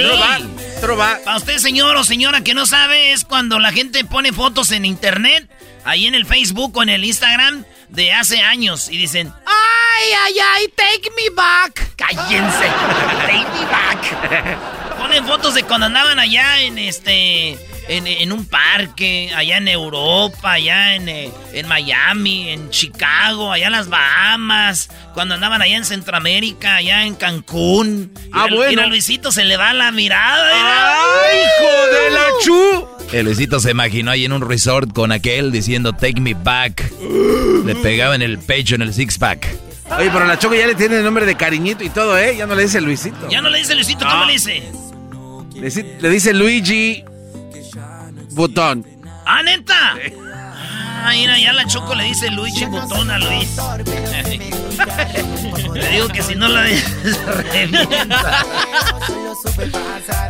Sí. Throwback. Para usted, señor o señora que no sabe, es cuando la gente pone fotos en internet, ahí en el Facebook o en el Instagram de hace años y dicen, ay, ay, ay, take me back. Cállense, take me back. Ponen fotos de cuando andaban allá en este, en, en un parque, allá en Europa, allá en, eh, en Miami, en Chicago, allá en las Bahamas, cuando andaban allá en Centroamérica, allá en Cancún. Ah, Y a- bueno. y a Luisito se le va la mirada. mira. ¡Ay, hijo de la chu! El Luisito se imaginó ahí en un resort con aquel diciendo Take me back. Le pegaba en el pecho, en el six pack. Oye, pero la Choco ya le tiene el nombre de cariñito y todo, ¿eh? Ya no le dice Luisito. Ya no le dice Luisito, ¿cómo le dice? Le, dice- le dice Luigi Butón. ¡Ah, neta! Ah, mira, ya la Choco le dice Luigi Botón a Luis. le digo que si no la revienta.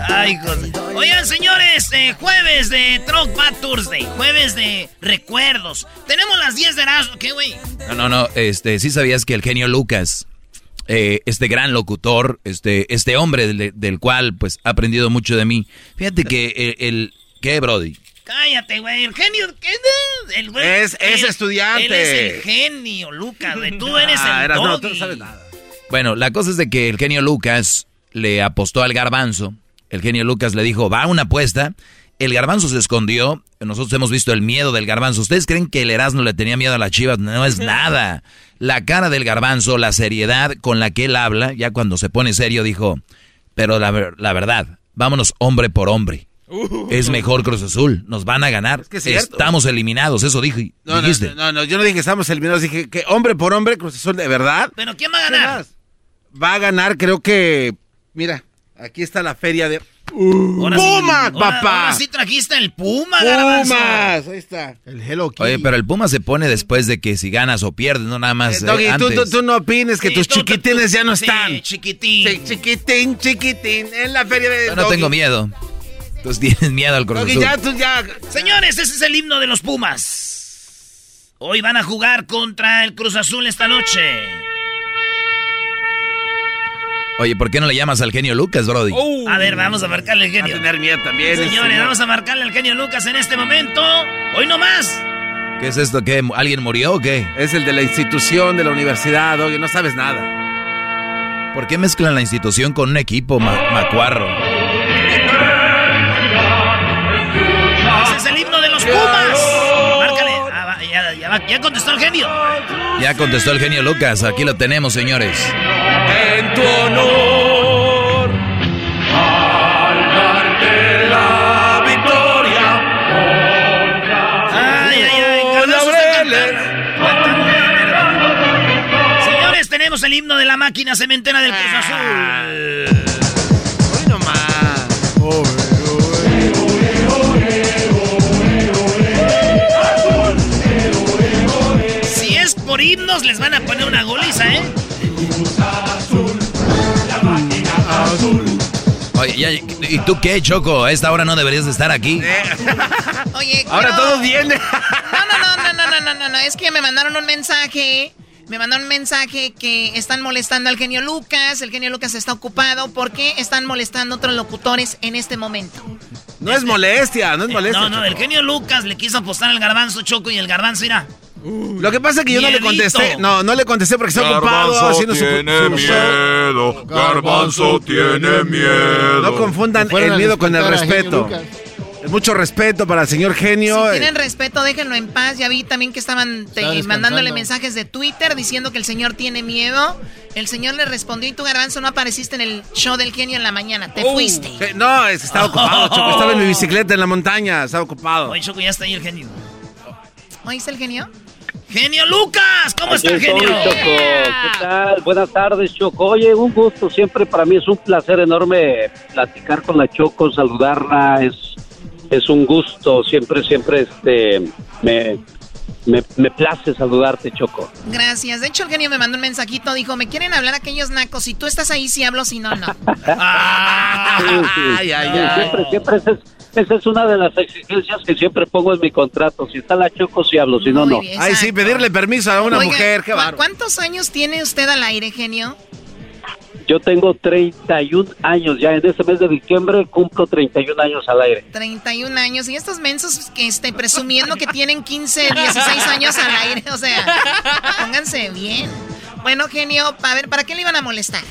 Ay, José. Oigan, señores, eh, jueves de Throwback Thursday. Jueves de recuerdos. Tenemos las 10 de Erasmo. ¿Qué, güey? No, no, no. Este, sí sabías que el genio Lucas, eh, este gran locutor, este, este hombre del, del cual pues ha aprendido mucho de mí. Fíjate que el, el- ¿qué, Brody? Cállate, güey. El genio. ¿qué? El güey. Es- es el- estudiante. Él es el genio, Lucas, güey. Tú eres Ah, el eras- no, tú no sabes nada. Bueno, la cosa es de que el genio Lucas le apostó al garbanzo. El genio Lucas le dijo, va a una apuesta. El garbanzo se escondió. Nosotros hemos visto el miedo del garbanzo. ¿Ustedes creen que el Erasmo le tenía miedo a las chivas? No es nada. La cara del garbanzo, la seriedad con la que él habla, ya cuando se pone serio, dijo, pero la verdad, vámonos hombre por hombre. Es mejor Cruz Azul, nos van a ganar. que es cierto. Estamos eliminados, eso dije, No, no, dijiste. no, no, no, yo no dije que estamos eliminados, dije que hombre por hombre, Cruz Azul, ¿de verdad? ¿Pero quién va a ganar? Va a ganar, creo que. Mira, aquí está la feria de. Ahora sí- ¡Pumas, ahora- papá! Ahora sí trajiste el Puma. ¡Pumas! Ahí está. El Hello Kitty. Oye, pero el Puma se pone después de que si ganas o pierdes, no nada más Eh, eh, Doggy, tú, antes. tú- tú no opines que Sí, tus tú- tú- chiquitines ya no sí, están. chiquitín. Sí, chiquitín, chiquitín, en la feria de. Yo no Doggy. tengo miedo. Tú tienes miedo al Cruz Azul. ya, tú ya. Señores, ese es el himno de los Pumas. Hoy van a jugar contra el Cruz Azul esta noche. Oye, ¿por qué no le llamas al genio Lucas, Brody? A ver, vamos a marcarle al Va a genio. tener miedo también. Señores, este, vamos a marcarle al genio Lucas en este momento. Hoy no más. ¿Qué es esto? ¿Qué? ¿Alguien murió o qué? Es el de la institución, de la universidad, Doggy, no sabes nada. ¿Por qué mezclan la institución con un equipo, ma- macuarro? Va, ya, contestó el genio. Ya contestó el genio Lucas. Aquí lo tenemos, señores. En tu honor, al darte la victoria. Ay, ay, ay. Señores, tenemos el himno de la máquina cementera del Cruz Azul. Por himnos les van a poner una goliza, ¿eh? Oye, ¿y tú qué, Choco? A esta hora no deberías de estar aquí. Eh. Oye, Ahora pero... todos vienen. no, no, no, no, no, no, no, no. Es que me mandaron un mensaje me mandaron un mensaje que están molestando al genio Lucas, el genio Lucas está ocupado, ¿por qué están molestando a otros locutores en este momento? No es molestia, no es eh, molestia. No, no, el genio Lucas le quiso apostar al garbanzo choco y el garbanzo irá. Lo que pasa es que yo no le contesté. No, no le contesté porque está ocupado haciendo su, tiene miedo. Garbanzo tiene miedo. No confundan el miedo con el respeto. Mucho respeto para el señor genio. Si tienen respeto, déjenlo en paz. Ya vi también que estaban mandándole mensajes de Twitter diciendo que el señor tiene miedo. El señor le respondió y tú, Garbanzo, no apareciste en el show del genio en la mañana. Te oh. fuiste. no, estaba ocupado, Choco. Estaba en mi bicicleta en la montaña. Estaba ocupado. Oye, Choco, ya está ahí el genio. ¿Oíste el genio? Genio Lucas, ¿cómo está, genio? Choco. ¿Qué tal? Buenas tardes, Choco. Oye, un gusto. Siempre para mí es un placer enorme platicar con la Choco, saludarla. Es es un gusto, siempre, siempre este, me, me, place saludarte, Choco. Gracias. De hecho, el genio me mandó un mensajito, dijo, me quieren hablar aquellos nacos, si tú estás ahí, si hablo, si no, no. ay, ay, ay. Siempre, siempre esa es una de las exigencias que siempre pongo en mi contrato. Si está la Choco, si hablo, si no, no. Ay, sí, pedirle permiso a una mujer, qué ¿Cuántos años tiene usted al aire, genio? Yo tengo 31 años, ya en este mes de diciembre cumplo 31 años al aire. 31 años, y estos mensos que estén presumiendo que tienen 15, 16 años al aire, o sea, pónganse bien. Bueno, genio, a ver, ¿para qué le iban a molestar?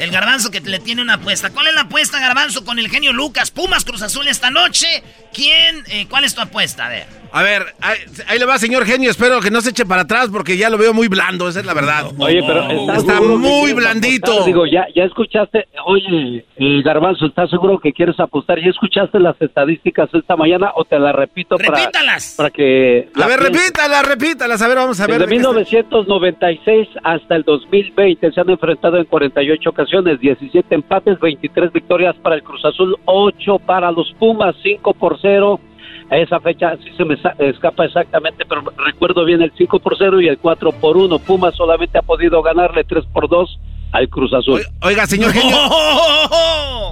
El garbanzo que le tiene una apuesta. ¿Cuál es la apuesta, garbanzo, con el genio Lucas? Pumas Cruz Azul esta noche. ¿Quién? Eh, ¿Cuál es tu apuesta? A ver. A ver, ahí, le va, señor genio. Espero que no se eche para atrás porque ya lo veo muy blando, esa es la verdad. Oye, pero está muy blandito. Digo, ya, ya escuchaste, oye, el Garbanzo, ¿estás seguro que quieres apostar? ¿Ya escuchaste las estadísticas esta mañana o te las repito Repítalas. para, que... A ver, repítalas, repítalas. A ver, vamos a ver. Desde 1996 hasta el 2020 se han enfrentado en 48 ocasiones, 17 empates, 23 victorias para el Cruz Azul, 8 para los Pumas, 5 por 0 a esa fecha sí se me escapa exactamente, pero recuerdo bien el 5 por 0 y el 4 por 1. Pumas solamente ha podido ganarle 3 por 2 al Cruz Azul. Oiga, señor genio.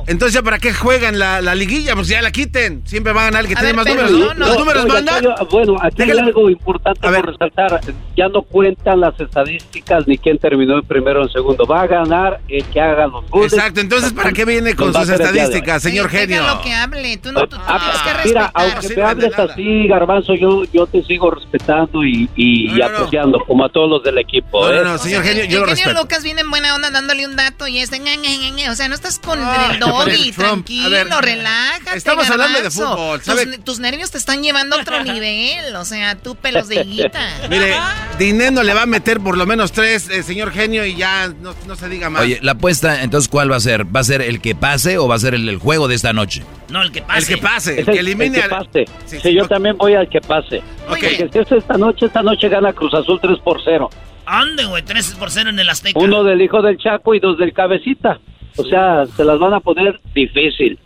Entonces, ¿para qué juegan la, la, liguilla? Pues ya la quiten. Siempre va a ganar el que tiene más números. ¿Los números mandan? Bueno, aquí hay algo importante por resaltar. Ya no cuentan las estadísticas ni quién terminó en primero o en segundo. Va a ganar el que haga los goles. Exacto. Entonces, ¿para qué viene con sus estadísticas, señor genio? lo que hable. Tú no tú, ah, tienes que respetar. Mira, aunque te hables así, Garbanzo, yo, yo te sigo respetando y, y, apreciando, como a todos los del equipo. No, no, ¿eh? señor genio, yo lo respeto. genio Lucas viene en buena onda dándole un dato y este, o sea, no estás con el doggy, tranquilo, relájate. Estamos hablando de fútbol. Tus, nervios te están llevando a otro nivel, o sea, tú pelos de higuita. Mire, Dineno le va a meter por lo menos tres, eh, señor genio, y ya no, se diga más. Oye, la apuesta, entonces, ¿cuál va a ser? ¿Va a ser el que pase o va a ser el, juego de esta noche? No, el que pase. El que pase, el, que elimine. El que pase. Sí, yo también voy al que pase. Porque si es esta noche, esta noche gana Cruz Azul 3 por 0. Ande, güey, 3 por 0 en el Azteca. Uno del hijo del Chaco y dos del Cabecita. O sea, se las van a poner difícil.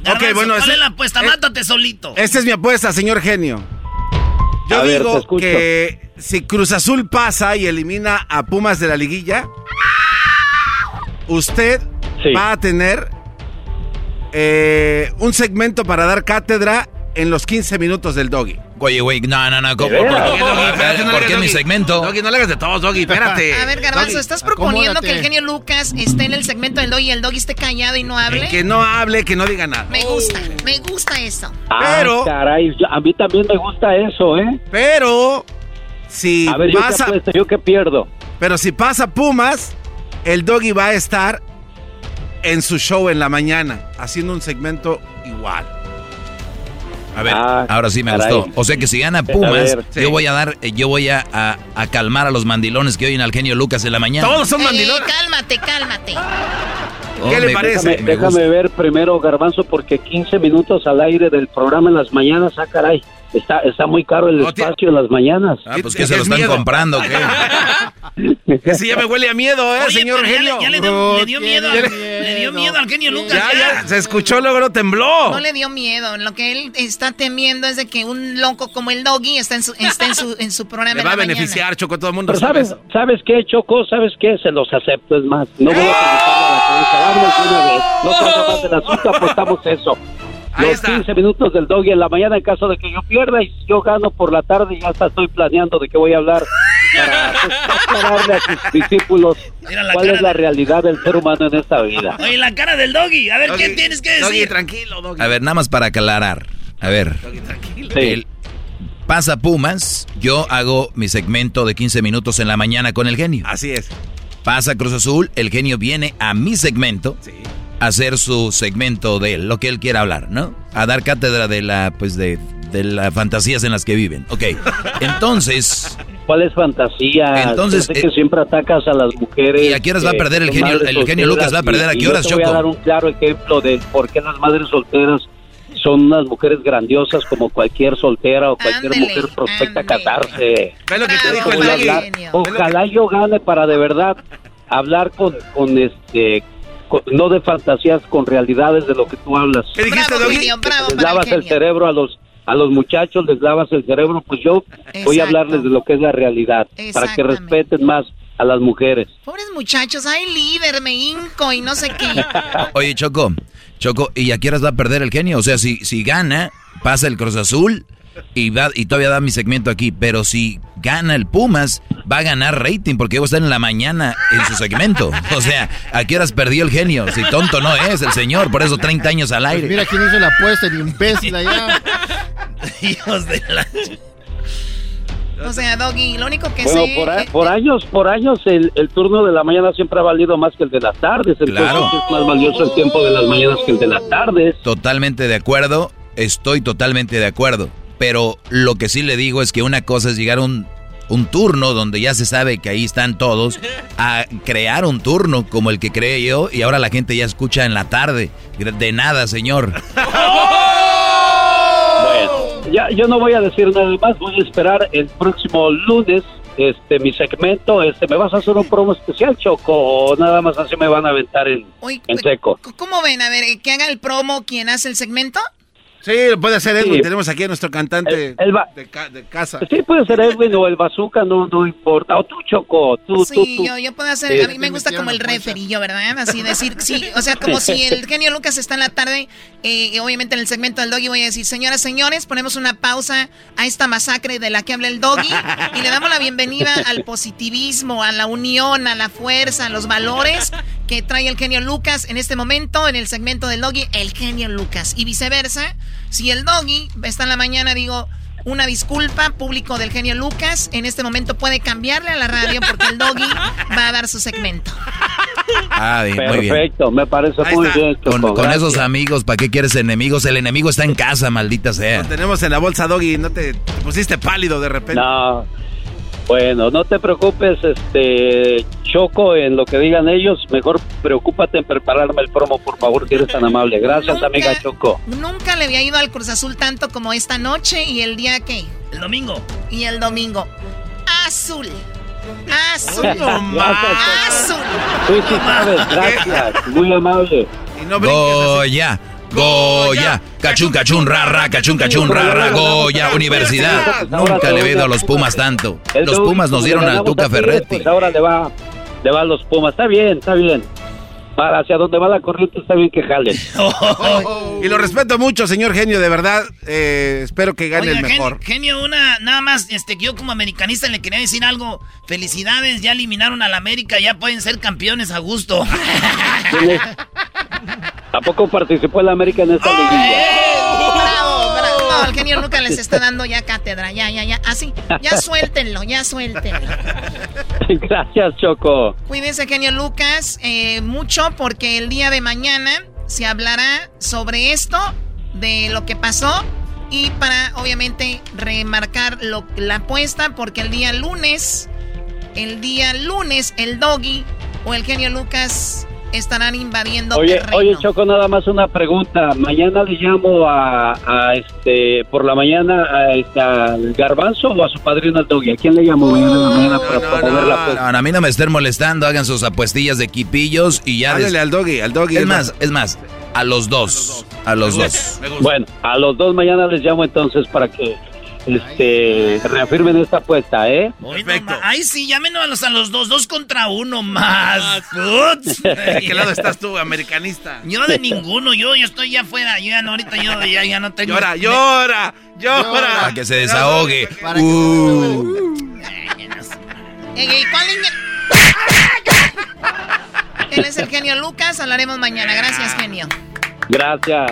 ok, bueno, ¿cuál es la apuesta? Mátate solito. Esta es mi apuesta, señor genio. Yo digo que si Cruz Azul pasa y elimina a Pumas de la liguilla, usted va a tener eh, un segmento para dar cátedra en los 15 minutos del doggy. Oye, güey, no, no, no. ¿Por, qué, ¿Por qué mi segmento? Doggy, no le hagas de todos, Doggy, espérate. A ver, Garbanzo, ¿estás proponiendo que el genio Lucas esté en el segmento del Doggy y el Doggy esté callado y no hable? Que no hable, que no diga nada. Me gusta, me gusta eso. Ah, pero... caray, a mí también me gusta eso, ¿eh? Pero, si a ver, yo pasa... yo que pierdo. Pero si pasa Pumas, el Doggy va a estar en su show en la mañana, haciendo un segmento igual. A ver, ah, ahora sí me gustó. O sea que si gana Pumas, yo voy a dar, yo voy a, a, calmar a los mandilones que oyen al genio Lucas en la mañana. Todos son mandilones. cálmate, cálmate. ¿Qué le parece? Déjame, ver primero, Garbanzo, porque 15 minutos al aire del programa en las mañanas, ah, caray. Está, está muy caro el espacio en las mañanas. Ah, pues que se lo están comprando, ¿qué? que si ya me huele a miedo, ¿eh, señor genio? Ya, le, dio miedo, al, le dio miedo al genio Lucas. Ya, ya, se escuchó, luego no tembló. No le dio miedo. Lo que él está temiendo es de que un loco como el Doggy está en su, está en su, en su programa. Le va a beneficiar, Choco, todo el mundo. sabes, ¿sabes qué, Choco? ¿Sabes qué? Se los acepto, es más. No voy a preguntar a la vez. No se más del asunto, apostamos eso los 15 minutos del doggy en la mañana en caso de que yo pierda y yo gano por la tarde ya hasta estoy planeando de qué voy a hablar para pues, aclararle a sus discípulos cuál es la realidad del ser humano en esta vida. Oye, la cara del doggy, a ver, ¿qué tienes que decir? Doggy, tranquilo, doggy. A ver, nada más para aclarar. A ver. Doggy, tranquilo. pasa Pumas, yo hago mi segmento de 15 minutos en la mañana con el genio. Así es. Pasa Cruz Azul, el genio viene a mi segmento a hacer su segmento de lo que él quiera hablar, ¿no? A dar cátedra de la, pues de, de las fantasías en las que viven. Ok, entonces... ¿Cuál es fantasía? Entonces, que eh, siempre atacas a las mujeres. ¿Y a qué horas va a perder el genio? El genio Lucas va a perder a qué horas, Choco. Voy a dar un claro ejemplo de por qué las madres solteras son unas mujeres grandiosas como cualquier soltera o cualquier mujer prospecta a casarse. lo que te dijo el Ojalá yo gane para de verdad hablar con, con este no de fantasías, con realidades de lo que tú hablas. ¿Qué dijiste, bravo, les lavas el, cerebro a los a los muchachos, les lavas el cerebro, pues yo voy a hablarles de lo que es la realidad, para que respeten más a las mujeres. Pobres muchachos, hay líder, me hinco y no sé qué. Oye, Choco, Choco, ¿y a qué horas va a perder el genio? O sea, si, si gana, pasa el Cruz Azul y, va, y todavía da mi segmento aquí, pero si gana el Pumas, va a ganar rating porque va a estar en la mañana en su segmento. O sea, ¿a qué horas perdió el genio? Si tonto no es el señor, por eso 30 años al aire. Pues mira quién hizo la apuesta, el imbécil allá. Hijos de la... O sea, Doggy, lo único que bueno, sé... por, a, por, años, por años el, el, turno de la mañana siempre ha valido más que el de las tardes. Entonces claro. es más valioso el tiempo de las mañanas que el de las tardes. Totalmente de acuerdo, estoy totalmente de acuerdo. Pero lo que sí le digo es que una cosa es llegar a un, un turno donde ya se sabe que ahí están todos, a crear un turno como el que creé yo y ahora la gente ya escucha en la tarde. De nada, señor. Bueno, ya, yo no voy a decir nada más, voy a esperar el próximo lunes este mi segmento, este me vas a hacer un promo especial, Choco, o nada más así me van a aventar en, en seco. ¿Cómo ven? A ver, que haga el promo quien hace el segmento. Sí, puede ser Edwin. Sí. Tenemos aquí a nuestro cantante el, el de, ca de, casa. Sí, puede ser Edwin o el Bazooka, no, no importa. O tú, Choco. Tú, sí, tú, tú. Yo, yo puedo hacer. Sí. A mí me gusta como el referillo, ¿verdad? Así decir, sí. O sea, como si el genio Lucas está en la tarde. Eh, obviamente en el segmento del doggy voy a decir, señoras, señores, ponemos una pausa a esta masacre de la que habla el doggy y le damos la bienvenida al positivismo, a la unión, a la fuerza, a los valores que trae el genio Lucas en este momento en el segmento del doggy, el genio Lucas. Y viceversa, si el doggy está en la mañana, digo, una disculpa, público del genio Lucas, en este momento puede cambiarle a la radio porque el doggy va a dar su segmento. Ah, bien, muy bien. Perfecto, me parece Ahí muy está. bien. Con, con esos amigos, ¿para qué quieres enemigos? El enemigo está en casa, maldita sea. Lo tenemos en la bolsa, Doggy. No te, te pusiste pálido de repente. No. Bueno, no te preocupes, este Choco, en lo que digan ellos, mejor preocúpate en prepararme el promo, por favor, si eres tan amable. Gracias, Nunca- amiga Choco. Nunca le había ido al Cruz Azul tanto como esta noche y el día que. El domingo. Y el domingo. Azul. Azul. Azul. Tú sí sabes, gracias, muy amable. Y no brinques así. Goya, Goya, cachun, cachun, ra, ra, cachun, cachun, ra, ra, Goya, universidad. Nunca le he ido a los Pumas tanto. Los Pumas nos dieron al Tuca Ferretti. Pues ahora le va, le va a los Pumas. Está bien, está bien. Para hacia donde va la corriente está bien que jalen. Y lo respeto mucho, señor genio, de verdad. eh, espero que gane el mejor. Genio, genio, una, nada más, este, yo como americanista le quería decir algo. Felicidades, ya eliminaron al América, ya pueden ser campeones a gusto. ¿A poco participó el América en esta liguilla? Bravo, bravo. No, el genio Lucas les está dando ya cátedra. Ya, ya, ya. Así. Ya suéltenlo, ya suéltenlo. Gracias, Choco. Cuídense, genio Lucas, eh, mucho porque el día de mañana se hablará sobre esto, de lo que pasó y para obviamente remarcar lo, la apuesta porque el día lunes, el día lunes, el doggy o el genio Lucas estarán invadiendo Oye, terreno. oye, Choco, nada más una pregunta. Mañana le llamo a, a este, por la mañana a este, al Garbanzo o a su padrino al Doggy. ¿A quién le llamo mañana en la mañana para no, no, la apuesta? No, a mí no me estén molestando, hagan sus apuestillas de quipillos y ya. Háblale al Doggy, al Doggy. Es más, es más, a los dos. A los dos. Bueno, a los dos mañana les llamo entonces para que este, reafirmen esta apuesta, ¿eh? Hoy no ma- Ay, sí, llámenos a los, a los dos, dos contra uno más. ¿De qué lado estás tú, americanista? Yo de ninguno, yo, yo estoy ya afuera, yo ya no, ahorita yo ya, ya no tengo... Llora, llora, llora. Para que se desahogue. Para que Uh. ¿cuál niña? Él es el genio Lucas, hablaremos mañana. Gracias, genio. Gracias.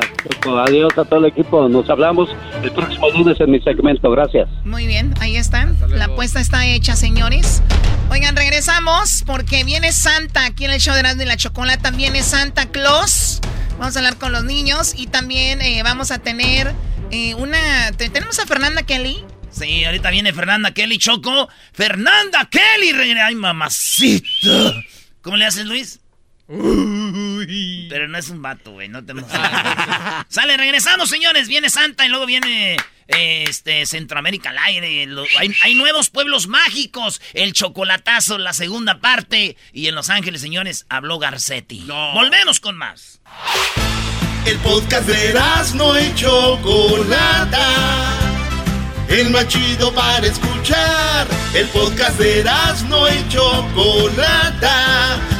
Adiós a todo el equipo. Nos hablamos el próximo lunes en mi segmento. Gracias. Muy bien, ahí están. La apuesta está hecha, señores. Oigan, regresamos porque viene Santa aquí en el show de Erasmo y la Chocolata. Viene Santa Claus. Vamos a hablar con los niños y también eh, vamos a tener eh, una... Tenemos a Fernanda Kelly. Sí, ahorita viene Fernanda Kelly, Choco. Fernanda Kelly. Ay, mamacita. ¿Cómo le haces, Luis? Pero no es un vato, güey, no te Sale, regresamos, señores. Viene Santa y luego viene este Centroamérica al aire. hay, hay, nuevos pueblos mágicos. El chocolatazo, la segunda parte. Y en Los Ángeles, señores, habló Garcetti. Volvemos con más. El podcast de no y Chocolata. El más chido para escuchar. El podcast de no y Chocolata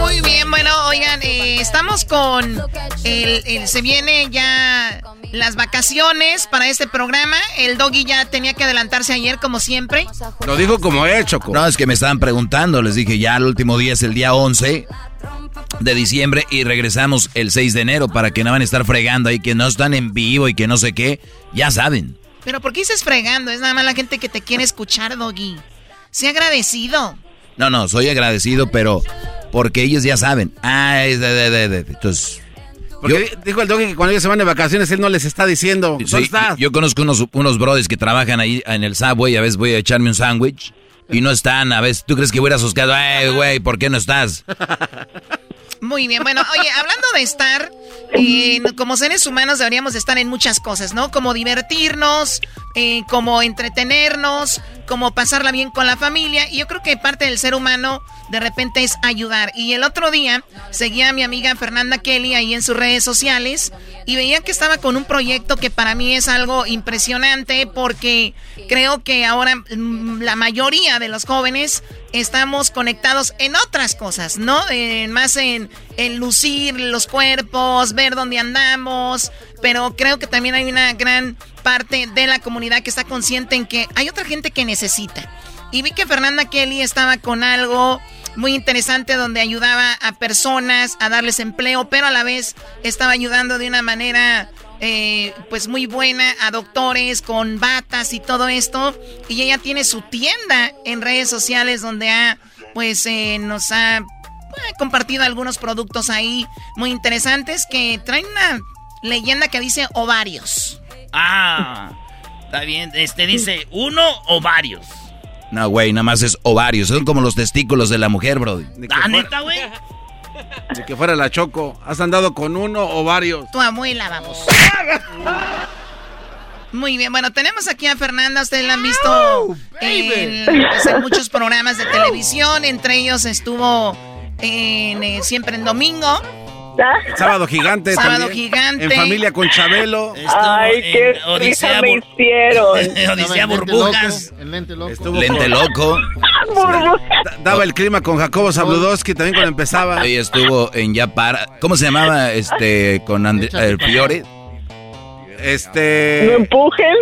Muy bien, bueno, oigan, eh, estamos con el, se viene ya las vacaciones para este programa. El doggy ya tenía que adelantarse ayer como siempre. Lo dijo como hecho. No, es que me estaban preguntando, les dije ya el último día es el día 11 de diciembre y regresamos el 6 de enero para que no van a estar fregando ahí que no están en vivo y que no sé qué, ya saben. Pero ¿por qué dices fregando? Es nada más la gente que te quiere escuchar, doggy. Sea agradecido. No, no, soy agradecido, pero porque ellos ya saben. Ah, es de, de, de, de. Entonces. Porque dijo el doggy que cuando ellos se van de vacaciones, él no les está diciendo. ¿Dónde estás? Yo conozco unos, unos brothers que trabajan ahí en el subway. A veces voy a echarme un sándwich y no están. A veces, ¿tú crees que voy a suscado? Ay, güey, ¿por qué no estás? Muy bien, bueno, oye, hablando de estar, eh, como seres humanos deberíamos de estar en muchas cosas, ¿no? Como divertirnos, eh, como entretenernos, como pasarla bien con la familia. Y yo creo que parte del ser humano de repente es ayudar. Y el otro día seguía a mi amiga Fernanda Kelly ahí en sus redes sociales y veía que estaba con un proyecto que para mí es algo impresionante porque creo que ahora mm, la mayoría de los jóvenes estamos conectados en otras cosas, ¿no? más en, en, lucir los cuerpos, ver dónde andamos, pero creo que también hay una gran parte de la comunidad que está consciente en que hay otra gente que necesita. Y vi que Fernanda Kelly estaba con algo muy interesante donde ayudaba a personas a darles empleo, pero a la vez estaba ayudando de una manera eh, pues muy buena a doctores con batas y todo esto. Y ella tiene su tienda en redes sociales donde ha, pues eh, nos ha eh, compartido algunos productos ahí muy interesantes que traen una leyenda que dice ovarios. Ah, está bien. Este dice uno o varios. No, güey, nada más es ovarios. Son como los testículos de la mujer, bro. Ah, neta, güey. Ni que fuera la Choco. ¿Has andado con uno o varios? Tu abuela, vamos. Muy bien, bueno, tenemos aquí a Fernanda, ustedes la han visto pues, en, muchos programas de televisión, entre ellos estuvo en, eh, siempre en domingo. Sábado gigante. Sábado gigante. En familia con Chabelo. Ay, qué Odisea me hicieron. Odisea Burbujas. lente loco. lente loco. Daba el clima con Jacobo Zabludowski también cuando empezaba. Y estuvo en ya para. ¿Cómo se llamaba este con el Fiore? Este. No empujen.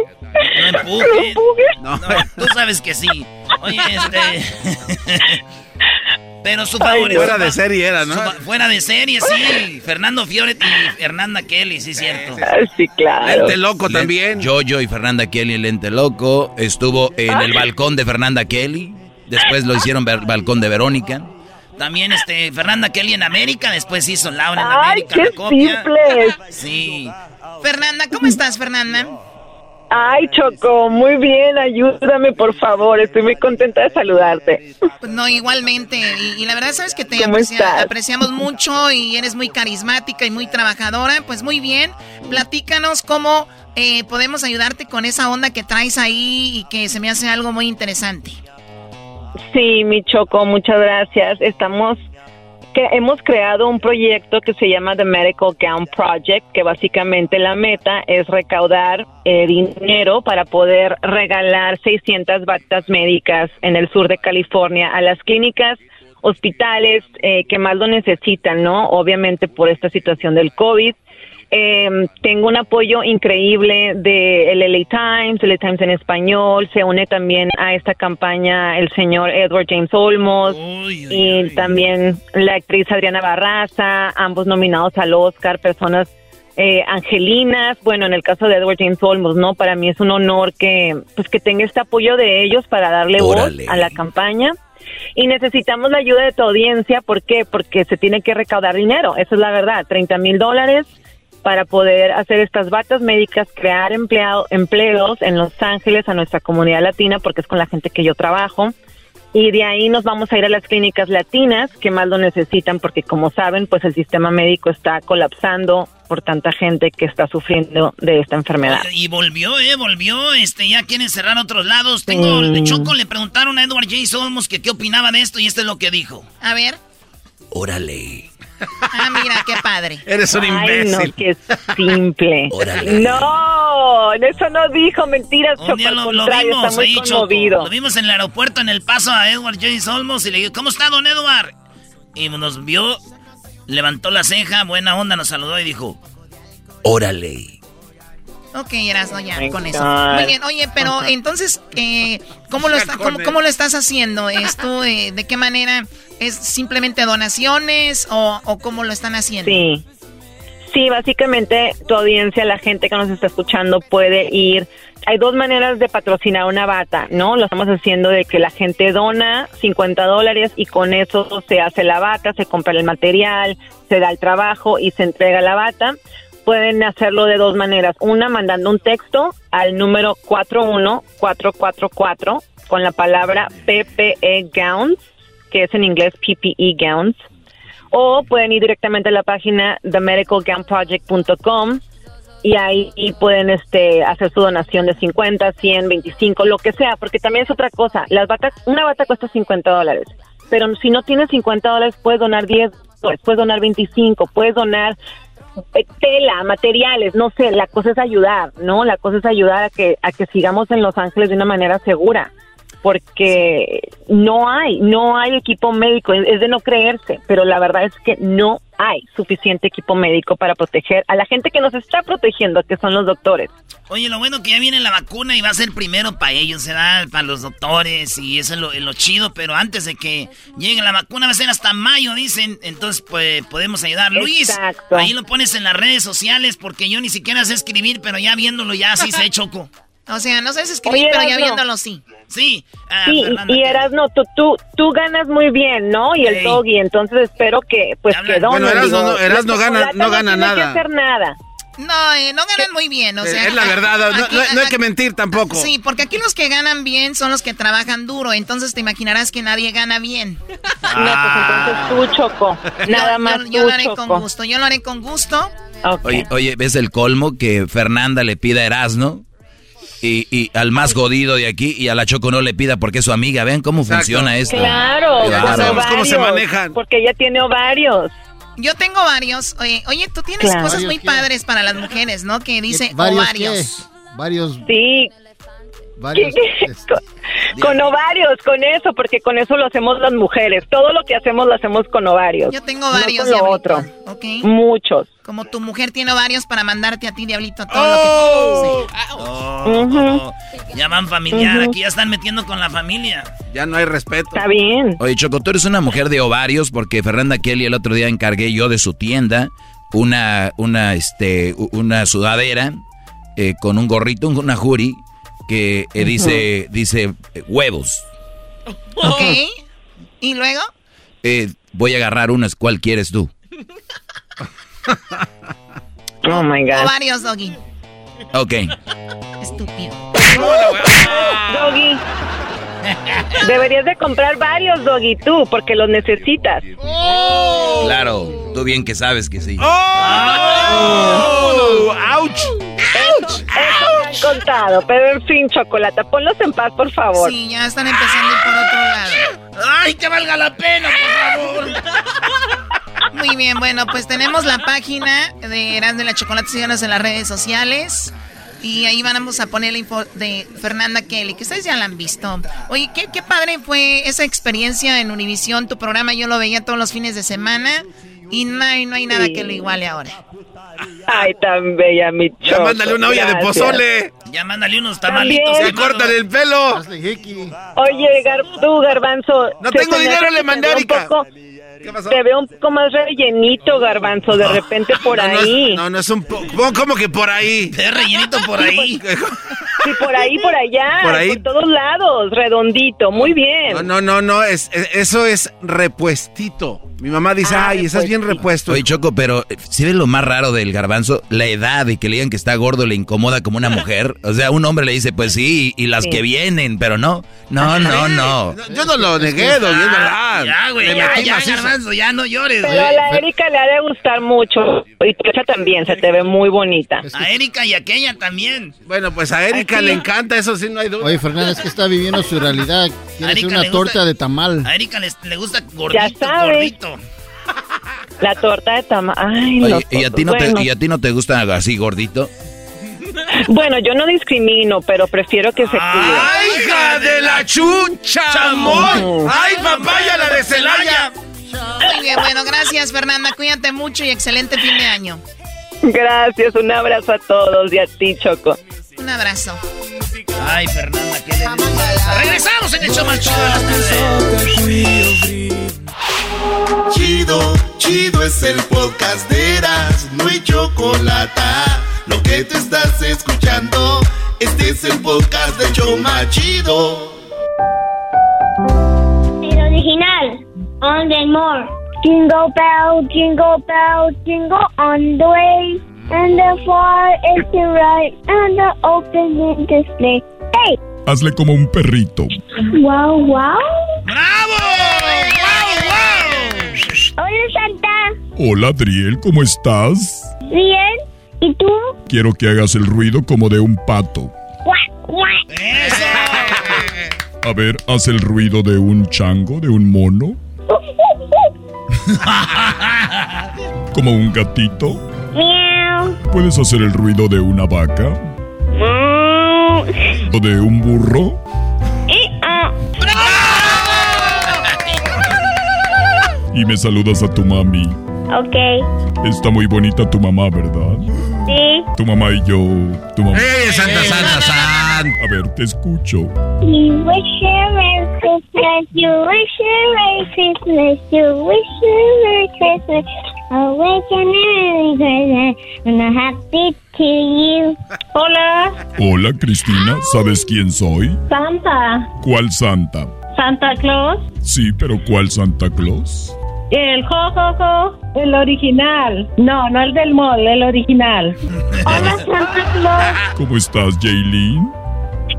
No empujen. No, no, tú sabes que sí. Oye, este. Pero su favorito. Fuera de serie era, ¿no? fuera de serie, sí. Fernando Fiore y Fernanda Kelly, sí, cierto. Sí, claro. Lente Loco también. Yo-Yo y Fernanda Kelly, Lente Loco. Estuvo en el balcón de Fernanda Kelly. Después lo hicieron balcón de Verónica. También este Fernanda Kelly en América, después hizo Laura en América. Ay, qué simple. Sí. Fernanda, ¿cómo estás, Fernanda? Ay, Choco, muy bien, ayúdame por favor, estoy muy contenta de saludarte. Pues no, igualmente, y, la verdad sabes que te apreciamos mucho y eres muy carismática y muy trabajadora, pues muy bien, platícanos cómo eh, podemos ayudarte con esa onda que traes ahí y que se me hace algo muy interesante. Sí, mi Choco, muchas gracias, estamos que hemos creado un proyecto que se llama The Medical Gown Project, que básicamente la meta es recaudar eh, dinero para poder regalar 600 batas médicas en el sur de California a las clínicas, hospitales eh, que más lo necesitan, ¿no? Obviamente por esta situación del COVID. Eh, tengo un apoyo increíble de el LA Times, el LA Times en español, se une también a esta campaña el señor Edward James Olmos y también la actriz Adriana Barraza, ambos nominados al Oscar, personas eh, angelinas, bueno, en el caso de Edward James Olmos, ¿no? Para mí es un honor que, pues, que tenga este apoyo de ellos para darle voz a la campaña. Y necesitamos la ayuda de tu audiencia, ¿por qué? Porque se tiene que recaudar dinero, esa es la verdad, 30 mil dólares para poder hacer estas batas médicas, crear empleado, empleos en Los Ángeles a nuestra comunidad latina, porque es con la gente que yo trabajo. Y de ahí nos vamos a ir a las clínicas latinas que más lo necesitan, porque como saben, pues el sistema médico está colapsando por tanta gente que está sufriendo de esta enfermedad. Y volvió, eh, volvió, este, ya quieren cerrar otros lados. Tengo, Mm. Choco, le preguntaron a Edward J. Solmos que qué opinaba de esto y esto es lo que dijo. A ver. Órale. Ah, mira, qué padre. Eres un Ay, imbécil. no, qué simple. Órale. No, eso no dijo mentiras, Un día lo, lo vimos ahí. Lo vimos en el aeropuerto en El Paso a Edward J. Solmos y le dijo, ¿cómo está, don Edward? Y nos vio, levantó la ceja, buena onda, nos saludó y dijo, Órale. Ok, Erasno, ya, con eso. Muy bien, oye, pero entonces, eh, ¿cómo, lo está- cómo, cómo lo estás haciendo? ¿Esto, eh, ¿De qué manera? ¿Es simplemente donaciones o, o cómo lo están haciendo? Sí. Sí, básicamente tu audiencia, la gente que nos está escuchando puede ir. Hay dos maneras de patrocinar una bata, ¿no? Lo estamos haciendo de que la gente dona 50 dólares y con eso se hace la bata, se compra el material, se da el trabajo y se entrega la bata. Pueden hacerlo de dos maneras. Una, mandando un texto al número 41444 con la palabra PPE Gowns, que es en inglés PPE Gowns o pueden ir directamente a la página themedicalgownproject.com y ahí pueden este hacer su donación de 50, 100, 25, lo que sea, porque también es otra cosa. Las batas, una bata cuesta 50 dólares, pero si no tienes 50 dólares puedes donar 10 dólares, puedes donar 25, puedes donar tela, materiales, no sé, la cosa es ayudar, ¿no? La cosa es ayudar a que a que sigamos en Los Ángeles de una manera segura porque no hay, no hay equipo médico, es de no creerse, pero la verdad es que no hay suficiente equipo médico para proteger a la gente que nos está protegiendo, que son los doctores. Oye, lo bueno que ya viene la vacuna y va a ser primero para ellos, será para los doctores y eso es lo, es lo chido, pero antes de que llegue la vacuna va a ser hasta mayo, dicen, entonces pues podemos ayudar. Luis, Exacto. ahí lo pones en las redes sociales porque yo ni siquiera sé escribir, pero ya viéndolo ya sí sé, Choco. O sea, no sabes escribir, Oye, pero ya viéndolo sí. Sí, ah, Sí, Fernanda, y. Erasno, tú, tú, tú ganas muy bien, ¿no? Y el doggy, entonces espero que, pues, que. Bueno, Erasno digo, no- Erasno gana- no gana que nada. hacer nada. No, eh, no ganan muy bien, o sea. es la verdad, no, aquí- no- no hay que mentir tampoco. Sí, porque aquí los que ganan bien son los que trabajan duro, entonces te imaginarás que nadie gana bien. No, pues entonces tú, Choco. Nada más yo, yo tú, lo haré Choco. con gusto, yo lo haré con gusto. Oye, oye, ¿ves el colmo que Fernanda le pida a Erasno? Y, y al más godido de aquí y a la Choco no le pida porque es su amiga. ¿Ven cómo Exacto. funciona esto? Claro, con bárbaro. sabemos cómo se manejan. Porque ella tiene ovarios. Yo tengo varios. Oye, oye tú tienes Claro. cosas muy padres para las mujeres, ¿no? Que dice ¿Varios ovarios. qué? Varios, Sí, varios. este, con, con ovarios, con eso, porque con eso lo hacemos las mujeres. Todo lo que hacemos lo hacemos con ovarios. Yo tengo no varios, con lo otro. ¿ok? Muchos. Como tu mujer tiene ovarios para mandarte a ti, Diablito, todo lo que... Sí. Oh, Ujú. Ya van familiar, aquí ya están metiendo con la familia. Ya no hay respeto. Está bien. Oye, Choco, tú eres una mujer de ovarios porque Fernanda Kelly el otro día encargué yo de su tienda una, una, este, una sudadera eh, con un gorrito, una jury que eh, dice, dice eh, huevos. Ok. ¿Y luego? Eh, voy a agarrar unas, ¿cuál quieres tú? Oh my God. Ovarios, Doggy. Ok. Estúpido. Doggy. Deberías de comprar varios, Doggy, tú, porque los necesitas. Claro, tú bien que sabes que sí. ¡Oh! ¡Auch! Eso me han contado, pero en fin, Chocolata, ponlos en paz, por favor. Sí, ya están empezando por otro lado. ¡Ay, que valga la pena, por favor! Muy bien, bueno, pues tenemos la página de Eran de la Chocolate, síganos en las redes sociales. Y ahí vamos a poner la info de Fernanda Kelly, que ustedes ya la han visto. Oye, qué, qué padre fue esa experiencia en Univisión, tu programa. Yo lo veía todos los fines de semana. Y no hay, no hay nada que lo iguale ahora. Ay, tan bella mi choco. Ya mándale una olla de pozole. Ya mándale unos tamalitos. Ya córtale el pelo. Oye, Gar tú, Garbanzo. No tengo dinero, le mandé a Erika. Te veo un poco más rellenito, garbanzo, de repente por ahí. No, no es un poco. ¿Cómo que por ahí? Es rellenito por ahí. Sí, por ahí, por allá. Por ahí. Por todos lados, redondito. Muy bien. No, no, no, no. Es, eso es repuestito. Mi mamá dice, ah, ay, estás bien repuesto. Oye, Choco, pero eh, si ves lo más raro del garbanzo? La edad de que le digan que está gordo le incomoda como una mujer. O sea, un hombre le dice, pues sí, y las que vienen, pero no. No, no, no. Yo no lo negué, don, es verdad. Ya, güey, ya, ya, garbanzo, ya no llores, Pero a la Erika le ha de gustar mucho. Y ella también, se te ve muy bonita. A Erika y a aquella también. Bueno, pues a Erika le encanta, eso sí, no hay duda. Oye, Fernanda, es que está viviendo su realidad. Quiere una torta de tamal. A Erika le, gusta gordito, gordito. La torta de tamal. Ay, Oye, ¿y, a ti no te, ¿Y a ti no te gusta así gordito? Bueno, yo no discrimino, pero prefiero que se cuide. ¡Ay, hija de la chucha! ¡Chamón! ¡Ay, papaya, la de Celaya! Muy bien, bueno, gracias, Fernanda. Cuídate mucho y excelente fin de año. Gracias, un abrazo a todos y a ti, Choco. Un abrazo. Ay, Fernanda, ¿qué le Regresamos en el show más chido de las Chido, chido es el podcast de Eras, no hay chocolate. Lo que te estás escuchando, este es el podcast de Choma Chido. El original, on the more. Jingle bell, jingle bell, jingle on the way. And the far is the right, and the open display. ¡Hey! Hazle como un perrito. ¡Wow, wow! ¡Bravo! ¡Wow, wow! Hola, Santa. Hola, Adriel, ¿cómo estás? Bien. ¿Y tú? Quiero que hagas el ruido como de un pato. ¡Eso! A ver, haz el ruido de un chango, de un mono. como un gatito. Miau. ¿Puedes hacer el ruido de una vaca? ¿O de un burro? Y me saludas a tu mami. Ok. Está muy bonita tu mamá, ¿verdad? Sí. Tu mamá y yo. Tu mamá. ¡Eh, Santa, Santa, Santa! A ver, te escucho. Christmas. You wish you Merry Christmas. You wish you Merry Christmas. A wish you Merry Christmas. And a happy to you. Hola. Hola, Cristina. ¿Sabes quién soy? Santa. ¿Cuál Santa? Santa Claus. Sí, pero ¿cuál Santa Claus? El jojojo. El original. No, no el del mall, el original. Hola, Santa Claus. ¿Cómo estás, Jaylin?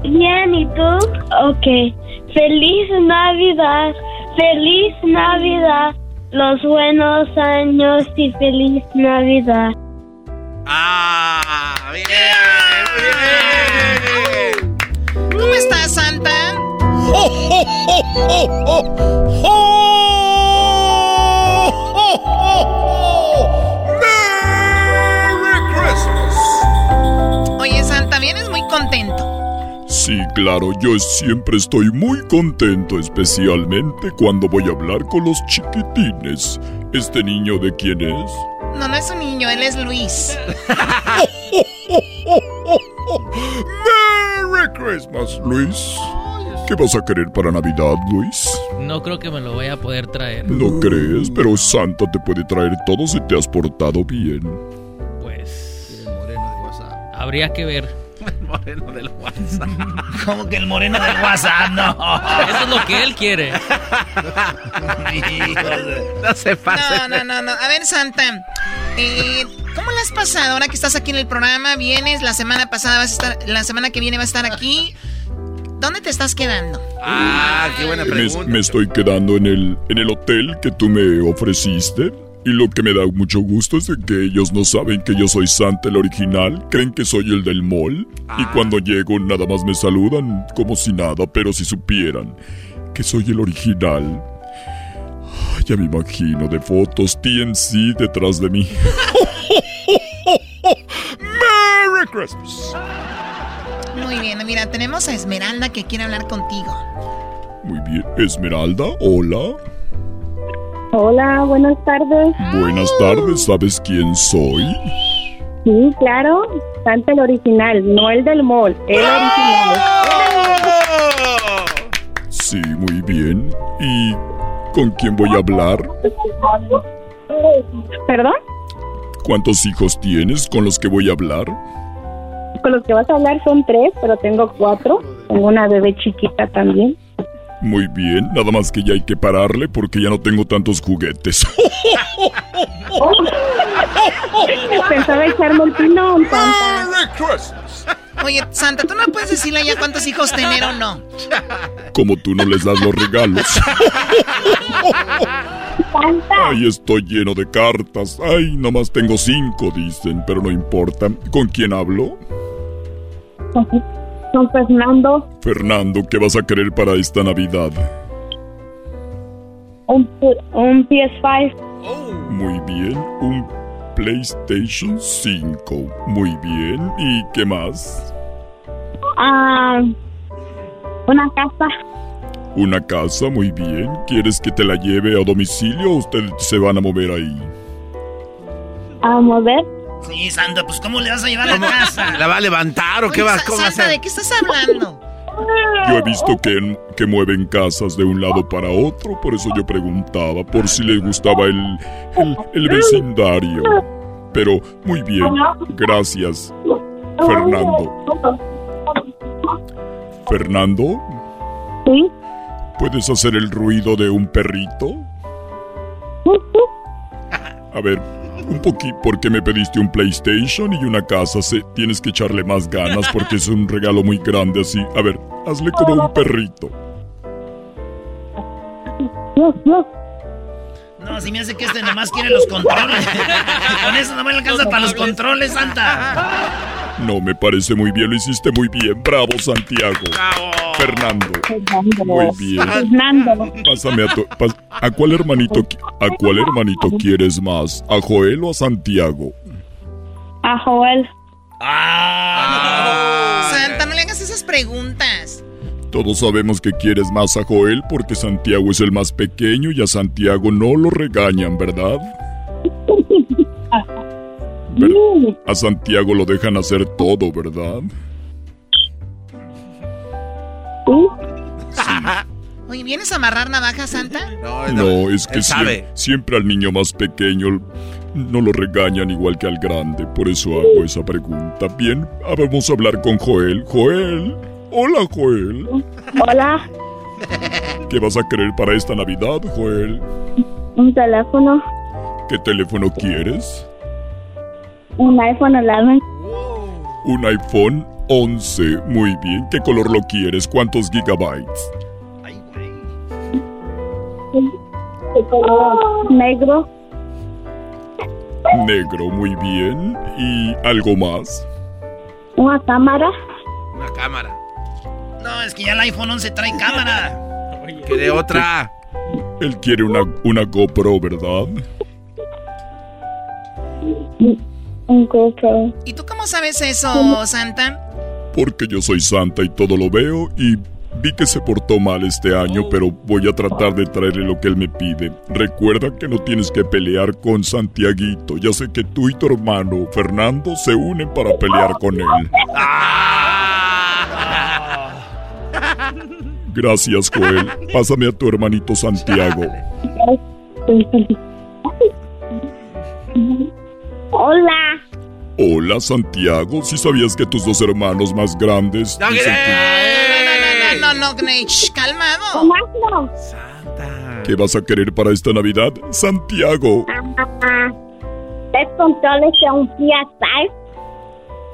Bien, ¿y tú? Ok. Feliz Navidad. Feliz Navidad. Los buenos años y feliz Navidad. ¡Ah! ¡Bien! bien. ¿Cómo estás, Santa? ¡Oh, oh, oh, oh, oh! ¡Oh, oh, oh! ¡Merry Christmas! Oye, Santa, vienes muy contento. Sí, claro, yo siempre estoy muy contento, especialmente cuando voy a hablar con los chiquitines. ¿Este niño de quién es? No, no es un niño, él es Luis. ¡Merry Christmas, Luis! ¿Qué vas a querer para Navidad, Luis? No creo que me lo vaya a poder traer. ¿No crees? Pero Santa te puede traer todo si te has portado bien. Pues. Habría que ver. El moreno del WhatsApp. ¿Cómo que el moreno del WhatsApp? No. Eso es lo que él quiere. no se pase. No, no, no, no. A ver, Santa. Eh, ¿Cómo la has pasado ahora que estás aquí en el programa? Vienes, la semana pasada vas a estar, la semana que viene vas a estar aquí. ¿Dónde te estás quedando? Ah, qué buena Me, pregunta. me estoy quedando en el, en el hotel que tú me ofreciste. Y lo que me da mucho gusto es de que ellos no saben que yo soy Santa el original. Creen que soy el del mall. Y cuando llego nada más me saludan como si nada. Pero si supieran que soy el original. ya me imagino de fotos TNC detrás de mí. ¡Merry Christmas! Muy bien, mira, tenemos a Esmeralda que quiere hablar contigo. Muy bien, Esmeralda, hola. Hola, buenas tardes. Buenas tardes, ¿sabes quién soy? Sí, claro, Santa el original, no el del mall, el original. Sí, muy bien. ¿Y con quién voy a hablar? ¿Perdón? ¿Cuántos hijos tienes con los que voy a hablar? Con los que vas a hablar son tres, pero tengo cuatro. Tengo una bebé chiquita también. Muy bien, nada más que ya hay que pararle porque ya no tengo tantos juguetes. Pensaba echarme el pinón, Santa. Oye, Santa, ¿tú no puedes decirle ya cuántos hijos tener o no? Como tú no les das los regalos. Ay, estoy lleno de cartas. Ay, nomás tengo cinco, dicen, pero no importa. ¿Con quién hablo? Con Fernando. Fernando, ¿qué vas a querer para esta Navidad? Un, un PS5. Muy bien, un PlayStation 5. Muy bien, ¿y qué más? Ah, una casa. Una casa, muy bien. ¿Quieres que te la lleve a domicilio o ustedes se van a mover ahí? A mover. Sí, Santa, pues ¿cómo le vas a llevar a la casa? ¿La va a levantar o qué va, cómo va a Santa, hacer? ¿de qué estás hablando? Yo he visto que, que mueven casas de un lado para otro, por eso yo preguntaba por si les gustaba el, el, el vecindario. Pero muy bien, gracias, Fernando. Fernando, Sí. ¿puedes hacer el ruido de un perrito? A ver, un poquito, porque me pediste un PlayStation y una casa? Se, tienes que echarle más ganas porque es un regalo muy grande así. A ver, hazle como un perrito. No, si me hace que este nomás quiere los controles. Con eso no me alcanza para los controles, Santa. No, me parece muy bien, lo hiciste muy bien. Bravo, Santiago. Fernando. Muy bien. Fernando. Pásame a tu... pas- ¿A cuál hermanito a cuál hermanito quieres más? ¿A Joel o a Santiago? A Joel. Santa, no le hagas esas preguntas. Todos sabemos que quieres más a Joel porque Santiago es el más pequeño y a Santiago no lo regañan, ¿verdad? Ver- a Santiago lo dejan hacer todo, ¿verdad? Oye, ¿vienes a amarrar navaja, Santa? No, es que él sabe. siem- siempre al niño más pequeño no lo regañan igual que al grande, por eso hago esa pregunta. Bien, ah, vamos a hablar con Joel. Joel. Hola, Joel. Hola. ¿Qué vas a querer para esta Navidad, Joel? Un teléfono. ¿Qué teléfono quieres? Un iPhone 11. Un iPhone 11. Muy bien. ¿Qué color lo quieres? ¿Cuántos gigabytes? de color negro. Negro, muy bien. ¿Y algo más? Una cámara. Una cámara. No, es que ya el iPhone 11 trae cámara. ¿Quiere otra? Él quiere una, una GoPro, ¿verdad? Un GoPro. ¿Y tú cómo sabes eso, Santa? Porque yo soy santa y todo lo veo y vi que se portó mal este año, pero voy a tratar de traerle lo que él me pide. Recuerda que no tienes que pelear con Santiaguito. Ya sé que tú y tu hermano Fernando se unen para pelear con él. Gracias, Joel. Pásame a tu hermanito Santiago. Hola. Hola, Santiago. Si sabías que tus dos hermanos más grandes No, dicen que- no, no, no, calmado. Tomás, ¿Qué vas a querer para esta Navidad? Santiago. ¿Tres controles de un PS5?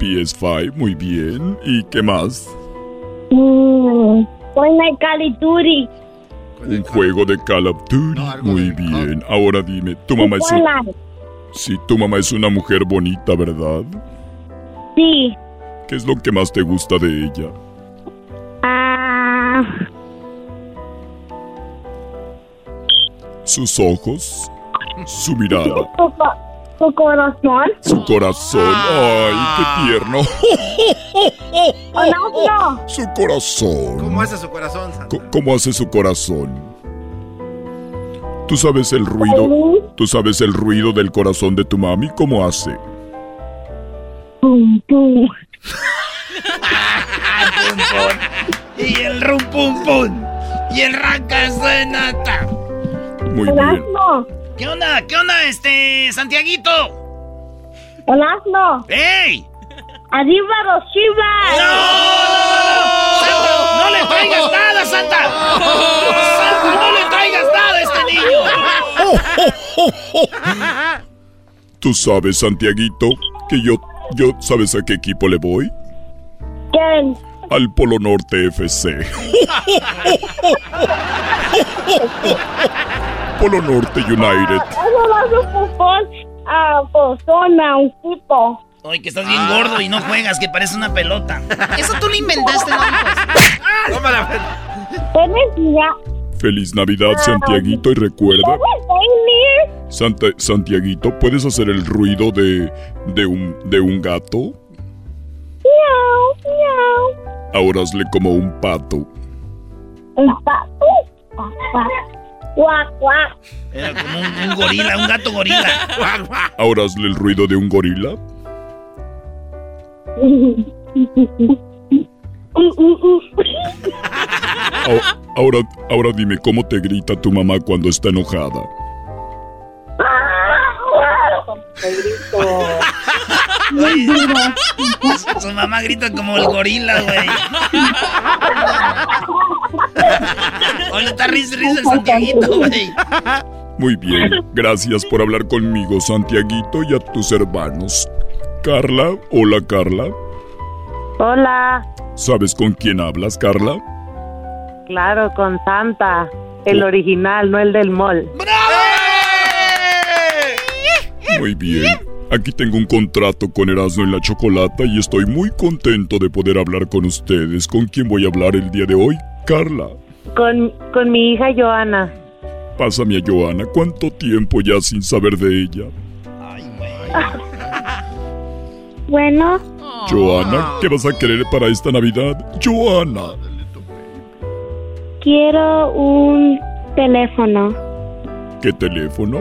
PS5, muy bien. ¿Y qué más? Mm, Fortnite Call of Duty. Un juego de Call of Duty. Muy bien. Ahora dime, tu mamá es. Sí, tu mamá es una mujer bonita, ¿verdad? Sí. ¿Qué es lo que más te gusta de ella? Ah, sus ojos, su mirada, ¿Su corazón? su corazón. ¡Ay, qué tierno! Hola, Su corazón. ¿Cómo hace su corazón? Co- ¿Cómo hace su corazón? ¿Tú sabes el ruido? ¿Tú sabes el ruido del corazón de tu mami? ¿Cómo hace? Pum, pum. Y el rum pum pum. Y el rancas de nata. Muy bien. ¿Qué onda? ¿Qué onda, este, Santiaguito? Hola, ¡Ey! Arriba los chivas. ¡Santa, no le traigas nada, Santa! ¡Santa, no le a este niño! ¿Tú sabes, Santiaguito, que yo, yo, ¿sabes a qué equipo le voy? ¿Quién? Al Polo Norte FC. Polo Norte United. Eso va a a persona, un tipo. Oye, que estás bien gordo y no juegas, que parece una pelota. Eso tú lo inventaste, ¿no? ¿Tienes ya? Feliz Navidad, Santiaguito, y recuerda, ¿Tienes Santa, Santiaguito, ¿puedes hacer el ruido de, de, un, de un gato? Miau, miau. Ahora hazle como un pato. Un pato. Guac. Era como un, un gorila, un gato gorila. Ahora hazle el ruido de un gorila. Ahora, ahora, ahora dime cómo te grita tu mamá cuando está enojada. Su mamá grita como el gorila, güey. Oye, está risa, risa el Santiaguito, güey. Muy bien, gracias por hablar conmigo, Santiaguito, y a tus hermanos. Carla, hola Carla. Hola, ¿Sabes con quién hablas, Carla? claro, con Santa, el original, no el del mall. Muy bien. Aquí tengo un contrato con Erasmo en la Chocolata y estoy muy contento de poder hablar con ustedes. ¿Con quién voy a hablar el día de hoy? Carla. Con, con mi hija Joana. Pásame a Joana. ¿Cuánto tiempo ya sin saber de ella? Bueno, Joana, ¿qué vas a querer para esta Navidad? Joana. quiero un teléfono. ¿Qué teléfono?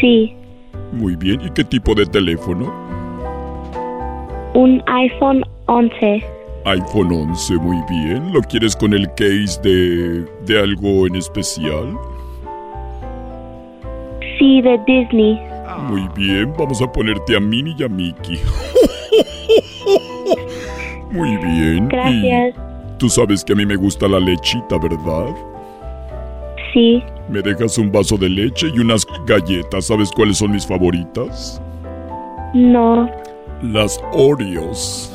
Sí, Muy bien. ¿Y qué tipo de teléfono? un iPhone 11. iPhone 11, muy bien. ¿Lo quieres con el case de, de algo en especial? Sí, de Disney. Muy bien, vamos a ponerte a Minnie y a Mickey. Muy bien. Gracias. Y tú sabes que a mí me gusta la lechita, ¿verdad? Sí, Me dejas un vaso de leche y unas galletas. ¿Sabes cuáles son mis favoritas? no. Las Oreos.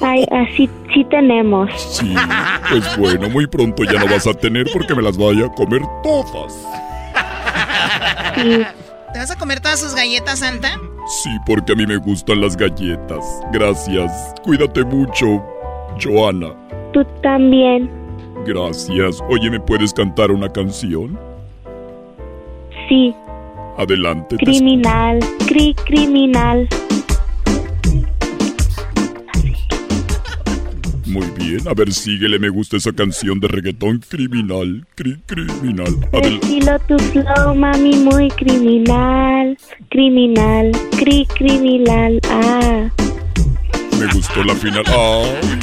Ay, así sí tenemos. Sí, pues bueno, muy pronto ya no vas a tener porque me las vaya a comer todas. Sí, ¿Te vas a comer todas sus galletas, Santa? Sí, porque a mí me gustan las galletas. Gracias. Cuídate mucho, Joana. tú también. Gracias. Oye, ¿me puedes cantar una canción? Sí, Adelante. te criminal, cri criminal. Muy bien. A ver, síguele. Me gusta esa canción de reggaetón criminal. Cri criminal. Adel- Estilo tu flow, mami, muy criminal. Criminal, cri criminal. Ah, me gustó la final. ¡Ay,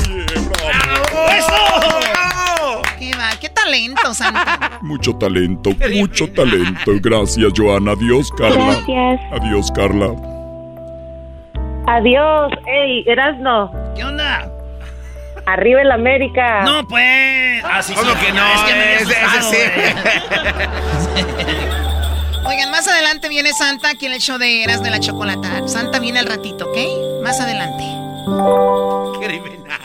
¡Eso! ¿Qué va? ¿Qué talento, Santa? mucho talento, mucho talento. Gracias, Joana. Adiós, Carla. gracias. Adiós, Carla. Adiós, ey, Erasno, ¿Qué onda? Arriba el América. No, pues. Así ¿Cómo que no? Es que me ese sí. güey. Oigan, más adelante viene Santa aquí en el show de Eras de la Chocolata. Santa viene al ratito, ¿ok? Más adelante. Criminal.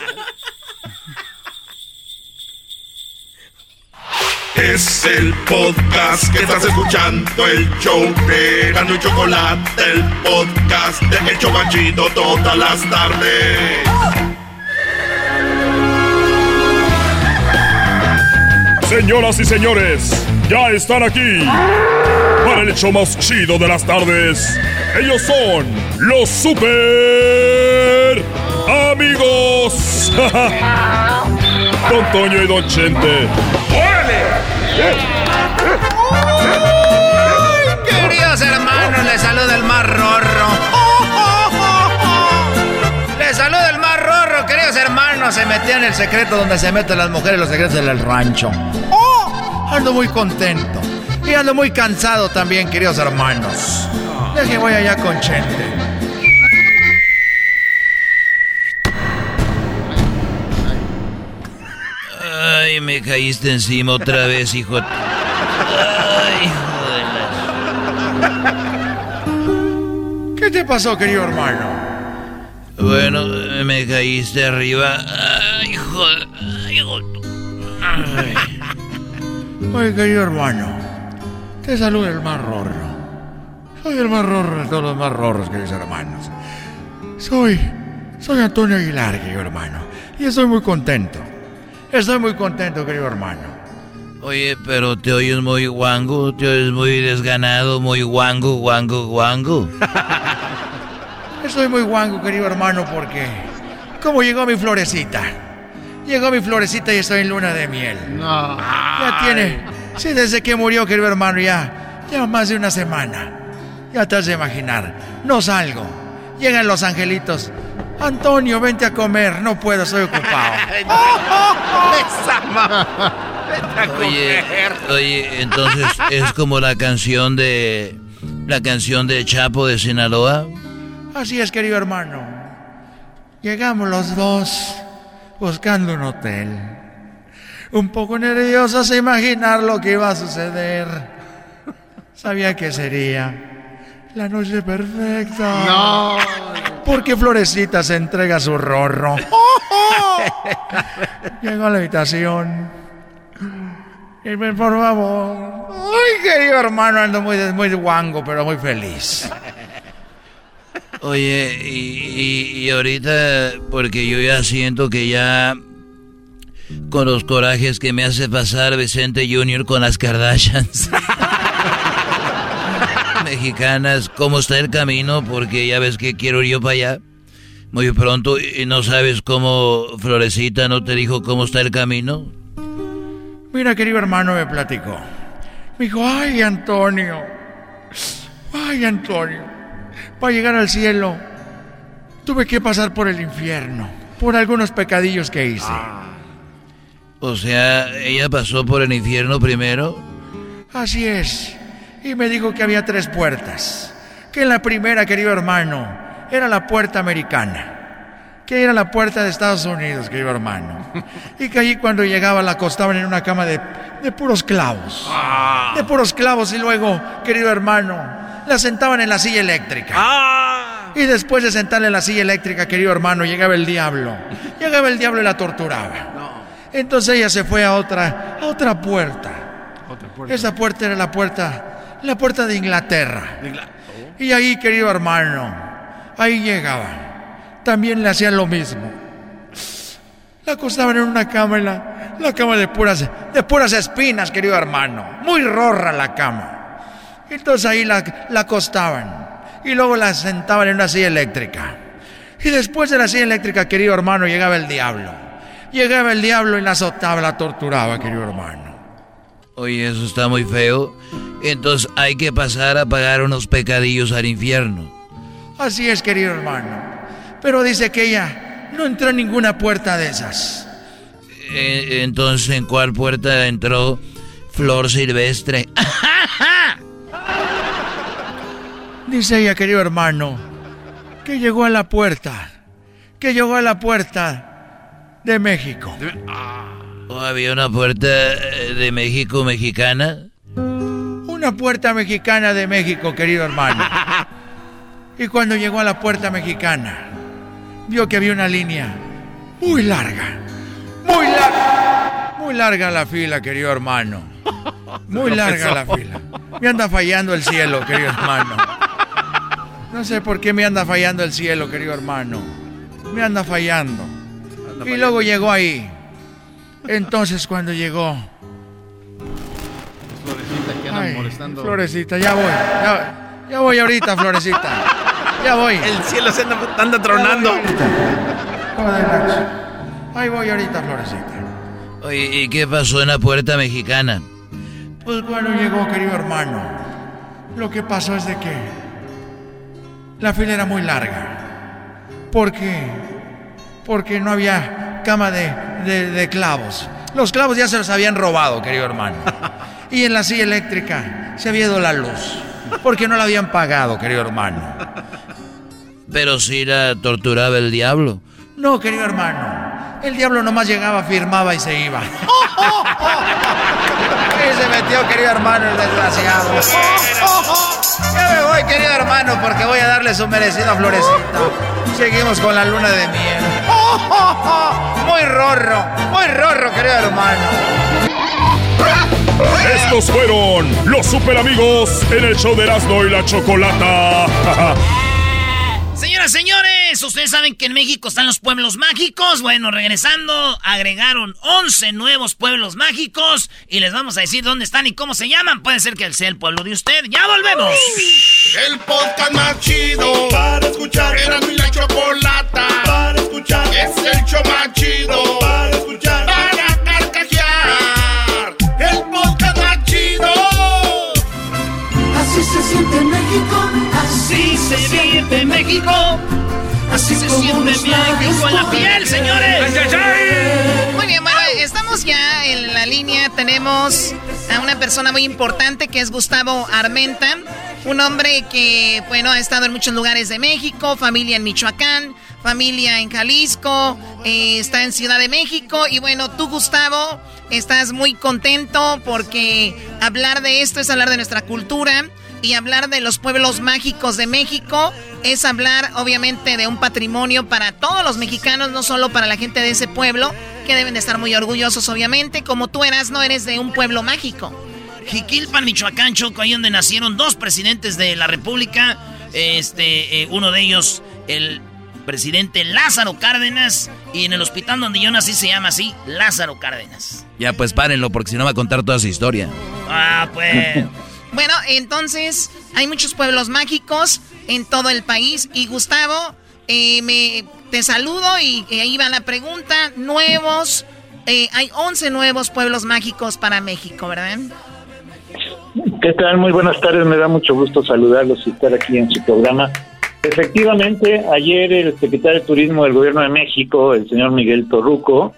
Es el podcast que estás escuchando, el show de Gano y Chocolate, el podcast de El Chobachito todas las tardes. Señoras y señores, ya están aquí para el hecho más chido de las tardes. Ellos son los super amigos. Don Toño y Don Chente. Queridos hermanos, les saluda el más rorro. Hermanos. Se metía en el secreto donde se meten las mujeres, los secretos del rancho. ¡Oh! Ando muy contento. Y ando muy cansado también, queridos hermanos. que voy allá con Chente. Ay, me caíste encima otra vez, hijo. Ay, hijo ¿Qué te pasó, querido hermano? Bueno, me caíste arriba. Ay, hijo. Ay, Ay, querido hermano. Te saluda el más rorro. Soy el más rorro de todos los más rorros, queridos hermanos. Soy. Soy Antonio Aguilar, querido hermano. Y estoy muy contento. Estoy muy contento, querido hermano. Oye, pero te oyes muy guango, te oyes muy desganado, muy guango, guango, guango. Estoy muy guango, querido hermano, porque... ¿Cómo llegó mi florecita? Llegó mi florecita y estoy en luna de miel. No. Ya tiene... Sí, desde que murió, querido hermano, ya... Ya más de una semana. Ya te has de imaginar. No salgo. Llegan los angelitos. Antonio, vente a comer. No puedo, estoy ocupado. oye, oye, entonces es como la canción de la canción de Chapo de Sinaloa. Así es, querido hermano. Llegamos los dos buscando un hotel. Un poco nerviosos a imaginar lo que iba a suceder. Sabía que sería la noche perfecta. No. Porque Florecita se entrega su rorro. Llego a la habitación. Y por favor. Ay, querido hermano, ando muy, muy guango, pero muy feliz. Oye, y, ahorita, porque yo ya siento que ya con los corajes que me hace pasar Vicente Junior con las Kardashians. mexicanas, ¿cómo está el camino? Porque ya ves que quiero ir yo para allá muy pronto y no sabes cómo Florecita no te dijo cómo está el camino. Mira, querido hermano, me platicó. Me dijo, ay, Antonio, ay, Antonio, para llegar al cielo tuve que pasar por el infierno, por algunos pecadillos que hice. O sea, ella pasó por el infierno primero. Así es y me dijo que había tres puertas. Que la primera, querido hermano, era la puerta americana. Que era la puerta de Estados Unidos, querido hermano. Y que allí cuando llegaba la acostaban en una cama de, de puros clavos. Ah. De puros clavos y luego, querido hermano, la sentaban en la silla eléctrica. Ah. Y después de sentarle en la silla eléctrica, querido hermano, llegaba el diablo. Llegaba el diablo y la torturaba. Entonces ella se fue a otra, a otra puerta. Esa puerta era la puerta la puerta de Inglaterra. Y ahí, querido hermano, ahí llegaba. También le hacían lo mismo. La acostaban en una cama, en la, cama de puras, de puras espinas, querido hermano. Muy rorra la cama. Entonces ahí la, la acostaban. Y luego la sentaban en una silla eléctrica. Y después de la silla eléctrica, querido hermano, llegaba el diablo. Llegaba el diablo y la azotaba, la torturaba, querido hermano. Oye, eso está muy feo. Entonces hay que pasar a pagar unos pecadillos al infierno. Así es, querido hermano. Pero dice que ella no entró en ninguna puerta de esas. Eh, entonces, ¿en cuál puerta entró Flor Silvestre? dice ella, querido hermano, que llegó a la puerta. Que llegó a la puerta de México. ¿O había una puerta eh, de México mexicana? una puerta mexicana de México, querido hermano. Y cuando llegó a la puerta mexicana, vio que había una línea muy larga, muy larga, muy larga la fila, querido hermano. Muy larga la fila. Me anda fallando el cielo, querido hermano. No sé por qué me anda fallando el cielo, querido hermano. Me anda fallando. Y luego llegó ahí. Entonces cuando llegó, andan molestando. Florecita, ya voy. Ya, voy ahorita, Florecita. Ya voy. El cielo se anda, tronando. Ahí voy ahorita, Florecita. Oye, ¿y qué pasó en la puerta mexicana? Pues bueno, llegó, querido hermano. Lo que pasó es de que la fila era muy larga. ¿Por qué? Porque no había cama de, clavos. Los clavos ya se los habían robado, querido hermano. Y en la silla eléctrica se había ido la luz. Porque no la habían pagado, querido hermano. Pero si la torturaba el diablo. No, querido hermano. El diablo nomás llegaba, firmaba y se iba. se metió, querido hermano, el desgraciado. Ya me voy, querido hermano, porque voy a darle su merecida florecita. Seguimos con la luna de miel. Muy rorro, muy rorro, querido hermano. Estos fueron los super amigos en el show de Erasmo y la Chocolata. Señoras, señores, ustedes saben que en México están los pueblos mágicos. Bueno, regresando, agregaron 11 nuevos pueblos mágicos y les vamos a decir dónde están y cómo se llaman. Puede ser que sea el pueblo de usted. ¡Ya volvemos! El podcast más chido para escuchar. Era mi la chocolata para escuchar. Es el show más chido para escuchar. Para carcajear. El podcast más chido. Así se siente México. Así se siente México. Así se siente México en la piel, señores. Muy bien, bueno, estamos ya en la línea. Tenemos a una persona muy importante que es Gustavo Armenta. Un hombre que, bueno, ha estado en muchos lugares de México, familia en Michoacán, familia en Jalisco, eh, está en Ciudad de México. Y bueno, tú, Gustavo, estás muy contento porque hablar de esto es hablar de nuestra cultura y hablar de los pueblos mágicos de México es hablar obviamente de un patrimonio para todos los mexicanos, no solo para la gente de ese pueblo, que deben de estar muy orgullosos obviamente, como tú eras, no eres de un pueblo mágico. Jiquilpan, Michoacán, Choco, ahí donde nacieron dos presidentes de la República, este, eh, uno de ellos, el presidente Lázaro Cárdenas, y en el hospital donde yo nací se llama así, Lázaro Cárdenas. Ya pues párenlo, porque si no va a contar toda su historia. Ah, pues... Bueno, entonces hay muchos pueblos mágicos en todo el país. Y Gustavo, eh, me, te saludo y ahí va la pregunta. Nuevos, eh, hay 11 nuevos pueblos mágicos para México, ¿verdad? ¿Qué tal? Muy buenas tardes, me da mucho gusto saludarlos y estar aquí en su programa. Efectivamente, ayer el secretario de Turismo del Gobierno de México, el señor Miguel Torruco,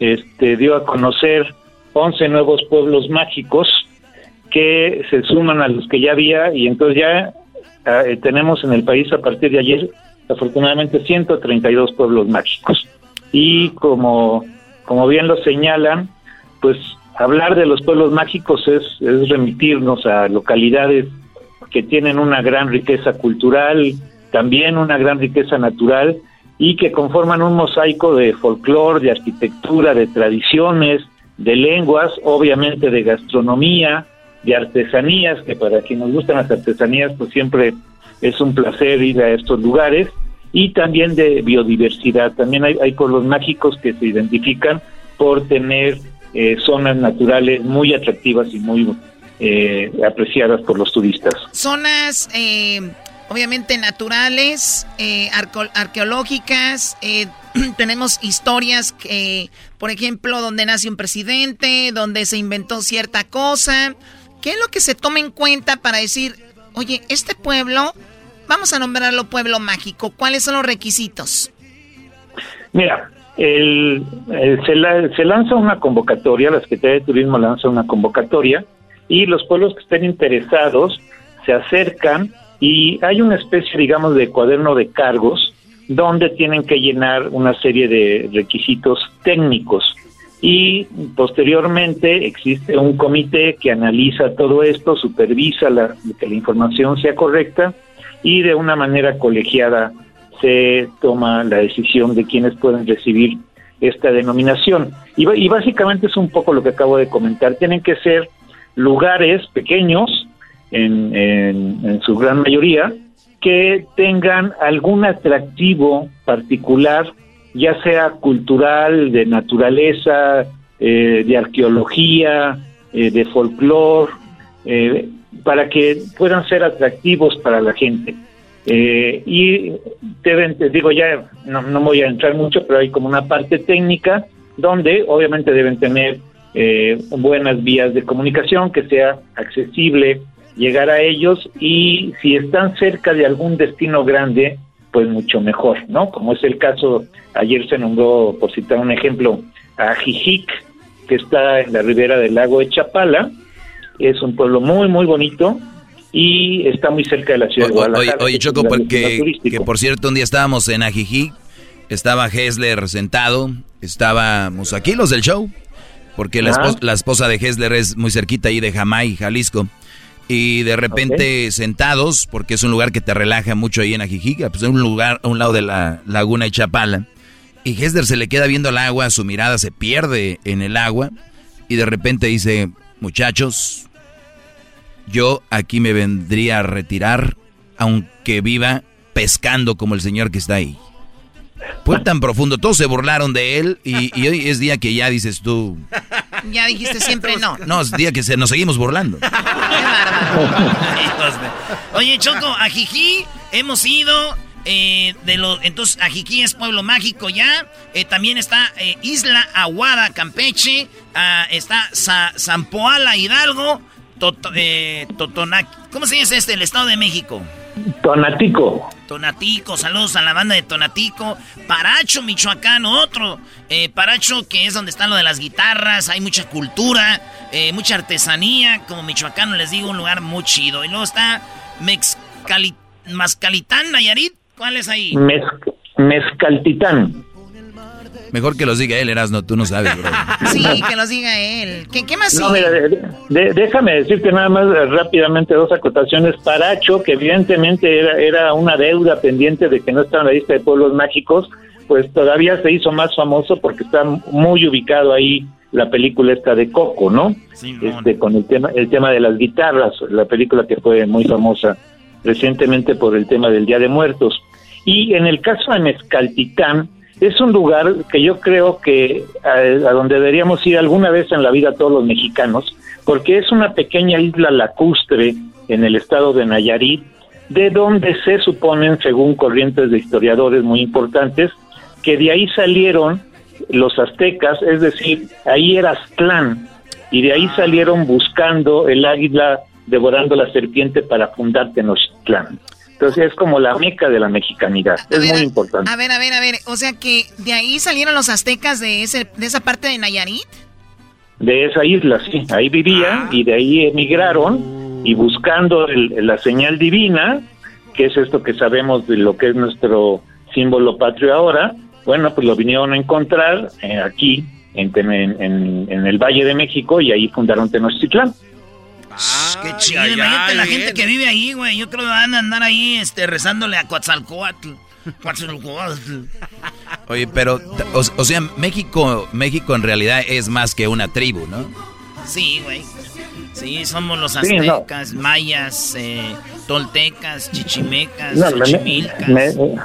este, dio a conocer 11 nuevos pueblos mágicos que se suman a los que ya había y entonces ya eh, tenemos en el país a partir de ayer afortunadamente 132 pueblos mágicos. Y como, como bien lo señalan, pues hablar de los pueblos mágicos es, es remitirnos a localidades que tienen una gran riqueza cultural, también una gran riqueza natural y que conforman un mosaico de folclore, de arquitectura, de tradiciones, de lenguas, obviamente de gastronomía, de artesanías, que para quien nos gustan las artesanías, pues siempre es un placer ir a estos lugares, y también de biodiversidad. También hay, hay pueblos mágicos que se identifican por tener eh, zonas naturales muy atractivas y muy eh, apreciadas por los turistas. Zonas, eh, obviamente, naturales, arqueológicas. tenemos historias que, por ejemplo, donde nace un presidente, donde se inventó cierta cosa. ¿Qué es lo que se toma en cuenta para decir, oye, este pueblo, vamos a nombrarlo pueblo mágico? ¿Cuáles son los requisitos? Mira, el, se, lanza una convocatoria, la Secretaría de Turismo lanza una convocatoria y los pueblos que estén interesados se acercan y hay una especie, digamos, de cuaderno de cargos donde tienen que llenar una serie de requisitos técnicos y posteriormente existe un comité que analiza todo esto, supervisa la, que la información sea correcta y de una manera colegiada se toma la decisión de quienes pueden recibir esta denominación. Y, básicamente es un poco lo que acabo de comentar. Tienen que ser lugares pequeños, en, en su gran mayoría, que tengan algún atractivo particular ya sea cultural, de naturaleza, eh, de arqueología, eh, de folclore, eh, para que puedan ser atractivos para la gente. Y deben, te digo ya, no, no voy a entrar mucho, pero hay como una parte técnica donde obviamente deben tener eh, buenas vías de comunicación, que sea accesible llegar a ellos y si están cerca de algún destino grande, pues mucho mejor, ¿no? Como es el caso, ayer se nombró, por citar un ejemplo, a Jijic, que está en la ribera del lago de Chapala, es un pueblo muy, muy bonito, y está muy cerca de la ciudad de Guadalajara. Oye, Choco, que, que, por cierto, un día estábamos en Ajijic, estaba Hessler sentado, estábamos aquí los del show, porque la, esposa, de Hessler es muy cerquita ahí de Jamay, Jalisco. Y de repente sentados, porque es un lugar que te relaja mucho ahí en Ajijic, pues es un lugar a un lado de la laguna de Chapala. Y Hessler se le queda viendo el agua, su mirada se pierde en el agua, y de repente dice, muchachos, yo aquí me vendría a retirar, aunque viva pescando como el señor que está ahí. Fue tan profundo, todos se burlaron de él y, hoy es día que ya dices tú. Ya dijiste siempre no. No, es día que se, nos seguimos burlando. Oye, Choco, a hemos ido. Eh, de los, entonces, Ajiquí es pueblo mágico ya. Eh, también está eh, Isla Aguada, Campeche. Ah, está Zampoala, Hidalgo. Eh, ¿Cómo se dice este? El Estado de México. Tonatico. Tonatico, saludos a la banda de Tonatico. Paracho, Michoacán, otro. Eh, Paracho, que es donde están lo de las guitarras, hay mucha cultura, eh, mucha artesanía. Como michoacano les digo, un lugar muy chido. Y luego está Mezcali, Mascalitán, Nayarit. ¿Cuál es ahí? Mezcaltitán. Mejor que los diga él, Erasno, tú no sabes, bro. Sí, que los diga él. ¿Qué, más no, mira, déjame decirte nada más eh, rápidamente dos acotaciones. Paracho, que evidentemente era, era una deuda pendiente de que no estaba en la lista de pueblos mágicos, pues todavía se hizo más famoso porque está muy ubicado ahí la película esta de Coco, ¿no? este, con el tema, el tema de las guitarras, la película que fue muy famosa recientemente por el tema del Día de Muertos. Y en el caso de Mezcaltitán, es un lugar que yo creo que a, donde deberíamos ir alguna vez en la vida todos los mexicanos, porque es una pequeña isla lacustre en el estado de Nayarit, de donde se suponen, según corrientes de historiadores muy importantes, que de ahí salieron los aztecas, es decir, ahí era Aztlán, y de ahí salieron buscando el águila devorando la serpiente para fundar Tenochtitlán. Entonces es como la meca de la mexicanidad. es muy importante. A ver, a ver, a ver. O sea que de ahí salieron los aztecas de, ese, de esa parte de Nayarit. De esa isla, sí. Ahí vivían ah. y de ahí emigraron y buscando la señal divina, que es esto que sabemos de lo que es nuestro símbolo patrio ahora, bueno, pues lo vinieron a encontrar eh, aquí en, en, en, el Valle de México y ahí fundaron Tenochtitlán. Qué chido. Imagínate la gente que vive ahí, güey. Yo creo que van a andar ahí este, rezándole a Coatzalcoatl. Oye, pero, o, sea, México, México en realidad es más que una tribu, ¿no? Sí, güey. Sí, somos los aztecas, mayas, eh, toltecas, chichimecas,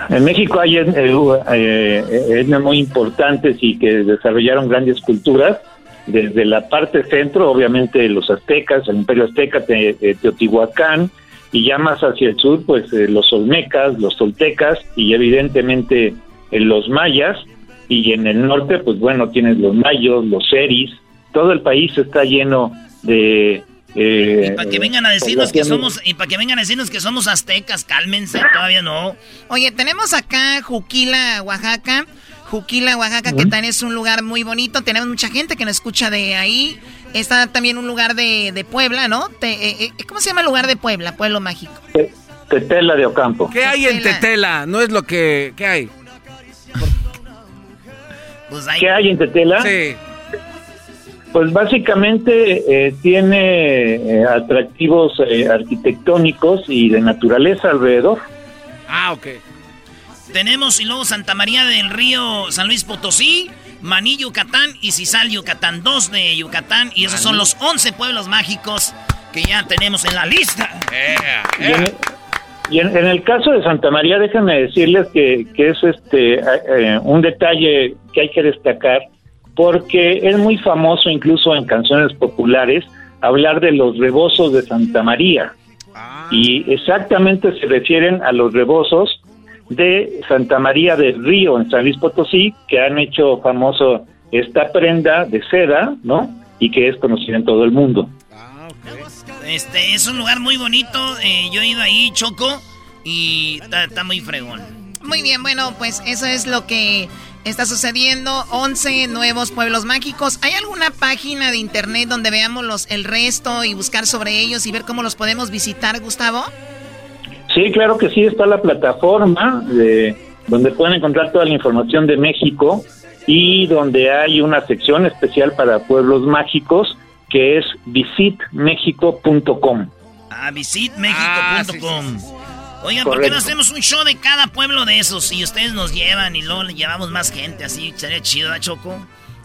en México hay eh, eh, etnias muy importantes y que desarrollaron grandes culturas desde la parte centro, obviamente los aztecas, el imperio azteca, Teotihuacán, y ya más hacia el sur, pues eh, los olmecas, los toltecas y evidentemente eh, los mayas, y en el norte, pues bueno, tienes los mayos, los seris, todo el país está lleno de... Eh, y para que vengan a decirnos que somos y para que vengan a decirnos que somos aztecas, cálmense, todavía no. Oye, tenemos acá Juquila, Oaxaca, Juquila, Oaxaca, que también es un lugar muy bonito. Tenemos mucha gente que nos escucha de ahí. Está también un lugar de, Puebla, ¿no? Eh, eh, ¿Cómo se llama el lugar de Puebla, Pueblo Mágico? Tetela de Ocampo. ¿Qué hay en Tetela? No es lo que... ¿Qué hay? Pues ¿Qué hay en Tetela? Sí. Pues básicamente eh, tiene atractivos arquitectónicos y de naturaleza alrededor. Ah, ok. Tenemos y luego Santa María del Río, San Luis Potosí, Maní, Yucatán y Cisal, Yucatán. Dos de Yucatán y esos son los 11 pueblos mágicos que ya tenemos en la lista. Y, en, el caso de Santa María, déjenme decirles que, es este eh, un detalle que hay que destacar porque es muy famoso incluso en canciones populares hablar de los rebosos de Santa María. Y exactamente se refieren a los rebosos de Santa María del Río en San Luis Potosí, que han hecho famoso esta prenda de seda, ¿no? Y que es conocida en todo el mundo. Este es un lugar muy bonito. Eh, yo he ido ahí, Choco, y está muy fregón. Muy bien, bueno, pues eso es lo que está sucediendo. 11 nuevos pueblos mágicos. ¿Hay alguna página de internet donde veamos los, el resto y buscar sobre ellos y ver cómo los podemos visitar, Gustavo? Sí, claro que sí, está la plataforma de, donde pueden encontrar toda la información de México y donde hay una sección especial para pueblos mágicos que es visitmexico.com. Ah, visitmexico.com. Oigan, ¿por qué no hacemos un show de cada pueblo de esos? Y ustedes nos llevan y luego le llevamos más gente, así sería chido, ¿a Choco?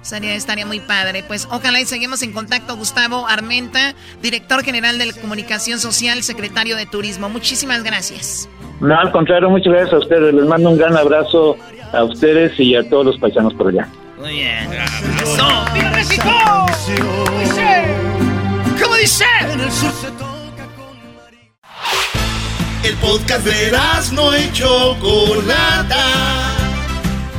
Estaría, estaría muy padre. Pues ojalá y seguimos en contacto. Gustavo Armenta, director general de Comunicación Social, secretario de Turismo. Muchísimas gracias. No, al contrario, muchas gracias a ustedes. Les mando un gran abrazo a ustedes y a todos los paisanos por allá. Muy bien. ¡Eso! ¡Viva México! Dice, ¿Cómo dice? El podcast de no y Chocolata.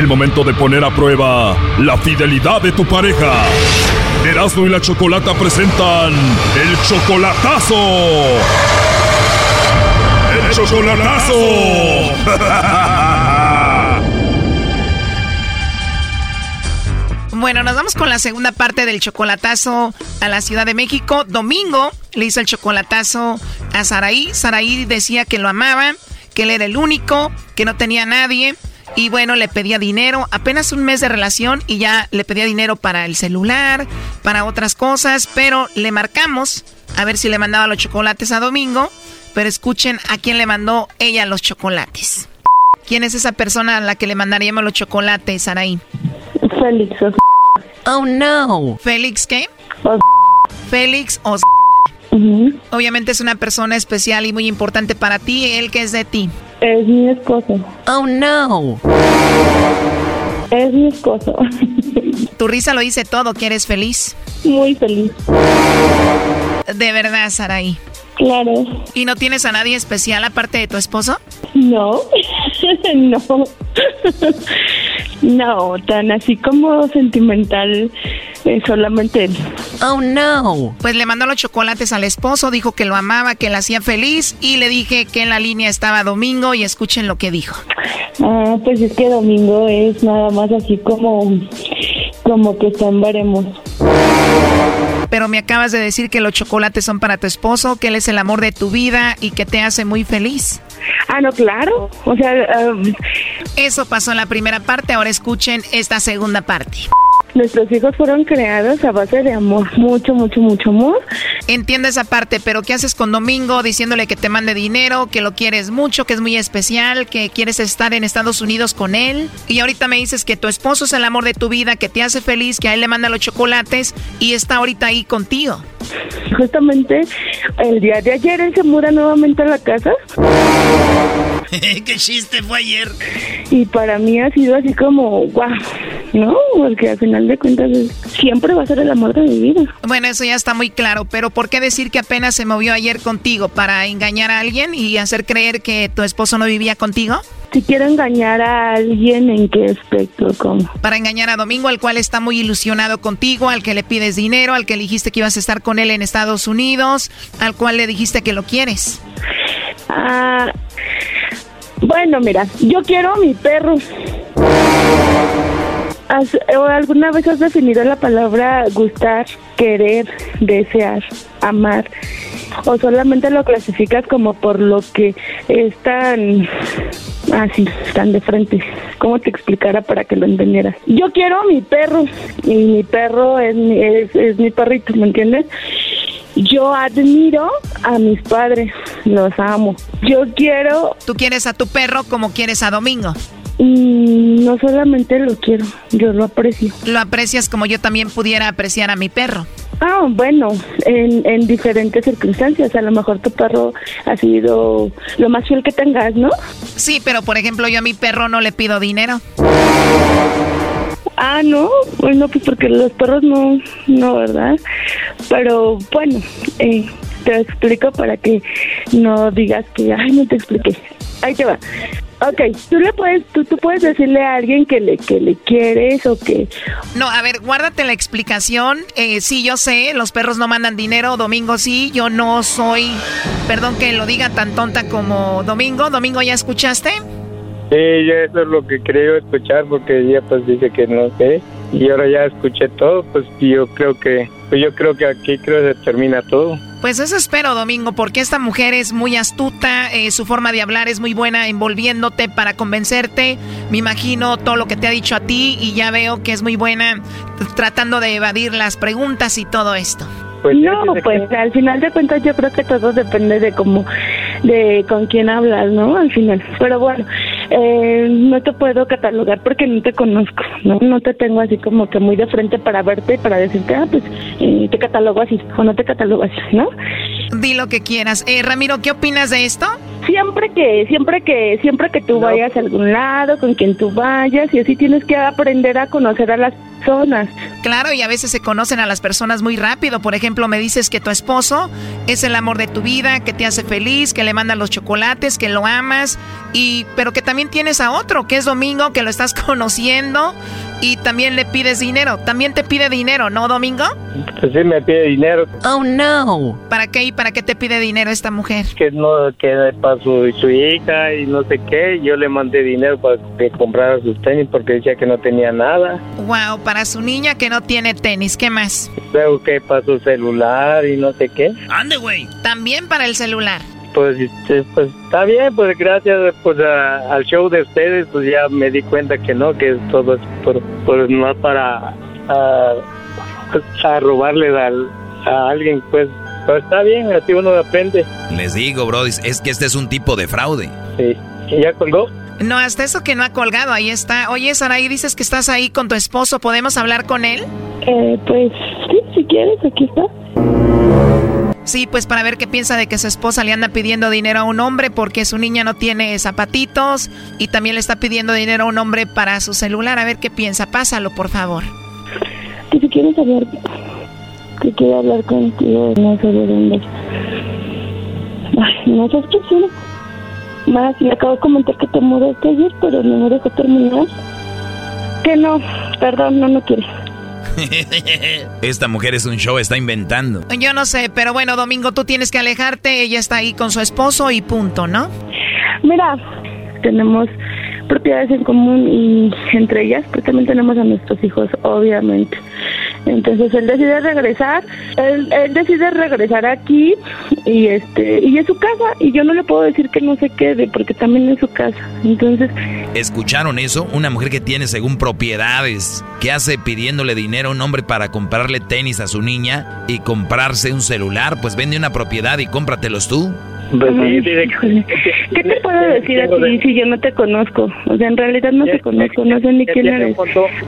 el momento de poner a prueba la fidelidad de tu pareja. Erasmo y la Chocolata presentan el chocolatazo. El chocolatazo. Bueno, nos vamos con la segunda parte del chocolatazo a la Ciudad de México. Domingo le hizo el chocolatazo a Saraí. Saraí decía que lo amaba, que él era el único, que no tenía nadie. Y bueno, le pedía dinero, apenas un mes de relación y ya le pedía dinero para el celular, para otras cosas, pero le marcamos a ver si le mandaba los chocolates a Domingo, pero escuchen a quién le mandó ella los chocolates. ¿Quién es esa persona a la que le mandaríamos los chocolates, Saraí? Félix. Oh no. ¿Félix qué? Félix o Obviamente es una persona especial y muy importante para ti, él que es de ti. Es mi esposo. Oh, no. Es mi esposo. Tu risa lo dice todo, que eres feliz. Muy feliz. De verdad, Saraí. Claro. ¿Y no tienes a nadie especial aparte de tu esposo? No, no. No, tan así como sentimental es solamente él. Oh no. Pues le mandó los chocolates al esposo, dijo que lo amaba, que le hacía feliz y le dije que en la línea estaba Domingo y escuchen lo que dijo. Ah, pues es que Domingo es nada más así como como que están veremos. Pero me acabas de decir que los chocolates son para tu esposo, que él es el amor de tu vida y que te hace muy feliz. Ah, no, claro. O sea, um, eso pasó en la primera parte, ahora escuchen esta segunda parte. Nuestros hijos fueron creados a base de amor, mucho, mucho, mucho amor. Entiendo esa parte, pero ¿qué haces con Domingo diciéndole que te mande dinero, que lo quieres mucho, que es muy especial, que quieres estar en Estados Unidos con él? Y ahorita me dices que tu esposo es el amor de tu vida, que te hace feliz, que a él le manda los chocolates y está ahorita ahí contigo. Justamente el día de ayer él se muda nuevamente a la casa. ¿Qué chiste fue ayer? Y para mí ha sido así como, guau, ¿no? Porque al final de cuentas siempre va a ser el amor de mi vida. Bueno, eso ya está muy claro, pero ¿por qué decir que apenas se movió ayer contigo? ¿Para engañar a alguien y hacer creer que tu esposo no vivía contigo? Si quiero engañar a alguien, ¿en qué aspecto? ¿Cómo? Para engañar a Domingo, al cual está muy ilusionado contigo, al que le pides dinero, al que le dijiste que ibas a estar con él en Estados Unidos, al cual le dijiste que lo quieres. Ah, bueno, mira, yo quiero a mi perro. ¿Alguna vez has definido la palabra gustar, querer, desear, amar? ¿O solamente lo clasificas como por lo que están así, están de frente? ¿Cómo te explicara para que lo entendieras? Yo quiero a mi perro y mi perro es es, es mi perrito, ¿me entiendes? Yo admiro a mis padres, los amo. Yo quiero... Tú quieres a tu perro como quieres a Domingo. Mm, no solamente lo quiero, yo lo aprecio. Lo aprecias como yo también pudiera apreciar a mi perro. Ah, bueno, en, en diferentes circunstancias. A lo mejor tu perro ha sido lo más fiel que tengas, ¿no? Sí, pero por ejemplo yo a mi perro no le pido dinero. Ah, no, bueno, pues porque los perros no, no, ¿verdad? Pero bueno, eh, te explico para que no digas que, ay, no te expliqué. Ahí te va. Ok, tú le puedes, tú, tú puedes decirle a alguien que le, que le quieres o que... No, a ver, guárdate la explicación. Eh, sí, yo sé, los perros no mandan dinero, Domingo sí, yo no soy, perdón que lo diga tan tonta como Domingo. Domingo, ¿ya escuchaste? Sí, yo eso es lo que creo escuchar porque ella pues dice que no sé y ahora ya escuché todo, pues yo creo que pues yo creo que aquí creo que se termina todo. Pues eso espero, Domingo, porque esta mujer es muy astuta, eh, su forma de hablar es muy buena, envolviéndote para convencerte. Me imagino todo lo que te ha dicho a ti y ya veo que es muy buena tratando de evadir las preguntas y todo esto. Pues no, pues al final de cuentas yo creo que todo depende de cómo, de con quién hablas, ¿no? Al final. Pero bueno, eh, no te puedo catalogar porque no te conozco, ¿no? No te tengo así como que muy de frente para verte y para decirte, ah, pues eh, te catalogo así o no te catalogo así, ¿no? Di lo que quieras. Eh, Ramiro, ¿qué opinas de esto? Siempre que, siempre que, siempre que tú vayas a algún lado, con quien tú vayas, y así tienes que aprender a conocer a las personas. Claro, y a veces se conocen a las personas muy rápido. Por ejemplo, me dices que tu esposo es el amor de tu vida, que te hace feliz, que le mandan los chocolates, que lo amas, y pero que también tienes a otro, que es Domingo, que lo estás conociendo y también le pides dinero. También te pide dinero, ¿no, Domingo? Pues sí, me pide dinero. Oh, no. ¿Para qué y para qué te pide dinero esta mujer? Que no, que para su, su hija y no sé qué. Yo le mandé dinero para que comprara sus tenis porque decía que no tenía nada. Wow, para su niña que no tiene tenis, ¿qué más? Luego que para su celular y no sé qué. Ande, güey. También para el celular pues, este, pues está bien, pues gracias pues al show de ustedes, pues ya me di cuenta que no, que todo es por, por no para a, a robarle a alguien, pues, pues está bien, así uno aprende. Les digo, bro, es que este es un tipo de fraude. Sí, ¿y ya colgó? No, hasta eso que no ha colgado, ahí está. Oye, Saraí, dices que estás ahí con tu esposo, ¿podemos hablar con él? Eh, pues sí, si quieres, aquí está. Sí, pues para ver qué piensa de que su esposa le anda pidiendo dinero a un hombre porque su niña no tiene zapatitos y también le está pidiendo dinero a un hombre para su celular. A ver qué piensa. Pásalo, por favor. Que si quieres hablar, que quiero hablar contigo, no sé de dónde. Ay, no sé qué quiero. Más, le acabo de comentar que te mudaste ayer, pero no me dejó terminar. Que no, perdón, no, no quiero. Esta mujer es un show, está inventando. Yo no sé, pero bueno, Domingo, tú tienes que alejarte. Ella está ahí con su esposo y punto, ¿no? Mira, tenemos propiedades en común y entre ellas pues también tenemos a nuestros hijos, obviamente. Entonces él decide regresar, él, decide regresar aquí y este y es su casa y yo no le puedo decir que no se quede porque también es su casa. Entonces, ¿escucharon eso? Una mujer que tiene según propiedades, que hace pidiéndole dinero a un hombre para comprarle tenis a su niña y comprarse un celular, pues vende una propiedad y cómpratelos tú. Pues ¿Qué te puedo decir a ti si yo no te conozco? O sea, en realidad no te conozco, no sé ni quién eres.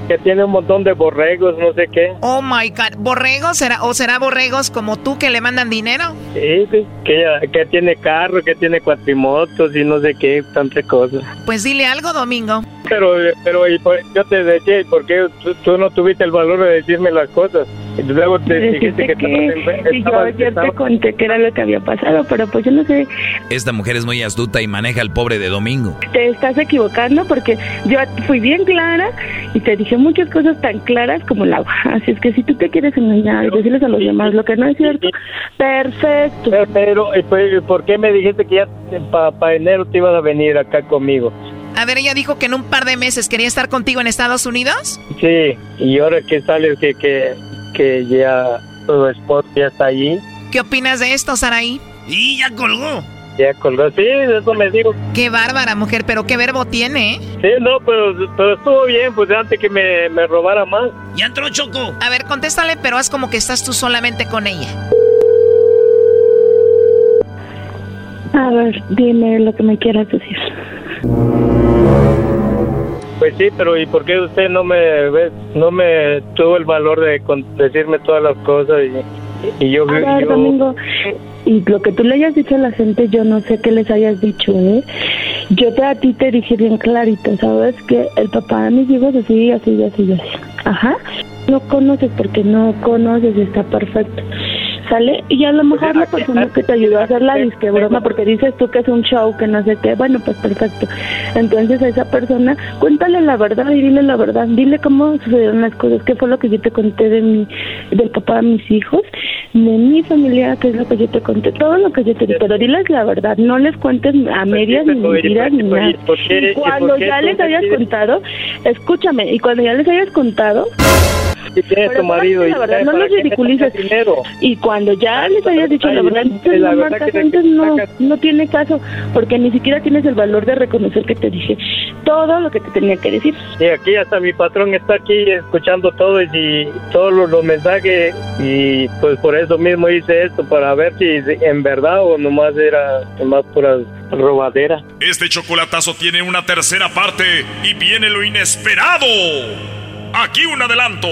que tiene un montón de borregos, no sé qué. Oh my god, ¿borregos? ¿Será, ¿O será borregos como tú que le mandan dinero? Sí, que, que tiene carro, que tiene cuatrimotos y no sé qué, tantas cosas. Pues dile algo, Domingo. Pero, pero yo te decía, ¿por qué tú, no tuviste el valor de decirme las cosas? Y luego te dijiste que, que yo, yo te conté que era lo que había pasado, pero pues yo no sé. Esta mujer es muy astuta y maneja al pobre de Domingo. Te estás equivocando porque yo fui bien clara y te dije muchas cosas tan claras como el agua. Así es que si tú te quieres engañar y decirles a los demás lo que no es cierto, perfecto. Pero, pero ¿por qué me dijiste que ya para enero te ibas a venir acá conmigo? A ver, ella dijo que en un par de meses quería estar contigo en Estados Unidos. Sí, y ahora que sale que, que, que ya tu esposo ya está allí. ¿Qué opinas de esto, Saraí? Y ya colgó. Ya colgó, sí, eso me digo. Qué bárbara mujer, pero qué verbo tiene, ¿eh? Sí, no, pero, pero estuvo bien, pues antes que me, me robara más. Ya entró Choco. A ver, contéstale, pero haz como que estás tú solamente con ella. A ver, dime lo que me quieras decir. Pues sí, pero ¿y por qué usted no me ve, no me tuvo el valor de decirme todas las cosas y, y yo, yo... Domingo, y lo que tú le hayas dicho a la gente, yo no sé qué les hayas dicho, ¿eh? Yo te, a ti te dije bien clarito, ¿sabes? Que el papá de mis hijos así, así, así, así. Ajá. No conoces porque no conoces y está perfecto. ¿Sale? Y a lo mejor la persona que te ayudó a hacer la disque broma, porque dices tú que es un show, que no sé qué, bueno, pues perfecto. Entonces a esa persona, cuéntale la verdad y dile la verdad, dile cómo sucedieron las cosas, qué fue lo que yo te conté de mi, del papá de mis hijos, de mi familia, qué es lo que yo te conté, todo lo que yo te dije, pero diles la verdad, no les cuentes a medias ni mentiras ni nada. Cuando ya les hayas contado, escúchame, y cuando ya les hayas contado si tienes tu marido la verdad, no los ridiculices. y cuando ya les hayas dicho la verdad, la no antes no, no tiene caso porque ni siquiera tienes el valor de reconocer que te dije todo lo que te tenía que decir. Y aquí hasta mi patrón está aquí escuchando todo y todos los, mensajes y pues por eso mismo hice esto para ver si en verdad o nomás era más pura robadera. Este chocolatazo tiene una tercera parte y viene lo inesperado. Aquí un adelanto.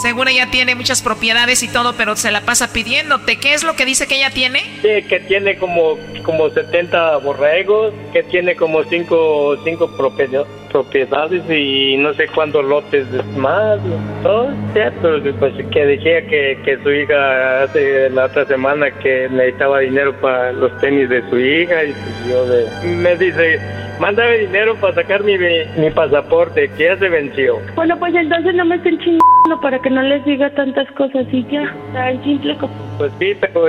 Seguro ella tiene muchas propiedades y todo, pero se la pasa pidiéndote. ¿Qué es lo que dice que ella tiene? Que tiene como, como 70 borregos, que tiene como 5 cinco, propiedades y no sé cuántos lotes más. Todo, pero pues que decía que, que su hija hace la otra semana que necesitaba dinero para los tenis de su hija y pues yo de, me dice Mándame dinero para sacar mi, mi pasaporte, que ya se venció. Bueno, pues entonces no me estén chingando para que no les diga tantas cosas y ya, tan simple como... Pues sí, pero...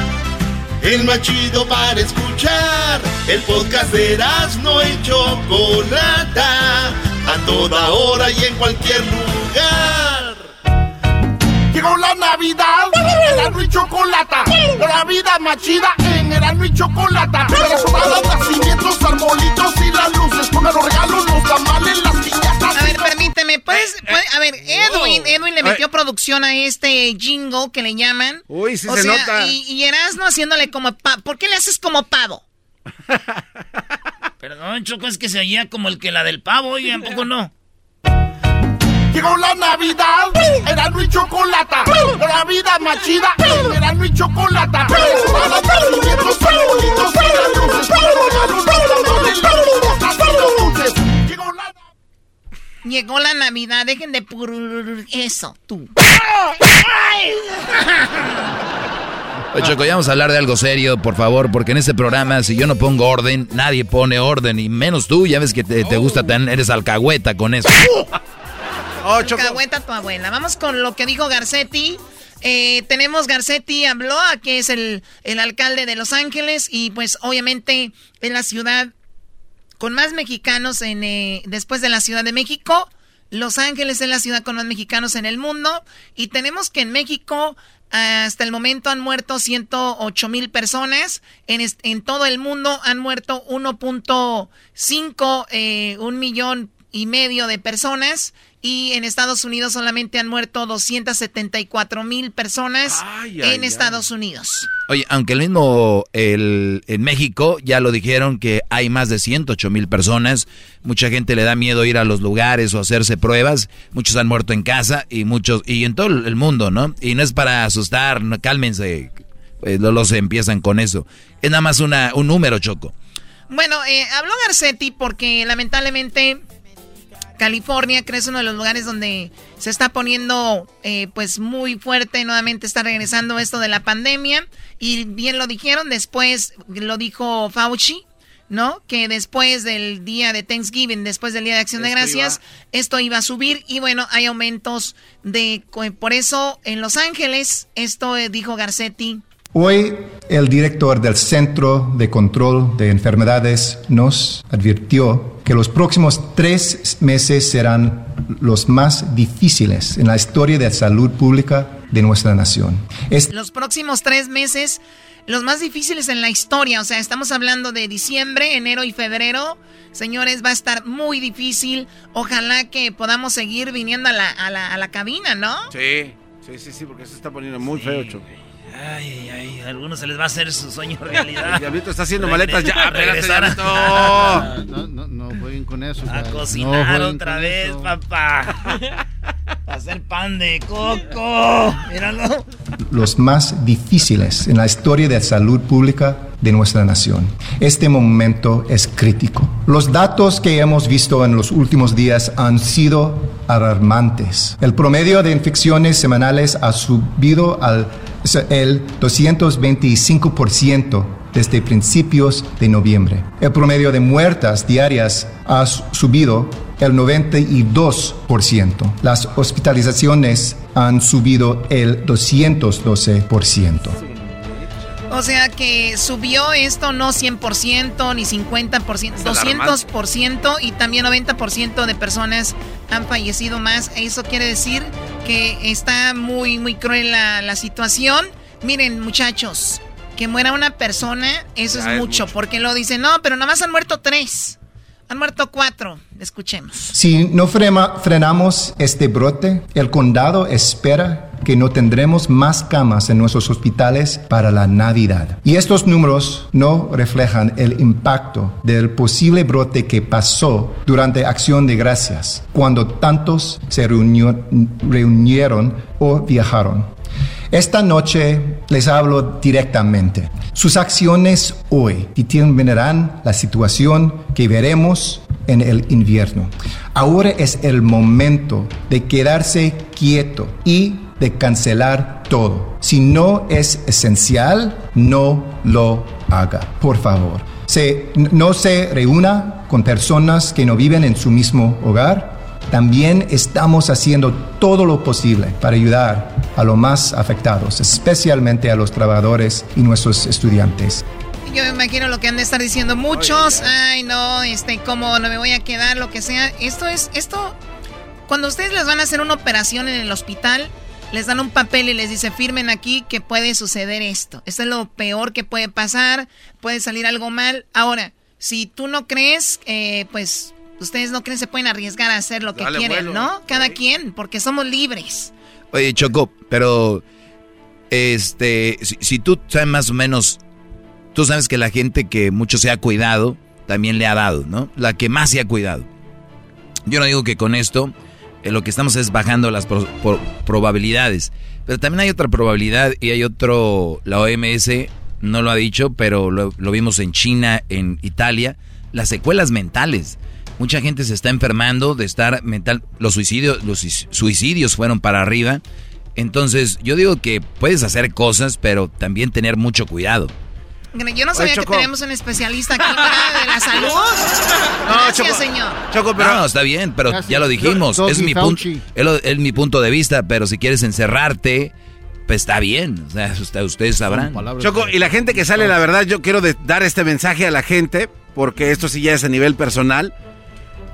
el más chido para escuchar. El podcast de no y Chocolata, a toda hora y en cualquier lugar. Llegó la Navidad, Erasmo y Chocolata, la vida más chida en Erasmo y Chocolata. Las hogadas, nacimientos, arbolitos y las luces, con los regalos, los tamales, permíteme, ¿puedes, a ver, Edwin, Edwin le metió producción a este jingle que le llaman. Uy, sí se nota. Y, y Erasmo haciéndole como ¿Por qué le haces como pavo? Perdón, Choco, es que se oía como el que la del pavo, y tampoco no. Llegó la Navidad, era y Chocolata. La vida más chida, era y Chocolata. Llegó la Navidad, dejen de pur... Eso, tú. Oye, Choco, ya vamos a hablar de algo serio, por favor, porque en este programa, si yo no pongo orden, nadie pone orden, y menos tú, ya ves que te, gusta, tener, eres alcahueta con eso. Oh, alcahueta tu abuela. Vamos con lo que dijo Garcetti. Eh, tenemos Garcetti habló, que es el, el alcalde de Los Ángeles, y pues obviamente en la ciudad con más mexicanos en, eh, después de la Ciudad de México. Los Ángeles es la ciudad con más mexicanos en el mundo. Y tenemos que en México hasta el momento han muerto 108 mil personas. En, en, todo el mundo han muerto 1.5, eh, un millón y medio de personas y en Estados Unidos solamente han muerto 274 mil personas en Estados Unidos. Oye, aunque el mismo el, en México ya lo dijeron que hay más de 108 mil personas, mucha gente le da miedo ir a los lugares o hacerse pruebas, muchos han muerto en casa y muchos y en todo el mundo, ¿no? Y no es para asustar, no, cálmense, pues, los empiezan con eso. Es nada más una, un número, Choco. Bueno, eh, habló Garcetti porque lamentablemente California, creo es uno de los lugares donde se está poniendo eh, pues muy fuerte, nuevamente está regresando esto de la pandemia y bien lo dijeron, después lo dijo Fauci, ¿no? Que después del día de Thanksgiving, después del día de Acción de Gracias, esto iba a subir y bueno, hay aumentos de por eso en Los Ángeles, esto eh, dijo Garcetti Hoy el director del Centro de Control de Enfermedades nos advirtió que los próximos tres meses serán los más difíciles en la historia de salud pública de nuestra nación. Los próximos tres meses, los más difíciles en la historia, o sea, estamos hablando de diciembre, enero y febrero. Señores, va a estar muy difícil. Ojalá que podamos seguir viniendo a la, a la, a la cabina, ¿no? Sí, sí, sí, sí, porque se está poniendo muy feo, Choco. Ay, ay, a algunos se les va a hacer su sueño realidad. Diablito está haciendo maletas ya. Regresar a... No, no, no jueguen con eso. A cocinar otra vez, papá. hacer pan de coco. Míralo. Los más difíciles en la historia de salud pública de nuestra nación. Este momento es crítico. Los datos que hemos visto en los últimos días han sido alarmantes. El promedio de infecciones semanales ha subido al el 225% desde principios de noviembre. El promedio de muertas diarias ha subido el 92%. Las hospitalizaciones han subido el 212%. O sea que subió esto no 100% ni 50%, 200% y también 90% de personas han fallecido más. Eso quiere decir que está muy, muy cruel la, situación. Miren, muchachos, que muera una persona, eso es, mucho, porque lo dicen, no, pero nada más han muerto tres. Han muerto cuatro. Escuchemos. Si no frenamos este brote, el condado espera que no tendremos más camas en nuestros hospitales para la Navidad. Y estos números no reflejan el impacto del posible brote que pasó durante Acción de Gracias, cuando tantos se reunieron o viajaron. Esta noche les hablo directamente. Sus acciones hoy determinarán la situación que veremos en el invierno. Ahora es el momento de quedarse quieto y de cancelar todo. Si no es esencial, no lo haga, por favor. Se, no se reúna con personas que no viven en su mismo hogar también estamos haciendo todo lo posible para ayudar a los más afectados, especialmente a los trabajadores y nuestros estudiantes. Yo me imagino lo que han de estar diciendo muchos. Ay, no, este, cómo no me voy a quedar, lo que sea. Esto es, esto, cuando ustedes les van a hacer una operación en el hospital, les dan un papel y les dice, firmen aquí que puede suceder esto. Esto es lo peor que puede pasar, puede salir algo mal. Ahora, si tú no crees, eh, pues ustedes no creen se pueden arriesgar a hacer lo que quieren, ¿no? Cada quien, porque somos libres. Oye, Choco, pero este, si, tú sabes más o menos, tú sabes que la gente que mucho se ha cuidado, también le ha dado, ¿no? La que más se ha cuidado. Yo no digo que con esto eh, lo que estamos es bajando las probabilidades, pero también hay otra probabilidad y hay otro, la OMS no lo ha dicho, pero lo vimos en China, en Italia, las secuelas mentales. Mucha gente se está enfermando de estar mental. Los suicidios, los suicidios fueron para arriba. Entonces, yo digo que puedes hacer cosas, pero también tener mucho cuidado. Yo no sabía que tenemos un especialista aquí para de la salud. No, Gracias, señor. Choco, pero no, está bien, pero ya lo dijimos. Es mi, punto, es, mi punto de vista, pero si quieres encerrarte, pues está bien. O sea, ustedes sabrán. Choco, y la gente que sale, la verdad, yo quiero dar este mensaje a la gente, porque esto sí ya es a nivel personal.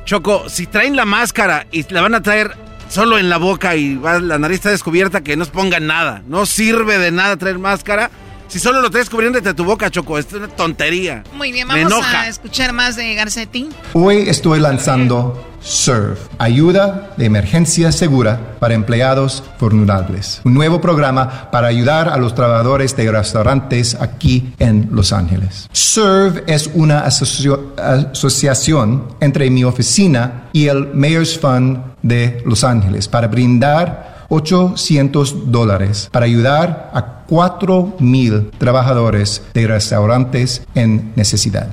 Choco, si traen la máscara y la van a traer solo en la boca y la nariz está descubierta, que no se pongan nada. No sirve de nada traer máscara. Si solo lo traes cubriendo de tu boca, Choco, es una tontería. Muy bien, vamos a escuchar más de Garcetti. Hoy estoy lanzando SERVE, ayuda de emergencia segura para empleados vulnerables. Un nuevo programa para ayudar a los trabajadores de restaurantes aquí en Los Ángeles. SERVE es una asociación entre mi oficina y el Mayor's Fund de Los Ángeles para brindar 800 dólares para ayudar a 4 mil trabajadores de restaurantes en necesidad.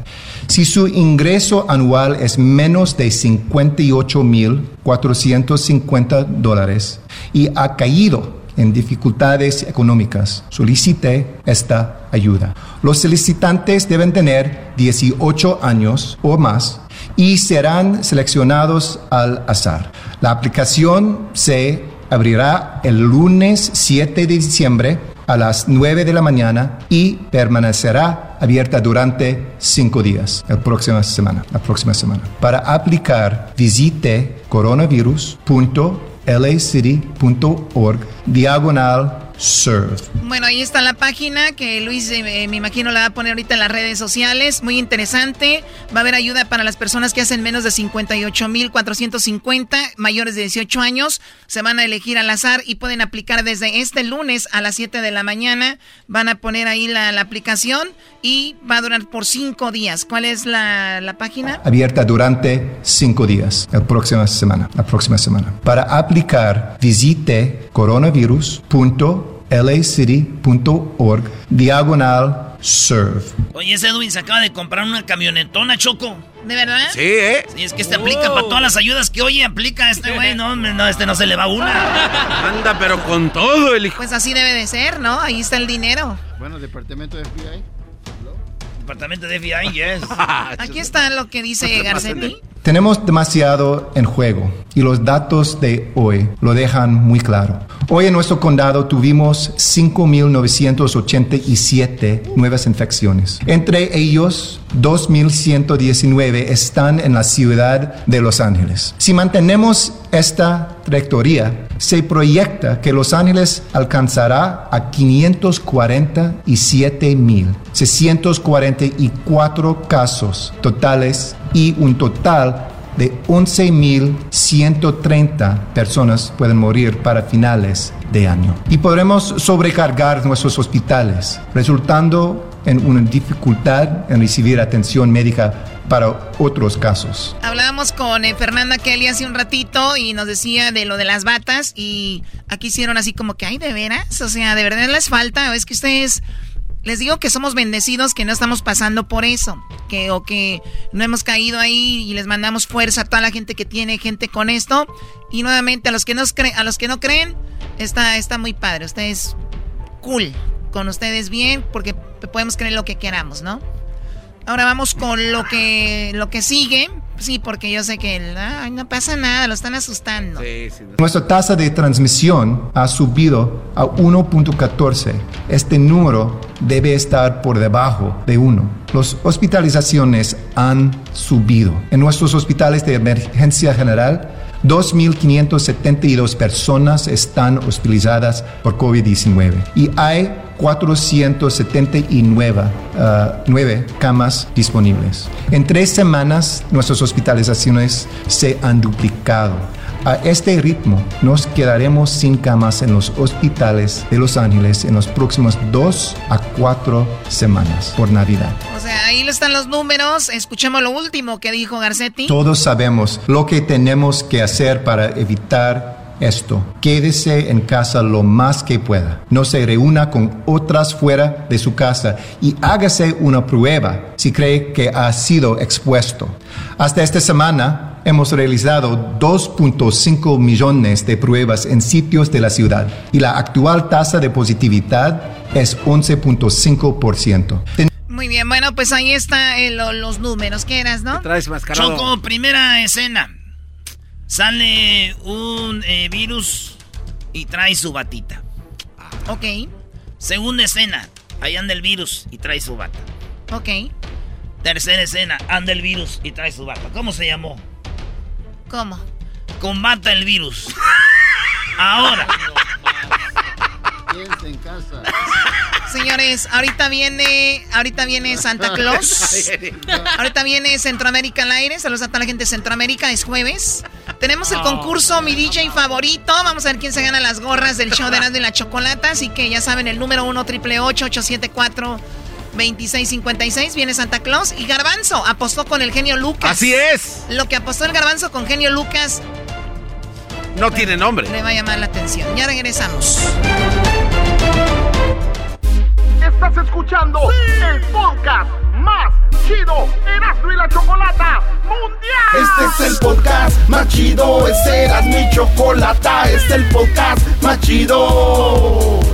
Si su ingreso anual es menos de 58 mil 450 dólares y ha caído en dificultades económicas, solicite esta ayuda. Los solicitantes deben tener 18 años o más y serán seleccionados al azar. La aplicación se abrirá el lunes 7 de diciembre a las 9 de la mañana y permanecerá abierta durante cinco días, la próxima semana, la próxima semana. Para aplicar, visite coronavirus.lacity.org diagonal serve. Bueno, ahí está la página que Luis eh, me imagino la va a poner ahorita en las redes sociales. Muy interesante. Va a haber ayuda para las personas que hacen menos de 58.450, mayores de 18 años. Se van a elegir al azar y pueden aplicar desde este lunes a las 7 de la mañana. Van a poner ahí la, aplicación y va a durar por cinco días. ¿Cuál es la, la página? Abierta durante cinco días, la próxima semana. La próxima semana. Para aplicar, visite coronavirus.com lacity.org, diagonal serve. Oye, ese Edwin se acaba de comprar una camionetona, Choco. ¿De verdad? Sí, ¿eh? Sí, es que este aplica para todas las ayudas que oye, aplica este güey. No, no, este no se le va una. Anda, pero con todo el hijo. Pues así debe de ser, ¿no? Ahí está el dinero. Bueno, departamento de FBI. Departamento de FBI, yes. Aquí está lo que dice Garcetti. Tenemos demasiado en juego y los datos de hoy lo dejan muy claro. Hoy en nuestro condado tuvimos 5.987 nuevas infecciones. Entre ellos, 2.119 están en la ciudad de Los Ángeles. Si mantenemos esta trayectoria, se proyecta que Los Ángeles alcanzará a 547.644 casos totales y un total de 11.130 personas pueden morir para finales de año. Y podremos sobrecargar nuestros hospitales, resultando en una dificultad en recibir atención médica para otros casos. Hablábamos con eh, Fernanda Kelly hace un ratito y nos decía de lo de las batas y aquí hicieron así como que, ay, ¿de veras? O sea, ¿de verdad les falta? ¿O es que ustedes les digo que somos bendecidos, que no estamos pasando por eso, que o que no hemos caído ahí y les mandamos fuerza a toda la gente que tiene gente con esto. Y nuevamente a los que no, a los que no creen, está, está muy padre. Ustedes cool, con ustedes bien, porque podemos creer lo que queramos, ¿no? Ahora vamos con lo que, lo que sigue. Sí, porque yo sé que no pasa nada, lo están asustando. Nuestra tasa de transmisión ha subido a 1.14. Este número debe estar por debajo de 1. Las hospitalizaciones han subido. En nuestros hospitales de emergencia general, 2.572 personas están hospitalizadas por COVID-19 y hay 479 uh, camas disponibles. En tres semanas nuestras hospitalizaciones se han duplicado. A este ritmo nos quedaremos sin camas en los hospitales de Los Ángeles en los próximos dos a cuatro semanas por Navidad. O sea, ahí están los números. Escuchemos lo último que dijo Garcetti. Todos sabemos lo que tenemos que hacer para evitar esto. Quédese en casa lo más que pueda. No se reúna con otras fuera de su casa y hágase una prueba si cree que ha sido expuesto. Hasta esta semana hemos realizado 2.5 millones de pruebas en sitios de la ciudad y la actual tasa de positividad es 11.5%. Muy bien, bueno, pues ahí están eh, los números. ¿Qué eras, no? Traes Choco, primera escena. Sale un eh, virus y trae su batita. Ok. Segunda escena. Ahí anda el virus y trae su bata. Ok. Tercera escena. Anda el virus y trae su bata. ¿Cómo se llamó? ¿Cómo? Combata el virus. Ahora. en casa. Señores, ahorita viene, ahorita viene Santa Claus. ahorita viene Centroamérica al aire. Saludos a toda la gente de Centroamérica. Es jueves. Tenemos el concurso Mi DJ favorito. Vamos a ver quién se gana las gorras del show de Erasmo y la Chocolata. Así que ya saben, el número 1 triple 874 2656 viene Santa Claus y Garbanzo apostó con el genio Lucas. Así es. Lo que apostó el Garbanzo con genio Lucas no tiene nombre. Le va a llamar la atención. Ya regresamos. Estás escuchando el podcast más chido Erasmo y la Chocolata Mundial. Este es el podcast más chido, este era mi chocolata, este es el podcast más chido.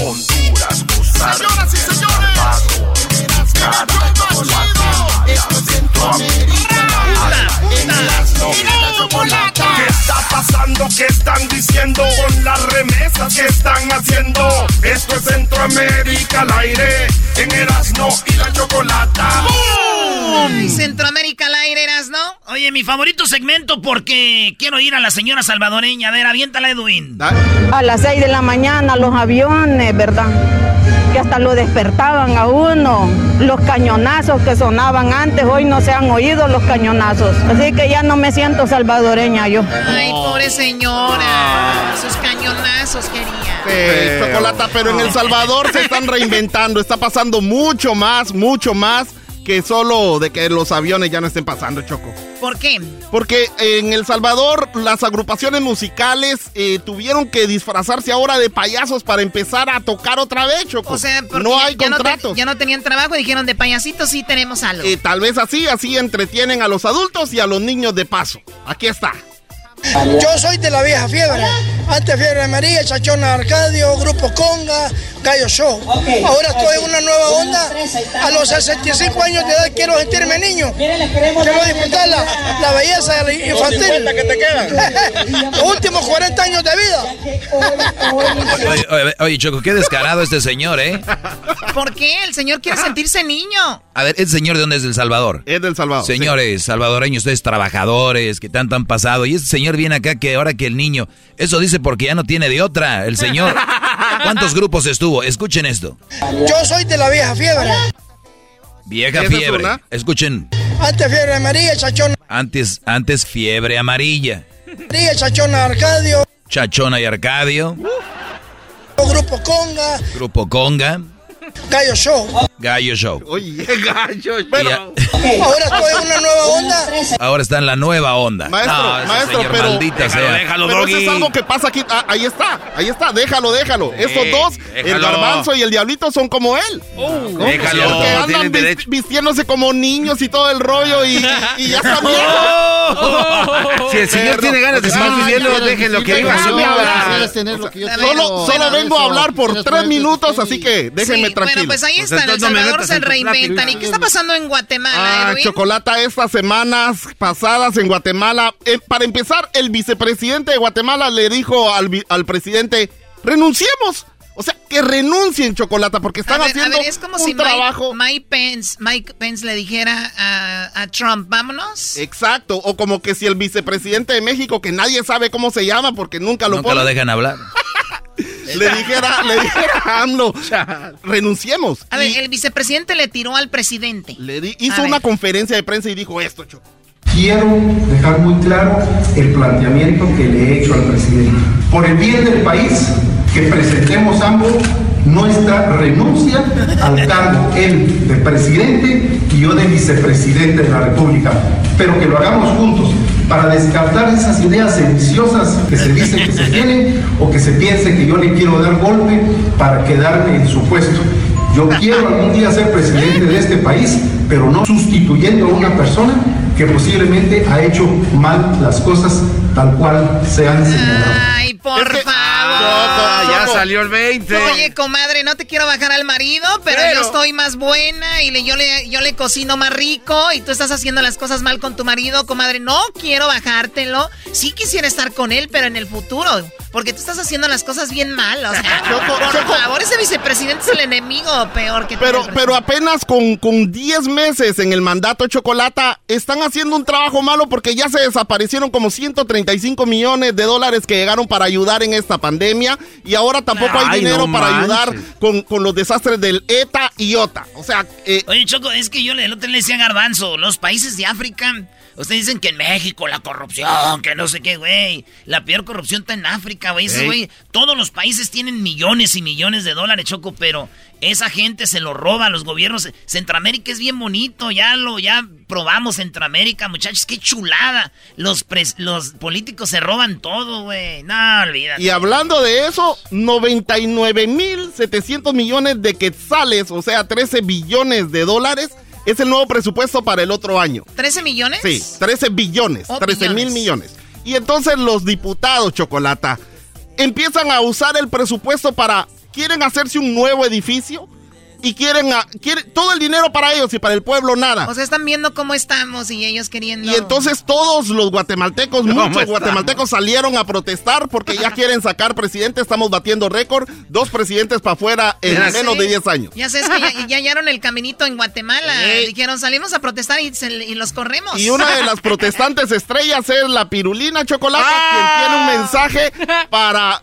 Honduras, Costa Señoras y señores, esto es Centroamérica. ¿Qué está pasando? ¿Qué están diciendo con las remesas que están haciendo? Esto es Centroamérica al aire en Erasmo y la Chocolata. Ay, Centroamérica al aire, Erasno. Oye, mi favorito segmento porque quiero ir a la señora salvadoreña. A ver, aviéntala, Edwin. A las 6 de la mañana los aviones, ¿verdad? Que hasta lo despertaban a uno. Los cañonazos que sonaban antes, hoy no se han oído los cañonazos. Así que ya no me siento salvadoreña yo. Ay, pobre señora. Sus cañonazos quería. Sí, chocolata, pero en El Salvador se están reinventando. Está pasando mucho más, mucho más que solo de que los aviones ya no estén pasando, Choco. ¿Por qué? Porque en El Salvador las agrupaciones musicales eh, tuvieron que disfrazarse ahora de payasos para empezar a tocar otra vez, Choco. O sea, porque no hay ya contratos. te- ya no tenían trabajo y dijeron de payasitos sí tenemos algo. Eh, tal vez así, así entretienen a los adultos y a los niños de paso. Aquí está. Yo soy de la vieja fiebre. Antes Fiebre María, Chachona Arcadio, Grupo Conga, Gallo Show. Ahora estoy en una nueva onda. A los 65 años de edad quiero sentirme niño. Quiero disfrutar la, la belleza infantil. 50 que te quedan. Los últimos 40 años de vida. Oye, oye, oye, Choco, qué descarado este señor, ¿eh? ¿Por qué? El señor quiere sentirse niño. A ver, ¿este señor de dónde es del Salvador? Es del Salvador. Señores salvadoreños, ustedes trabajadores, que tanto han pasado. Y este señor viene acá que ahora que el niño. Eso dice porque ya no tiene de otra. El señor. ¿Cuántos grupos estuvo? Escuchen esto. Yo soy de la vieja fiebre. Vieja ¿Esa es fiebre. Escuchen. Antes Fiebre María, Chachona Antes, antes fiebre amarilla. María, Chachona Arcadio, Chachona y Arcadio. Grupo Conga, Grupo Conga. Gallo Show. Gallo Show. Oye, gallo. Pero, Ahora estoy en una nueva onda. ahora está en la nueva onda. Maestro, No, ese maestro, señor, pero. maldita sea. pero eso es algo que pasa aquí. Ah, ahí está, ahí está, déjalo, déjalo. Estos dos, el déjalo. garbanzo y el diablito, son como él. ¿No? Déjalo, Porque andan vistiéndose como niños y todo el rollo y, y ya están viejos. Si el señor tiene ganas de seguir viviendo, déjenlo que viva su vida. Solo, solo vengo a hablar por tres minutos, así que déjenme Sí, tranquilo. Bueno, pues ahí está, en El Salvador se reinventan. ¿Y qué está pasando en Guatemala, Ah, Edwin? Chocolata, estas semanas pasadas en Guatemala, eh, para empezar, el vicepresidente de Guatemala le dijo al, al presidente, renunciemos. O sea, que renuncien, Chocolata, porque están a ver, haciendo a ver, es como un si trabajo... Mike, Mike Pence, Mike Pence le dijera a, a Trump, vámonos. Exacto, o como que si el vicepresidente de México, que nadie sabe cómo se llama porque nunca lo Nunca pone, lo dejan hablar. le dijera, le dijera a AMLO, renunciemos. A ver, el vicepresidente le tiró al presidente. Le di- hizo una conferencia de prensa y dijo esto, Choco. Quiero dejar muy claro el planteamiento que le he hecho al presidente. Por el bien del país, que presentemos ambos nuestra renuncia al cargo, él de presidente y yo de vicepresidente de la República, pero que lo hagamos juntos para descartar esas ideas sediciosas que se dicen que se tienen o que se piense que yo le quiero dar golpe para quedarme en su puesto. Yo quiero algún día ser presidente de este país, pero no sustituyendo a una persona que posiblemente ha hecho mal las cosas tal cual se han señalado. Ay, por favor. ya salió el 20. Oye, comadre, no te quiero bajar al marido, pero, Pero- yo estoy más buena y le, yo, le, yo le cocino más rico y tú estás haciendo las cosas mal con tu marido, comadre. No quiero bajártelo. Sí quisiera estar con él, pero en el futuro. Porque tú estás haciendo las cosas bien mal. O sea, por favor, ese vicepresidente es el enemigo peor que Pero, tiene pero apenas con, con 10 meses en el mandato de Chocolata, están haciendo un trabajo malo porque ya se desaparecieron como 135 millones de dólares que llegaron para ayudar en esta pandemia y ahora tampoco hay Ay, dinero no para ayudar con, con los desastres del ETA y OTA. O sea, eh, Oye, Choco, es que yo le- el otro le decía a Garbanzo, los países de África, Ustedes dicen que en México la corrupción, que no sé qué, güey. La peor corrupción está en África, güey. güey. Todos los países tienen millones y millones de dólares, Choco, pero esa gente se lo roba a los gobiernos. Centroamérica es bien bonito, ya lo, ya probamos Centroamérica, muchachos, qué chulada. Los, los políticos se roban todo, güey. No, olvídate. Y hablando de eso, 99.700 millones de quetzales, o sea, 13 billones de dólares es el nuevo presupuesto para el otro año. ¿13 millones? Sí, 13 billones, 13 mil millones. Y entonces los diputados, Chocolata, empiezan a usar el presupuesto para... ¿Quieren hacerse un nuevo edificio? y quieren, todo el dinero para ellos y para el pueblo nada. O sea, están viendo cómo estamos y ellos queriendo. Y entonces todos los guatemaltecos, muchos guatemaltecos salieron a protestar porque ya quieren sacar presidente. Estamos batiendo récord, dos presidentes para afuera en menos de 10 años. Ya sé, es que ya, hallaron el caminito en Guatemala. Dijeron, salimos a protestar y, los corremos. Y una de las protestantes estrellas es la Pirulina Chocolate, quien tiene un mensaje para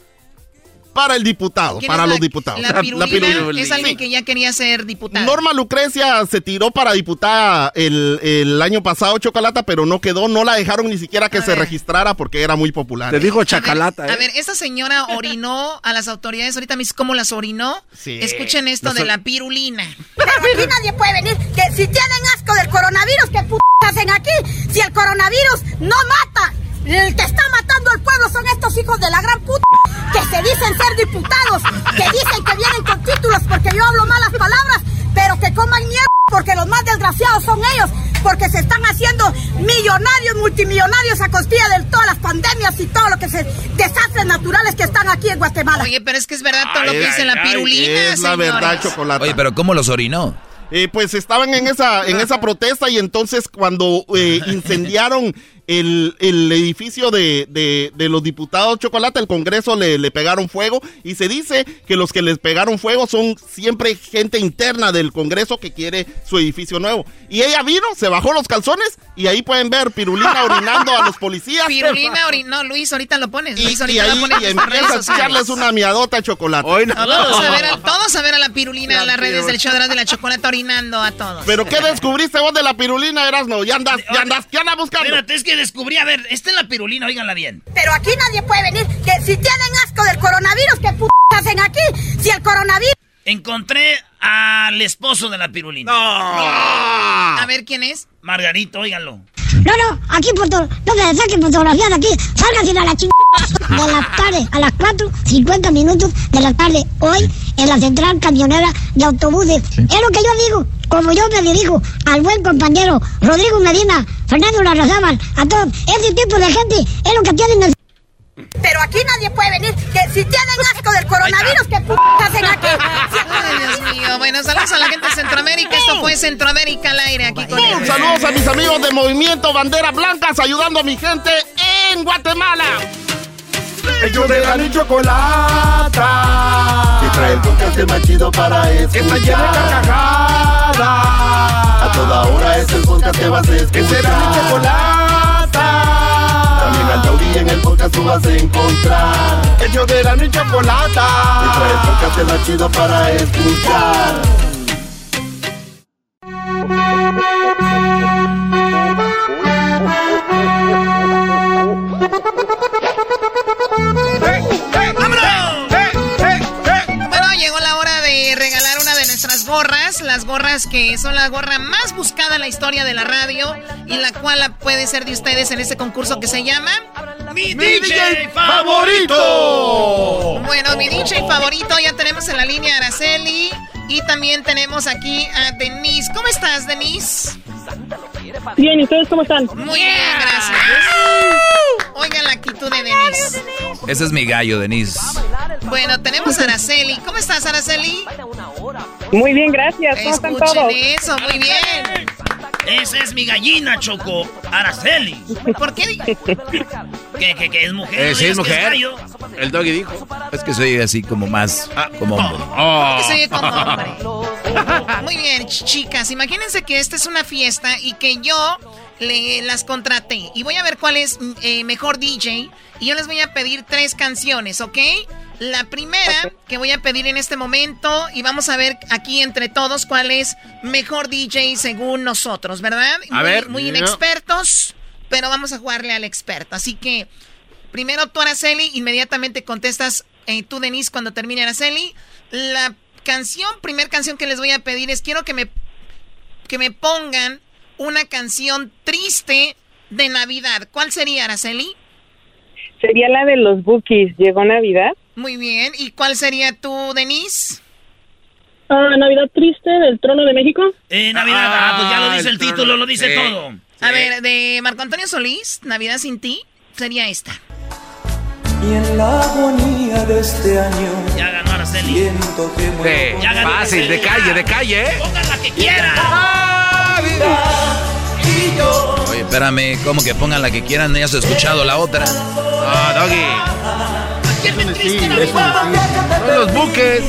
para el diputado, para los diputados. La pirulina, es alguien que ya quería ser diputada. Norma Lucrecia se tiró para diputada el, año pasado, Chocolata, pero no quedó, no la dejaron ni siquiera que se registrara porque era muy popular. Te dijo Chacalata. A ver, ¿eh? a ver, esta señora orinó a las autoridades, ahorita me cómo las orinó. Escuchen esto de la pirulina. aquí nadie puede venir, que si tienen asco del coronavirus, ¿qué p hacen aquí? Si el coronavirus no mata, el que está matando al pueblo son estos hijos de la gran puta que se dicen ser diputados, que dicen que vienen con títulos porque yo hablo malas palabras, pero que coman mierda porque los más desgraciados son ellos, porque se están haciendo millonarios, multimillonarios a costilla de todas las pandemias y todo lo que se desastres naturales que están aquí en Guatemala. Oye, pero es que es verdad todo lo que dice la pirulina. Es la verdad, chocolate. Oye, pero ¿cómo los orinó? Eh, pues estaban en esa, en esa protesta y entonces cuando eh, incendiaron el, edificio de, los diputados Chocolate, el Congreso le, le, pegaron fuego y se dice que los que les pegaron fuego son siempre gente interna del Congreso que quiere su edificio nuevo. Y ella vino, se bajó los calzones y ahí pueden ver Pirulina orinando a los policías. Pirulina orinó, Luis, ahorita lo pones. Luis, ahorita lo pones y empieza a echarles una miadota de chocolate. Hoy no. Todos, a ver a, todos a ver a la Pirulina en las redes del show de la chocolate orinando a todos. ¿Pero qué descubriste vos de la Pirulina, Erasno? Ya andas, ya andas, ¿qué andas buscando? Espérate, es que descubrí, a ver, esta es la pirulina, óiganla bien. Pero aquí nadie puede venir, que si tienen asco del coronavirus, ¿qué p hacen aquí? Si el coronavirus... Encontré al esposo de la pirulina. No. A ver, ¿quién es? Margarito, óiganlo. No, no, aquí foto, no me saquen fotografías de aquí. Salgan a la chingada de la tarde, a las 4.50 minutos de la tarde, hoy en la central camionera de autobuses. Es lo que yo digo, como yo me dirijo al buen compañero Rodrigo Medina, Fernando Larrazábal, a todos. Ese tipo de gente es lo que tienen pero aquí nadie puede venir. Que si tienen asco del coronavirus, ¿qué p hacen aquí? Ay, Dios mío. Bueno, saludos a la gente de Centroamérica. Esto fue Centroamérica al aire aquí con Saludos a mis amigos de Movimiento Banderas Blancas ayudando a mi gente en Guatemala. Ellos de la chocolata. Que trae el podcast más chido para escuchar. Está llena de carcajadas. A toda hora es el podcast que vas a escuchar. Que será mi chocolata en el podcast tú vas a encontrar El yo de la y chocolata Y trae el podcast más chido para escuchar las gorras que son la gorra más buscada en la historia de la radio y la cual puede ser de ustedes en este concurso que se llama Mi, DJ, favorito. Bueno, mi DJ favorito ya tenemos en la línea Araceli y también tenemos aquí a Denise. ¿Cómo estás, Denise? Bien, ¿y ustedes cómo están? Muy bien, gracias. Oigan la actitud de Denise. Ese es mi gallo, Denise. Bueno, tenemos a Araceli. ¿Cómo estás, Araceli? Muy bien, gracias. ¿Cómo están todos? eso, muy bien. Esa es mi gallina, Choco. Araceli. ¿Por qué? ¿Qué, qué, qué es mujer? Eh, sí, es mujer. El doggy dijo. Es que soy así como más ah, como hombre. Oh. soy como hombre. Muy bien, chicas. Imagínense que esta es una fiesta y que yo le, las contraté. Y voy a ver cuál es eh, mejor DJ. Y yo les voy a pedir tres canciones, ¿ok? La primera que voy a pedir en este momento y vamos a ver aquí entre todos cuál es mejor DJ según nosotros, ¿verdad? A ver. Muy inexpertos. pero vamos a jugarle al experto. Así que, primero tú, Araceli, inmediatamente contestas eh, tú, Denise, cuando termine Araceli. La canción, primer canción que les voy a pedir es quiero que me, que me pongan una canción triste de Navidad. ¿Cuál sería, Araceli? Sería la de los Bookies. ¿Llegó Navidad? Muy bien. ¿Y cuál sería tú, Denise? Ah, Navidad Triste del Trono de México. Eh, Navidad, ah, pues ya lo dice el, título, lo dice todo. A ver, de Marco Antonio Solís, Navidad sin ti, sería esta. Y en la agonía de este año. Ya ganó Araceli. Siento que muero. Ya ganó Fácil, de calle, de calle, ¿eh? Pongan la que quieran. Yo. Oye, espérame, ¿cómo que pongan la que quieran? Ya has escuchado la otra. Ah, Doggy. ¿Quién me triste Son Navidad? los buques.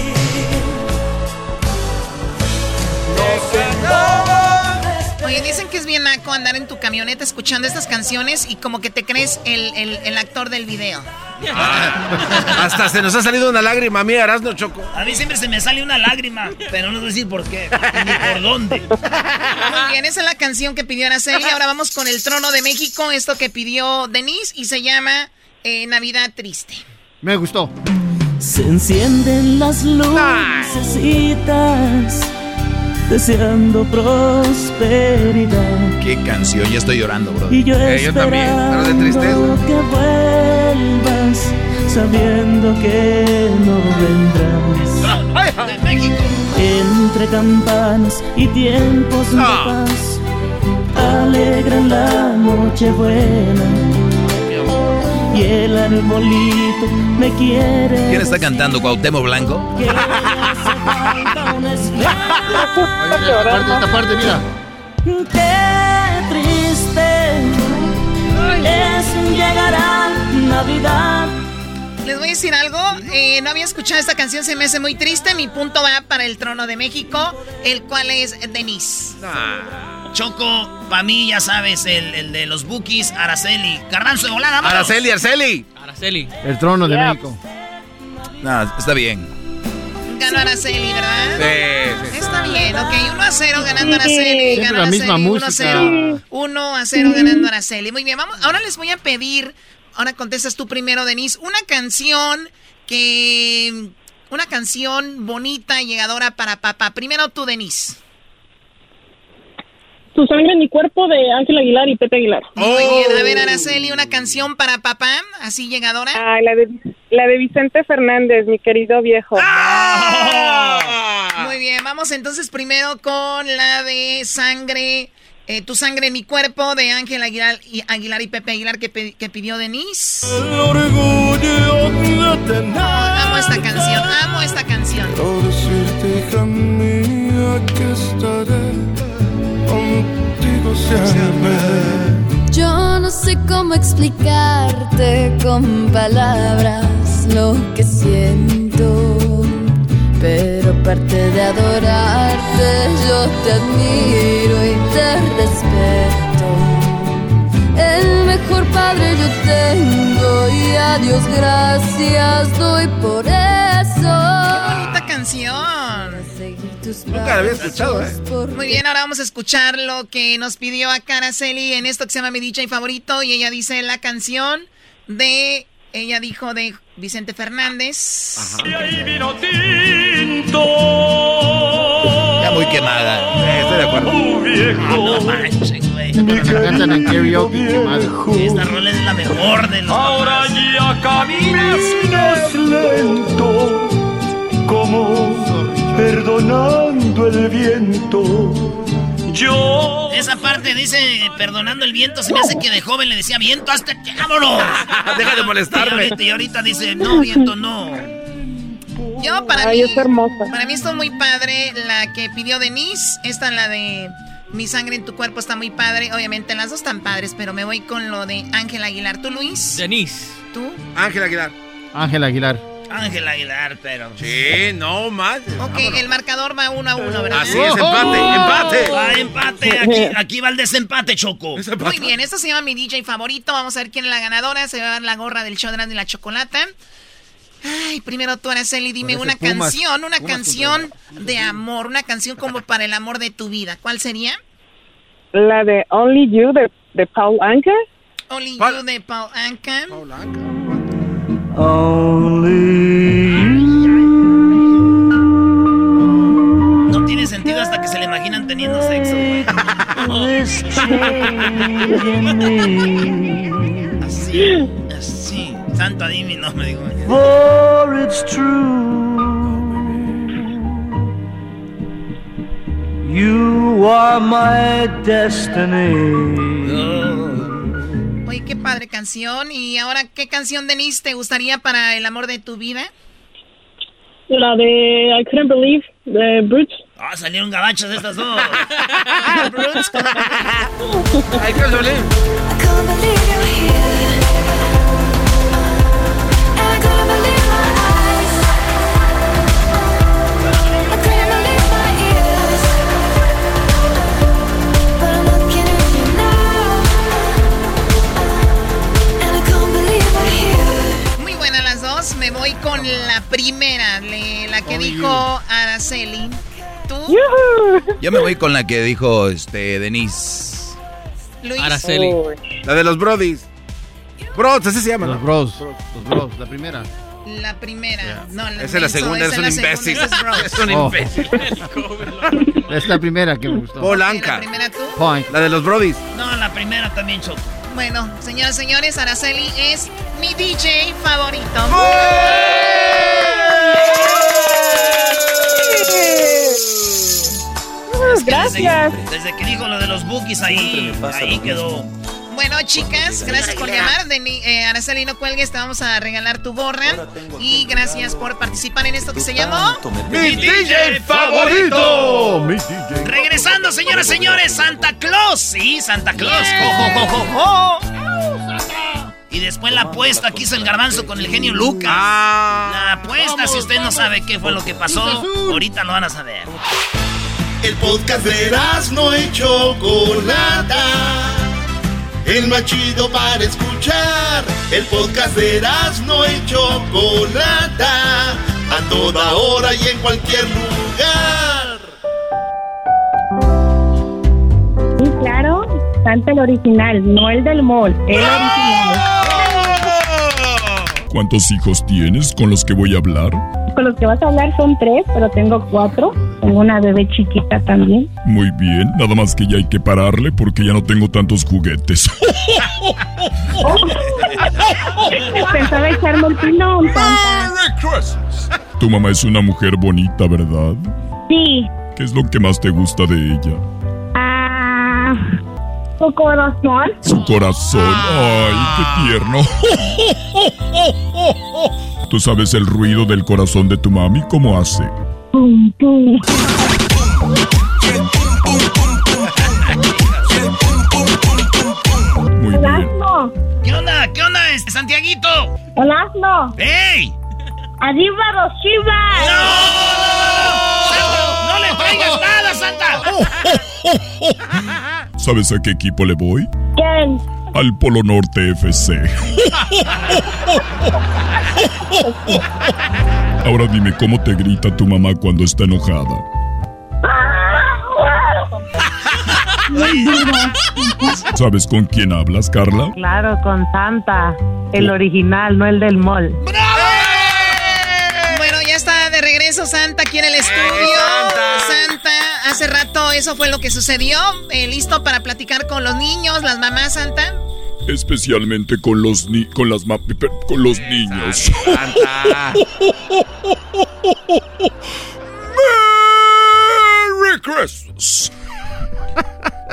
Oye, dicen que es bien naco andar en tu camioneta escuchando estas canciones y como que te crees el, el, el actor del video. Hasta se nos ha salido una lágrima a mí, Erasno Choco. A mí siempre se me sale una lágrima, pero no sé decir por qué, ni por dónde. Muy bien, esa es la canción que pidió Araceli. Ahora vamos con el trono de México, esto que pidió Denise y se llama eh, Navidad Triste. Me gustó. Se encienden las lucecitas deseando prosperidad. Qué canción, ya estoy llorando, bro. Y yo, Eh, yo también, pero de tristeza. que vuelvas, sabiendo que no vendrás. De México. Entre campanas y tiempos de Ah. paz, alegran la noche buena. Y el arbolito me quiere. ¿Quién está cantando? ¿Cuauhtémoc Blanco? Oye, esta parte, esta parte, mira. Qué triste es llegar a Navidad. Les voy a decir algo, eh, no había escuchado esta canción, se me hace muy triste. Mi punto va para el trono de México, el cual es Denise. Choco, para mí, ya sabes, el, el de los bookies, Araceli. Garbanzo de volada, vámonos. Araceli, Araceli. Araceli. El trono de México. No, está bien. Ganó Araceli, ¿verdad? Sí, sí. Está bien, ok. 1 a 0 ganando Araceli. Ganó la misma Araceli. 1 a música. 0. 1 a 0 ganando Araceli. Muy bien, vamos. Ahora les voy a pedir, ahora contestas tú primero, Denise, una canción que. Una canción bonita y llegadora para papá. Primero tú, Denise. Tu sangre en mi cuerpo de Ángel Aguilar y Pepe Aguilar. Muy bien, a ver, Araceli, una canción para papá, así llegadora. Ah, la de, la de Vicente Fernández, mi querido viejo. Muy bien, vamos entonces primero con la de sangre, eh, tu sangre en mi cuerpo de Ángel Aguilar y, Aguilar y Pepe Aguilar que, pe- que pidió Denise. El orgullo de tener. Amo esta canción, amo esta canción. Quiero decirte, hija mía, que. Yo no sé cómo explicarte con palabras lo que siento, pero aparte de adorarte, yo te admiro y te respeto. El mejor padre yo tengo y a Dios gracias doy por eso. Nunca la había escuchado, ¿eh? Muy bien, ahora vamos a escuchar lo que nos pidió a Araceli en esto que se llama Mi DJ Favorito y ella dice la canción de, ella dijo de Vicente Fernández. Ya muy quemada. estoy de acuerdo. Ah, no manches, güey. Cantan en karaoke. Esta rola es la mejor de los Ahora papás. ya caminas lento, como perdonando el viento. Yo Esa parte dice, perdonando el viento, se me hace que de joven le decía, viento, hasta vámonos. Deja de molestarme. Y ahorita, y ahorita dice, no, viento, no. Yo para Ay, mí, es hermosa. para mí está muy padre la que pidió Denise, esta la de Mi sangre en tu cuerpo está muy padre, obviamente las dos están padres, pero me voy con lo de Ángel Aguilar. ¿Tú, Luis? Denise. ¿Tú? Ángel Aguilar. Ángel Aguilar. Ángel Aguilar, pero... Sí, no más. Ok, el marcador va uno a uno, ¿verdad? Así es, empate, empate. Va empate, aquí, aquí va el desempate, Choco. Muy bien, esto se llama mi DJ favorito. Vamos a ver quién es la ganadora. Se va a dar la gorra del show de la chocolata. Ay, primero tú, Araceli, dime una Pumas, canción, una Pumas canción de amor, una canción como para el amor de tu vida. ¿Cuál sería? La de Only You de, de Paul Anka. Only You de Paul Anka. Paul Anka. No tiene sentido hasta que se le imaginan teniendo sexo. así, así. Santo adivino, me digo. For it's true. You are my destiny. Oye, qué padre canción. Y ahora, ¿qué canción, Denise, te gustaría para el amor de tu vida? La de I Couldn't Believe, de Brutes. Ah, salieron gabachos estas dos. Brutes. I couldn't believe. I couldn't believe you're here. Dos. Me voy con la primera, le- la que dijo Araceli. ¿Tú? Yo me voy con la que dijo este Denise. Luis. Araceli. La de los Brodis. Bros, así se llama. Los bros. Los bros, la primera. La primera. No, la Esa es la segunda, es un imbécil. es un Oh. imbécil. Es la primera que me gustó. Polanca. ¿La primera tú? Point. La de los Brodis. No, la primera también, Choco. Bueno, señoras y señores, Araceli es mi DJ favorito. Gracias. Desde, desde que dijo lo de los bookies ahí, ahí quedó. Bueno, chicas, gracias por llamar. Deni- eh, Araceli, no cuelgues, te vamos a regalar tu gorra. Y gracias por participar en esto que se llamó... ¡Mi DJ favorito! Mi DJ. Regresando, señoras y señores, Santa Claus. Sí, Santa Claus. Jo, jo, jo, jo, jo. Y después la apuesta que hizo el garbanzo con el genio Lucas. la apuesta, si usted no sabe qué fue lo que pasó, ahorita lo van a saber. El podcast de no y Chocolata. El más chido para escuchar. El podcast de no y Chocolata. A toda hora y en cualquier lugar. Sí, claro. Santa el original, no el del mall. El original. ¿Cuántos hijos tienes con los que voy a hablar? Con los que vas a hablar son tres, pero tengo cuatro. Tengo una bebé chiquita también. Muy bien, nada más que ya hay que pararle porque ya no tengo tantos juguetes. Pensaba echarme el Santa. Tu mamá es una mujer bonita, ¿verdad? Sí. ¿Qué es lo que más te gusta de ella? Su corazón. Su corazón. Ay, qué tierno. ¿Tú sabes el ruido del corazón de tu mami? ¿Cómo hace? Pum, pum. Muy bien. ¿Qué onda? ¿Qué onda, este Santiaguito? El asno. ¡Ey! Arriba los chivas. ¡Santo, ¡No le traigas nada, Santa! ¿Sabes a qué equipo le voy? ¿Quién? Al Polo Norte FC. Ahora dime cómo te grita tu mamá cuando está enojada. ¿Sabes con quién hablas, Carla? Claro, con Santa, el original, no el del mall. Bueno, ya está de regreso Santa aquí en el estudio. Santa. Hace rato eso fue lo que sucedió. Eh, ¿Listo para platicar con los niños, las mamás, Santa? Especialmente con los ni con las ma- per- con los niños. Santa. Merry Christmas.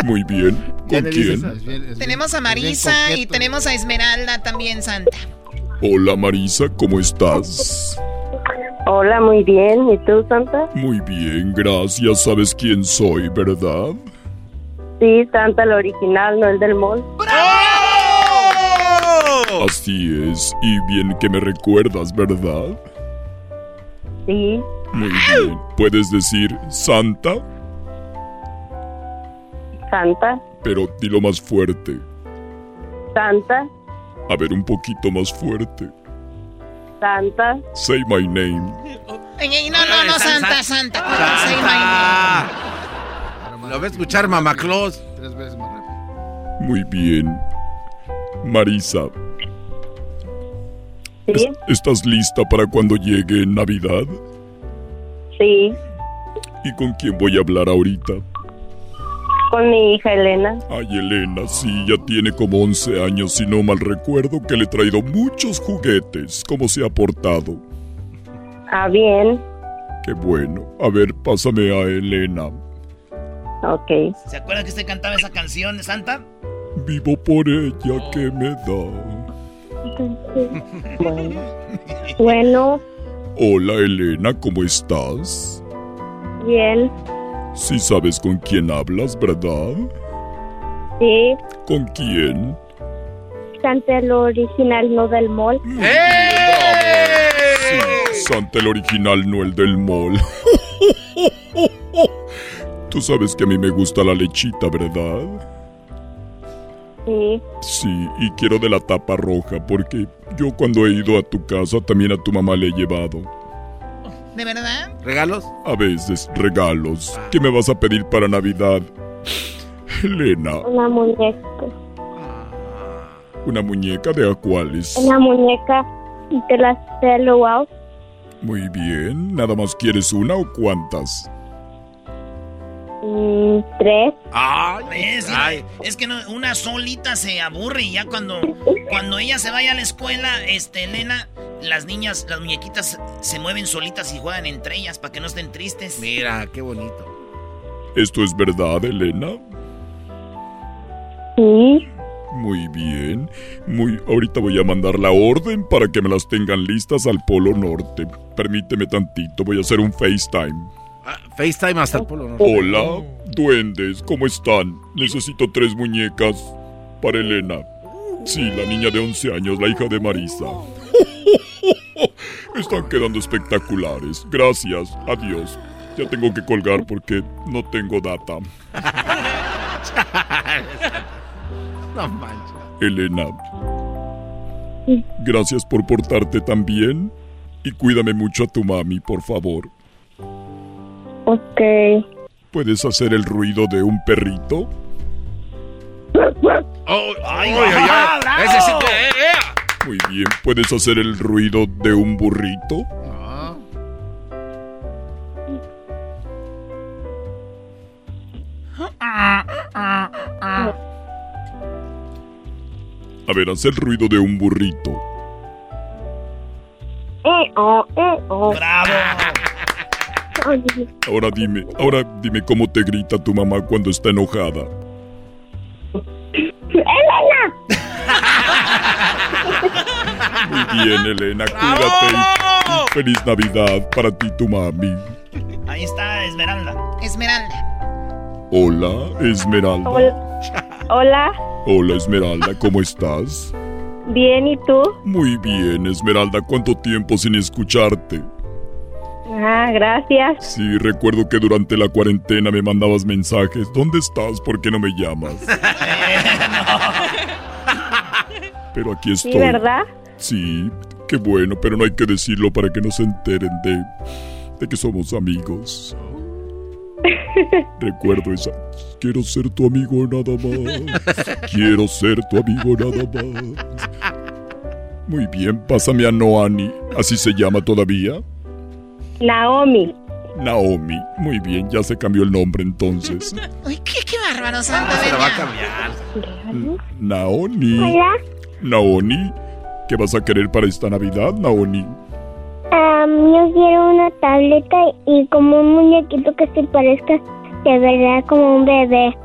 Muy bien. ¿Con quién? Tenemos a Marisa y tenemos a Esmeralda también, Santa. Hola Marisa, ¿cómo estás? Hola, muy bien. ¿Y tú, Santa? Muy bien, gracias. ¿Sabes quién soy, verdad? Sí, Santa, el original, no el del mall. Así es. Y bien que me recuerdas, ¿verdad? Sí. Muy bien. ¿Puedes decir Santa? Santa, Pero dilo más fuerte. Santa, A ver, un poquito más fuerte. Santa. Say my name. No, no, no, Santa, Santa. Say my name. Lo va a escuchar Mamá Claus. Tres veces más rápido. Muy bien. Marisa. ¿es- ¿Estás lista para cuando llegue Navidad? Sí, ¿Y con quién voy a hablar ahorita? Con mi hija Elena. Ay, Elena, sí, ya tiene como 11 años, si no mal recuerdo, que le he traído muchos juguetes. ¿Cómo se ha portado? Ah, bien. Qué bueno. A ver, pásame a Elena. Ok. ¿Se acuerdan que usted cantaba esa canción de Santa? Vivo por ella que me da. Bueno. Bueno, Hola, Elena, ¿cómo estás? bien. Sí sabes con quién hablas, ¿verdad? Sí. ¿Con quién? Santa el original, no del mall. Sí, Santa el original, no el del mall. Tú sabes que a mí me gusta la lechita, ¿verdad? Sí. Sí, y quiero de la tapa roja porque yo cuando he ido a tu casa también a tu mamá le he llevado. ¿De verdad? ¿Regalos? A veces regalos. ¿Qué me vas a pedir para Navidad? Elena, Una muñeca. una muñeca de acuales. Una muñeca de las de wow. Muy bien. ¿Nada más quieres una o cuántas? Mm, tres. Es, es que no, una solita se aburre y ya cuando, cuando ella se vaya a la escuela, este, Elena, las niñas, las muñequitas se mueven solitas y juegan entre ellas para que no estén tristes. Mira, qué bonito. ¿Esto es verdad, Elena? Sí. Muy bien. Muy. Ahorita voy a mandar la orden para que me las tengan listas al Polo Norte. Permíteme tantito, voy a hacer un FaceTime. FaceTime hasta el polo. ¿no? Hola, duendes, ¿cómo están? Necesito tres muñecas para Elena. Sí, la niña de 11 años, la hija de Marisa. Están quedando espectaculares. Gracias, adiós. Ya tengo que colgar porque no tengo data. No manches. Elena, gracias por portarte tan bien y cuídame mucho a tu mami, por favor. Ok. ¿Puedes hacer el ruido de un perrito? Oh, ¡Ay, ay, ay, ay. Ese sí que- eh, eh. Muy bien. ¿Puedes hacer el ruido de un burrito? A ver, haz el ruido de un burrito. Eh, oh, eh, oh. ¡Bravo! Ahora dime, ahora dime cómo te grita tu mamá cuando está enojada. ¡Elena! Muy bien, Elena, cuídate. Feliz Navidad para ti, tu mami. Ahí está Esmeralda. Esmeralda. Hola, Esmeralda. Hola. Hola. Hola, Esmeralda, ¿cómo estás? Bien, ¿y tú? Muy bien, Esmeralda, ¿cuánto tiempo sin escucharte? Ah, gracias. Sí, recuerdo que durante la cuarentena me mandabas mensajes. ¿Dónde estás? ¿Por qué no me llamas? Pero aquí estoy. Sí, ¿verdad? Sí, qué bueno, pero no hay que decirlo para que no se enteren de, de que somos amigos. Recuerdo esa. Quiero ser tu amigo nada más. Quiero ser tu amigo nada más. Muy bien, pásame a Noani. ¿Así se llama todavía? Naomi. Naomi. Muy bien, ya se cambió el nombre entonces. Uy, qué, qué bárbaro, Santa. Se la va a cambiar. Naoni. Hola. Naoni. ¿Qué vas a querer para esta Navidad, Naoni? Am, yo quiero una tableta y como un muñequito que se parezca de verdad como un bebé.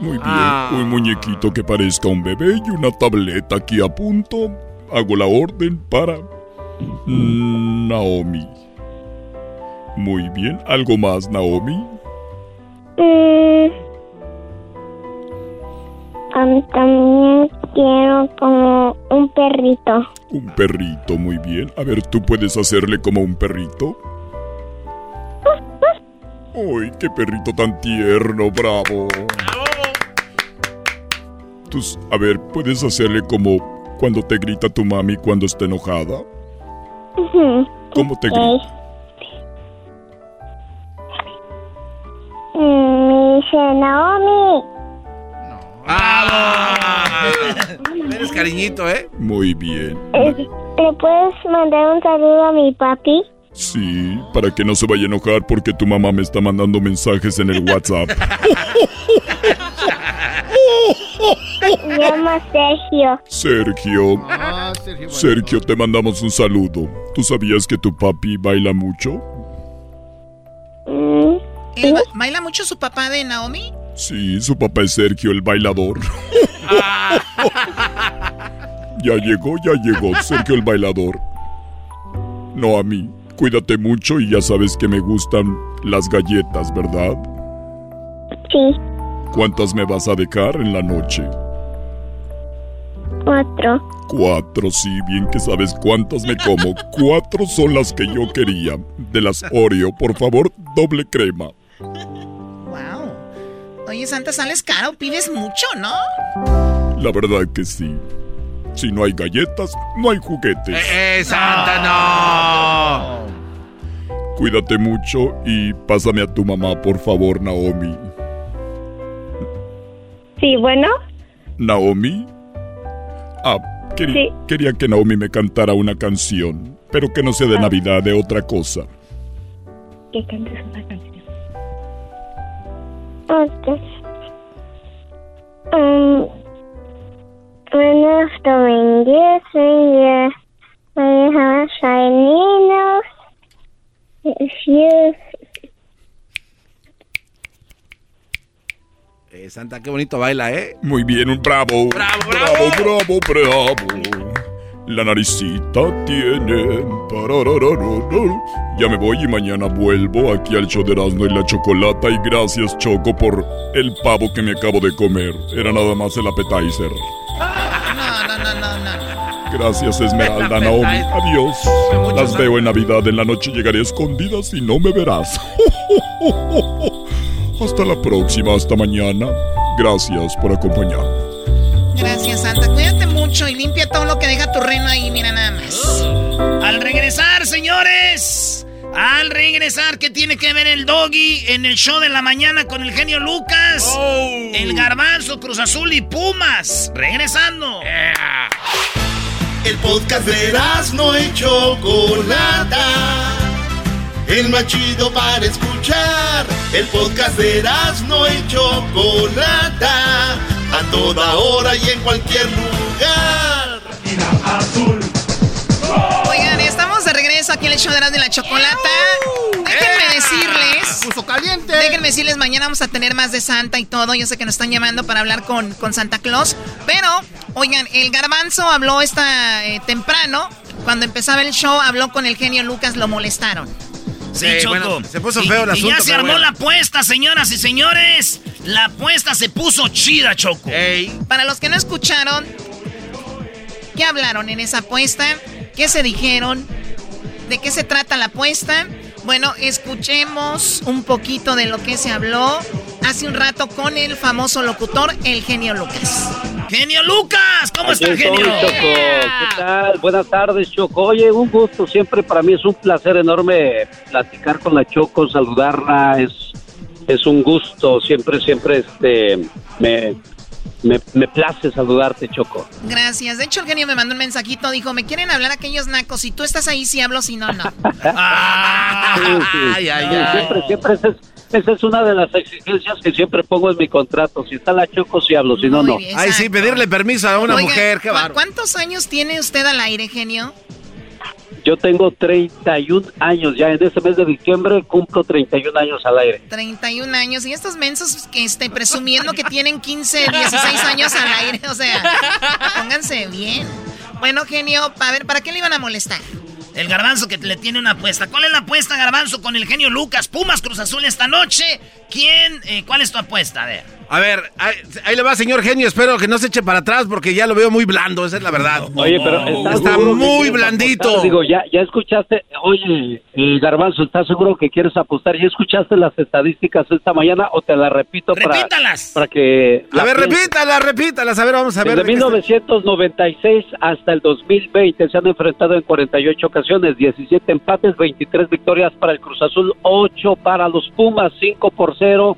Muy bien, un muñequito que parezca un bebé y una tableta aquí a punto. Hago la orden para mm, Naomi. Muy bien, ¿algo más, Naomi? Mm. Am, también quiero como un perrito. Un perrito, muy bien. A ver, ¿tú puedes hacerle como un perrito? ¡Ay, qué perrito tan tierno! ¡Bravo! Tú, s- a ver, ¿puedes hacerle como cuando te grita tu mami cuando está enojada? ¿Cómo te grita? Me dice Naomi. ¡Ah! Eres cariñito, ¿eh? Muy bien. ¿Le puedes mandar un saludo a mi papi? Sí, para que no se vaya a enojar porque tu mamá me está mandando mensajes en el WhatsApp. Se llama Sergio. Sergio. Ah, Sergio. Sergio, te mandamos un saludo. ¿Tú sabías que tu papi baila mucho? Mm, ¿Él ba- ¿Baila mucho su papá de Naomi? Sí, su papá es Sergio, el bailador. ya llegó, ya llegó, Sergio el bailador. No a mí. Cuídate mucho y ya sabes que me gustan las galletas, ¿verdad? Sí, ¿Cuántas me vas a dejar en la noche? cuatro. Cuatro, sí, bien que sabes cuántas me como. Cuatro son las que yo quería. De las Oreo, por favor, doble crema. Oye, Santa, sales caro, pides mucho, ¿no? La verdad que sí. Si no hay galletas, no hay juguetes. ¡Eh, Santa, no! Cuídate mucho y pásame a tu mamá, por favor, Naomi. Sí, bueno. ¿Naomi? Ah, quería, Sí. quería que Naomi me cantara una canción, pero que no sea de Navidad, de otra cosa. Que cantes una canción. Ok. Um, when have shiny nose, if you Eh, Santa, qué bonito baila, ¿eh? Muy bien, un bravo. Bravo, bravo, bravo, bravo. La naricita tiene. Ya me voy y mañana vuelvo aquí al show de y la Chocolata. Y gracias, Choco, por el pavo que me acabo de comer. Era nada más el appetizer. No, no, no, no. Gracias, Esmeralda, Naomi. Adiós. Las veo en Navidad. En la noche llegaré escondidas y no me verás. Hasta la próxima, hasta mañana. Gracias por acompañarme. Gracias, Santa. Cuídate mucho y limpia deja tu reno ahí, mira nada más. Al regresar, señores. Al regresar, ¿qué tiene que ver el doggy en el show de la mañana con el genio Lucas? El garbanzo, Cruz Azul y Pumas. Regresando. El podcast de no y Chocolata. El más chido para escuchar. El podcast de no y Chocolata. A toda hora y en cualquier lugar. Oigan, estamos de regreso aquí en el show de y la Chocolata. Déjenme decirles. Puso caliente. Déjenme decirles, mañana vamos a tener más de Santa y todo. Yo sé que nos están llamando para hablar con, con Santa Claus. Pero, oigan, el garbanzo habló esta eh, temprano. Cuando empezaba el show, habló con el genio Lucas, lo molestaron. Sí, Choco. bueno, se puso Y- feo el y asunto, ya se armó bueno. la apuesta, señoras y señores. La apuesta se puso chida, Choco. Para los que no escucharon, ¿qué hablaron en esa apuesta? ¿Qué se dijeron? ¿De qué se trata la apuesta? Bueno, escuchemos un poquito de lo que se habló hace un rato con el famoso locutor, el genio Lucas. Genio Lucas, ¿cómo Aquí está, estoy, genio? Choco. ¿Qué tal? Buenas tardes, Choco. Oye, un gusto. Siempre para mí es un placer enorme platicar con la Choco, saludarla. Es, es un gusto. Siempre, siempre este, me, me, me place saludarte, Choco. Gracias. De hecho, el genio me mandó un mensajito, dijo, me quieren hablar aquellos nacos. Si tú estás ahí, sí hablo, si no, no. Sí, sí. Ay, ay, ay. Siempre, siempre esa es, esa es una de las exigencias que siempre pongo en mi contrato. Si está la Choco, sí hablo, si no, Muy no. bien. Ay, sí, pedirle permiso a una Oiga, mujer, qué ¿cu-. ¿Cuántos años tiene usted al aire, genio? Yo tengo 31 años, ya en este mes de diciembre cumplo 31 años al aire. 31 años. Y estos mensos que estén presumiendo que tienen 15, 16 años al aire. O sea, pónganse bien. Bueno, genio, a ver, ¿para qué le iban a molestar? El garbanzo que le tiene una apuesta. ¿Cuál es la apuesta, garbanzo, con el genio Lucas? Pumas Cruz Azul esta noche. ¿Quién? eh, ¿Cuál es tu apuesta? A ver. A ver, ahí, ahí le va, señor genio. Espero que no se eche para atrás porque ya lo veo muy blando, esa es la verdad. Oye, pero ¿estás está muy blandito. apostar? Digo, ya, ya escuchaste, oye, eh, Garbanzo, ¿estás seguro que quieres apostar? ¿Ya escuchaste las estadísticas esta mañana o te las repito para, Repítalas. para que... A la ver, pienses? repítalas, repítalas. A ver, vamos a ver. Desde de qué está- 1996 hasta el 2020 se han enfrentado en 48 ocasiones, 17 empates, 23 victorias para el Cruz Azul, 8 para los Pumas, 5 por 0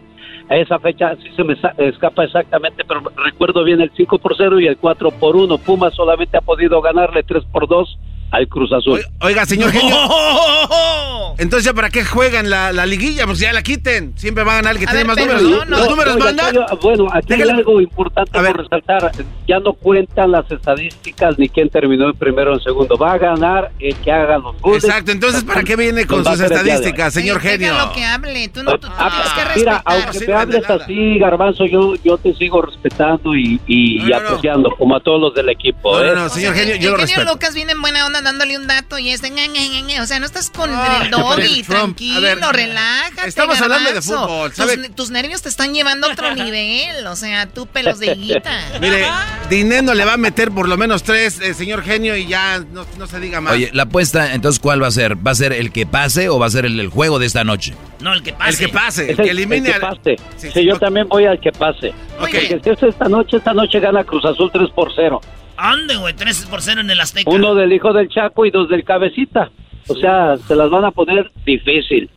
a esa fecha sí se me escapa exactamente, pero recuerdo bien el 5 por 0 y el 4 por 1. Pumas solamente ha podido ganarle 3 por 2 al Cruz Azul. Oiga, señor genio. Entonces, ¿ya ¿para qué juegan la, la liguilla? Pues ya la quiten. Siempre va a ganar el que A tiene ver, más números. no, Los no. números Oiga, mandan. Cayo, bueno, aquí hay algo importante por resaltar. Ya no cuentan las estadísticas ni quién terminó en primero o en segundo. Va a ganar el que haga los goles. Exacto, entonces ¿para qué viene con a sus estadísticas, señor genio? Déjalo que hable. Tú no tú, tú tienes que Ah, Mira, aunque me hables así, Garbanzo, yo, yo te sigo respetando y, y, y apreciando, como a todos los del equipo. ¿eh? el genio Lucas viene en buena onda dándole un dato y este... O sea, no estás con el doggy, tranquilo, ver, relájate, estamos hablando de fútbol, Tus, ¿sabe? tus nervios te están llevando a otro nivel. O sea, tú pelos de higuita. Mire, Dineno le va a meter por lo menos tres, eh, señor genio, y ya no, no se diga más. Oye, la apuesta, entonces, ¿cuál va a ser? ¿Va a ser el que pase o va a ser el, el juego de esta noche? No, el que pase. El que pase, el que elimine el que al- pase. Sí, yo también voy al que pase. Muy Porque si es esta noche, esta noche gana Cruz Azul 3 por 0. Ande, güey, 3 por 0 en el Azteca. Uno del hijo del Chaco y dos del Cabecita. O sea, se las van a poner difícil.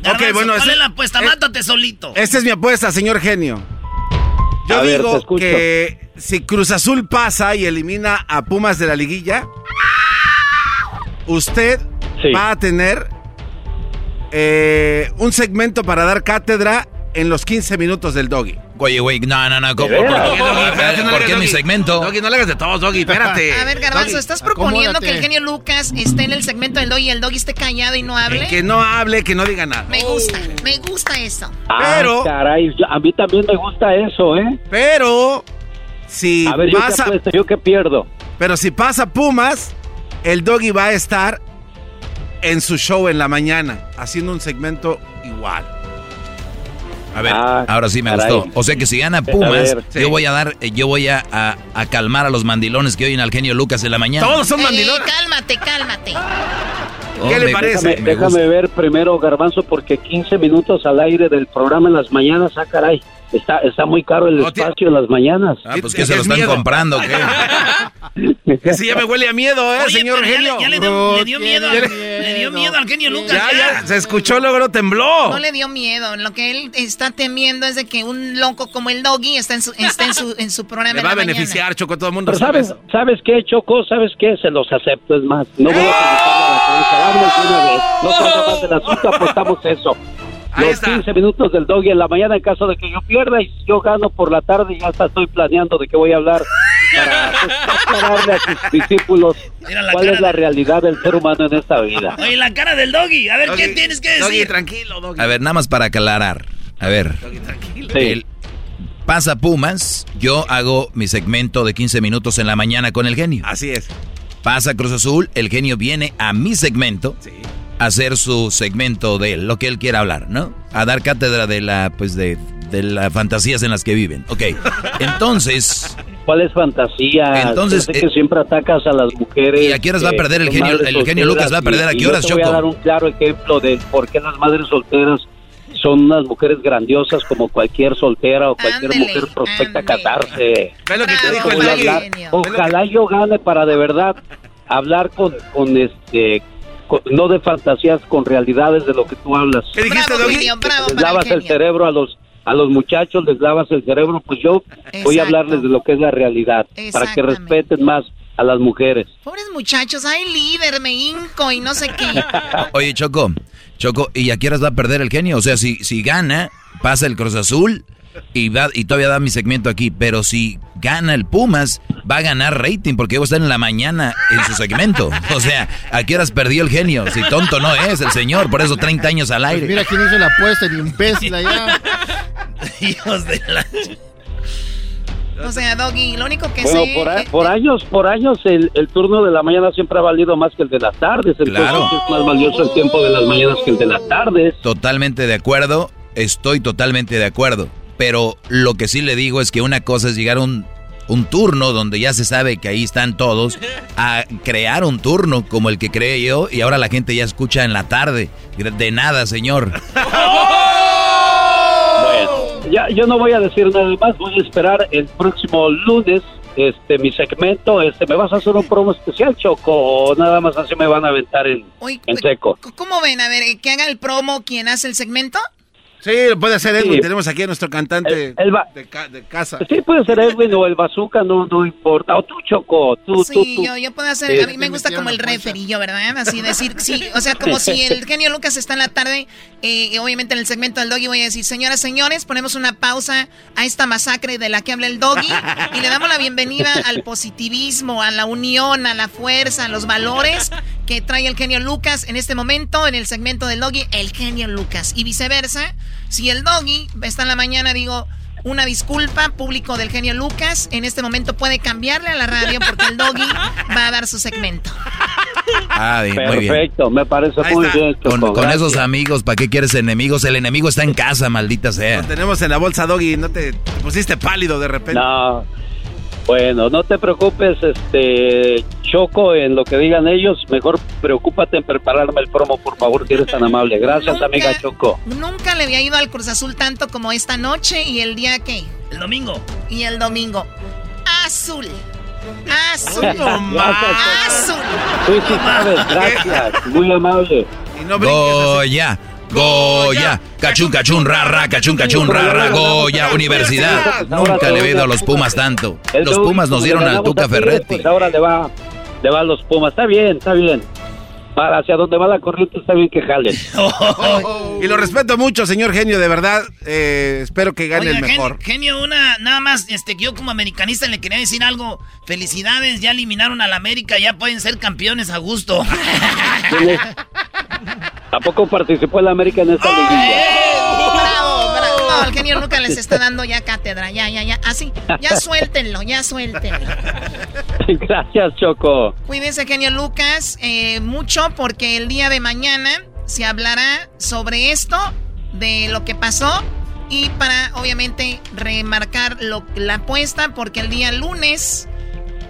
Garbanzo, bueno, ¿cuál ese- es la apuesta? eh, Mátate solito. Esta es mi apuesta, señor genio. Yo A digo que si Cruz Azul pasa y elimina a Pumas de la liguilla, usted va a tener eh, un segmento para dar cátedra en los 15 minutos del doggy. Oye, güey, no, no, no. ¿cómo- ¿De ¿Por, qué, Doggy, espérate, no ¿por qué mi segmento? Doggy, no le hagas de todos, Doggy, espérate. A ver, Garbanzo, ¿estás proponiendo acomódate. que el genio Lucas esté en el segmento del doggy y el doggy esté callado y no hable? Que no hable, que no diga nada. Me gusta, me gusta eso. Pero- Ah, caray, yo- a mí también me gusta eso, ¿eh? Pero si A ver, yo pasa, qué apuesto, yo qué pierdo. pero si pasa Pumas, el doggy va a estar en su show en la mañana haciendo un segmento igual. A ver, Ah, ahora sí me caray. gustó. O sea que si gana Pumas, ver, sí. yo voy a dar, yo voy a, a- a calmar a los mandilones que oyen al genio Lucas en la mañana. Eh, cálmate, cálmate. Oh, me- Déjame, me gusta. déjame ver primero, Garbanzo, porque 15 minutos al aire del programa en las mañanas, ah, caray. Está, está muy caro el espacio en las mañanas. Ah, pues que se lo están comprando, ¿o ¿qué? Que sí, ya me huele a miedo, ¿eh, Oye, señor pero ya le- genio? ya le dio- le dio miedo al- le dio miedo al genio Lucas, Ya, ya. ya, se escuchó, luego tembló. No le dio miedo. Lo que él está temiendo es de que un loco como el doggy está en su, está en su, en su programa Le va a la mañana. beneficiar, Choco, todo el mundo Pero sabe ¿sabes, ¿sabes qué, Choco? ¿Sabes qué? Se los acepto, es más. No voy a preguntarle a la prensa. Vámonos de una vez. No salga más del asunto, apostamos eso. Los 15 minutos del doggy en la mañana en caso de que yo pierda y yo gano por la tarde ya hasta estoy planeando de qué voy a hablar para aclararle a sus discípulos cuál es la realidad del ser humano en esta vida. Oye, la cara del doggy. A ver, ¿qué Doggy, tienes que decir? Doggy, tranquilo, Doggy. A ver, nada más para aclarar. A ver. El- pasa Pumas, yo hago mi segmento de 15 minutos en la mañana con el genio. Así es. Pasa Cruz Azul, el genio viene a mi segmento a hacer su segmento de lo que él quiera hablar, ¿no? A dar cátedra de la, pues de, de las fantasías en las que viven. Ok, entonces... ¿Cuál es fantasía? Entonces, Yo sé que eh, siempre atacas a las mujeres. ¿Y a qué horas va a perder el son genio- el genio Lucas va a perder? ¿A y- qué y yo horas, te voy a dar un claro ejemplo de por qué las madres solteras son unas mujeres grandiosas como cualquier soltera o cualquier mujer prospecta a casarse. Ve lo que te dijo el a hablar. Ojalá yo gane para de verdad hablar con, con este no de fantasías con realidades de lo que tú hablas. ¿Qué dijiste, Bravo, Doggy? genio, bravo les el lavas el cerebro a los a los muchachos, les lavas el cerebro, pues yo voy a hablarles de lo que es la realidad, para que respeten más a las mujeres. Pobres muchachos, ay, líder, me hinco y no sé qué. Oye, Choco, Choco, ¿y a qué horas va a perder el genio? O sea, si, si gana, pasa el Cruz Azul y, va, y todavía da mi segmento aquí. Pero si gana el Pumas, va a ganar rating porque va a estar en la mañana en su segmento. O sea, ¿a qué horas perdió el genio? Si tonto no es el señor, por eso 30 años al aire. Pues mira quién hizo la apuesta, el imbécil allá. Hijos de la... O sea, Doggy, lo único que Bueno, sé... por, a- por años, por años el, el turno de la mañana siempre ha valido más que el de las tardes, entonces Claro. es más valioso el tiempo de las mañanas que el de las tardes. Totalmente de acuerdo, estoy totalmente de acuerdo. Pero lo que sí le digo es que una cosa es llegar a un, un turno donde ya se sabe que ahí están todos, a crear un turno como el que creé yo y ahora la gente ya escucha en la tarde. De nada, señor. Bueno, ya, yo no voy a decir nada más, voy a esperar el próximo lunes este mi segmento, este me vas a hacer un promo especial, Choco, o nada más así me van a aventar en, en seco. ¿Cómo ven? A ver, que haga el promo quien hace el segmento. Sí, puede ser Edwin. Sí. Tenemos aquí a nuestro cantante El- el ba- de, ca- de casa. Sí, puede ser Edwin o el bazooka, no, no importa. O tú, Choco, tú, Sí, tú, tú. yo, yo puedo hacer, Sí. a mí me gusta como el referillo, ¿verdad? Así decir, sí, o sea, como si el genio Lucas está en la tarde, eh, obviamente en el segmento del doggy voy a decir, señoras, señores, ponemos una pausa a esta masacre de la que habla el doggy y le damos la bienvenida al positivismo, a la unión, a la fuerza, a los valores que trae el genio Lucas en este momento en el segmento del doggy, el genio Lucas y viceversa. Si el doggy está en la mañana, digo, una disculpa, público del genio Lucas. En este momento puede cambiarle a la radio porque el doggy va a dar su segmento. Ah, bien, muy bien. Perfecto, me parece Ahí muy está. bien. Con, esos amigos, ¿para qué quieres enemigos? El enemigo está en casa, maldita sea. Lo tenemos en la bolsa, Doggy. No te, te pusiste pálido de repente. No. Bueno, no te preocupes, este Choco, en lo que digan ellos, mejor preocúpate en prepararme el promo, por favor, si eres tan amable. Gracias, Nunca- amiga Choco. Nunca le había ido al Cruz Azul tanto como esta noche y el día que. El domingo. Y el domingo. Azul. Azul. Gracias, Azul. Tú sí sabes, gracias, muy amable. Y no brinques así. Goya, Goya, cachun, cachun, ra, ra, cachun, cachun, ra, ra, Goya, universidad. Nunca le he a los Pumas tanto. Los Pumas nos dieron al Tuca a Ferretti. Pues ahora le va, le va a los Pumas. Está bien, está bien. Para hacia donde va la corriente está bien que jalen. Y lo respeto mucho, señor genio, de verdad. eh, espero que gane el mejor. genio, una, nada más, este, yo como americanista le quería decir algo. Felicidades, ya eliminaron al América, ya pueden ser campeones a gusto. ¿Tienes- ¿A poco participó el América en esta liguilla? Bravo, bravo. No, el genio Lucas les está dando ya cátedra. Ya, ya, ya. Así. Ya suéltenlo, ya suéltenlo. Gracias, Choco. Cuídense, genio Lucas, eh, mucho porque el día de mañana se hablará sobre esto, de lo que pasó y para obviamente remarcar lo, la apuesta porque el día lunes,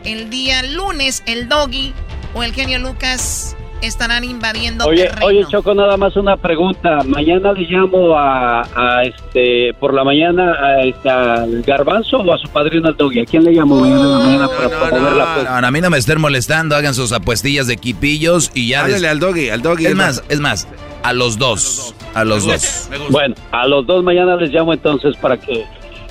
el día lunes, el doggy o el genio Lucas estarán invadiendo Oye, terreno. oye, Choco, nada más una pregunta. Mañana le llamo a, a este, por la mañana a este, al Garbanzo o a su padrino al Doggy. ¿A quién le llamo mañana la mañana para promover la apuesta? No, a mí no me estén molestando, hagan sus apuestillas de quipillos y ya. Háblale al Doggy, al Doggy. Es más, es más, a los dos. A los dos. Bueno, a los dos mañana les llamo entonces para que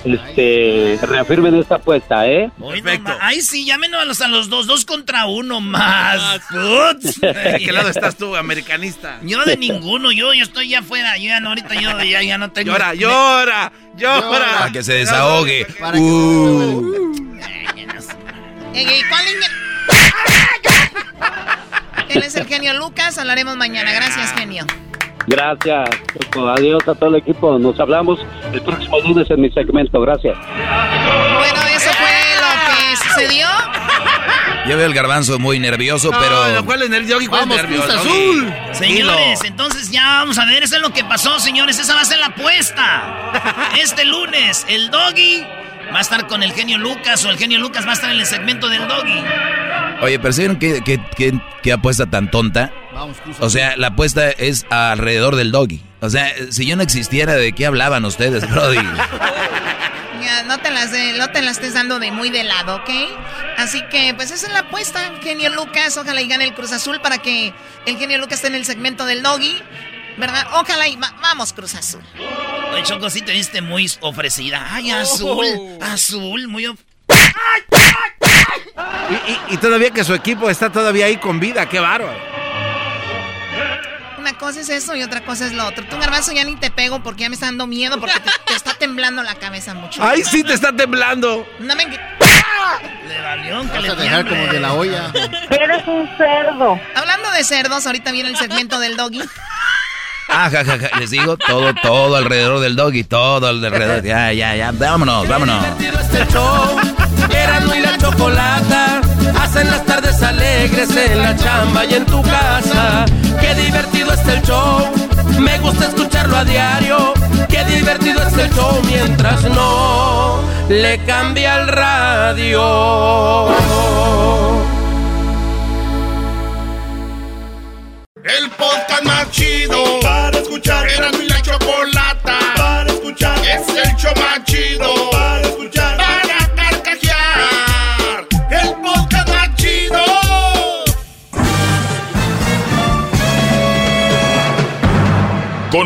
este reafirmen esta apuesta, ¿eh? Ma- Ay, sí, llámenos a los, a los dos, dos contra uno más. ¿De qué lado estás tú, americanista? Yo de ninguno, yo, yo estoy ya afuera, yo ya no, ahorita yo ya, ya no tengo... Llora, llora, llora. Para que se desahogue. Para que- Uh. Eh, eh, ¿cuál inge- Él es el genio Lucas, hablaremos mañana. Gracias, genio. Gracias, Choco. Adiós a todo el equipo. Nos hablamos el próximo lunes en mi segmento. Gracias. Bueno, eso fue lo que sucedió. Yo veo el garbanzo muy nervioso, pero. ¿Cuál es el Doggy? ¿Cuál es Vamos, nervioso? Azul. Señores, entonces ya vamos a ver, eso es lo que pasó, señores, esa va a ser la apuesta. Este lunes, el doggy va a estar con el genio Lucas o el genio Lucas va a estar en el segmento del doggy. Oye, ¿percibieron qué, qué, qué, qué apuesta tan tonta? Vamos, Cruz O sea, la apuesta es alrededor del doggy. O sea, si yo no existiera, ¿de qué hablaban ustedes, Brody? Ya, no te las de- no te las estés dando de muy de lado, ¿ok? Así que, pues esa es la apuesta, genio Lucas. Ojalá y gane el Cruz Azul para que el genio Lucas esté en el segmento del doggy. ¿Verdad? Ojalá y va- vamos, Cruz Azul. Oye, Choco, sí te viste muy ofrecida. Ay, azul, azul, muy... of- Y, y- y todavía que su equipo está todavía ahí con vida, qué bárbaro. Una cosa es eso y otra cosa es lo otro. Tú, Garbanzo, ya ni te pego porque ya me está dando miedo porque te, te está temblando la cabeza mucho. Ay, sí te está temblando. No me... Le valió que Vas le a dejar como de la olla. Eres un cerdo. Hablando de cerdos, ahorita viene el segmento del doggy. Ah, ja, ja, ja, Les digo todo, todo alrededor del doggy, todo alrededor. Ya, ya, ya. Vámonos, vámonos. este show. Erasmo y la chocolata hacen las tardes alegres en la chamba y en tu casa. Qué divertido es el show. Me gusta escucharlo a diario. Qué divertido es el show mientras no le cambia el radio. El podcast más chido para escuchar.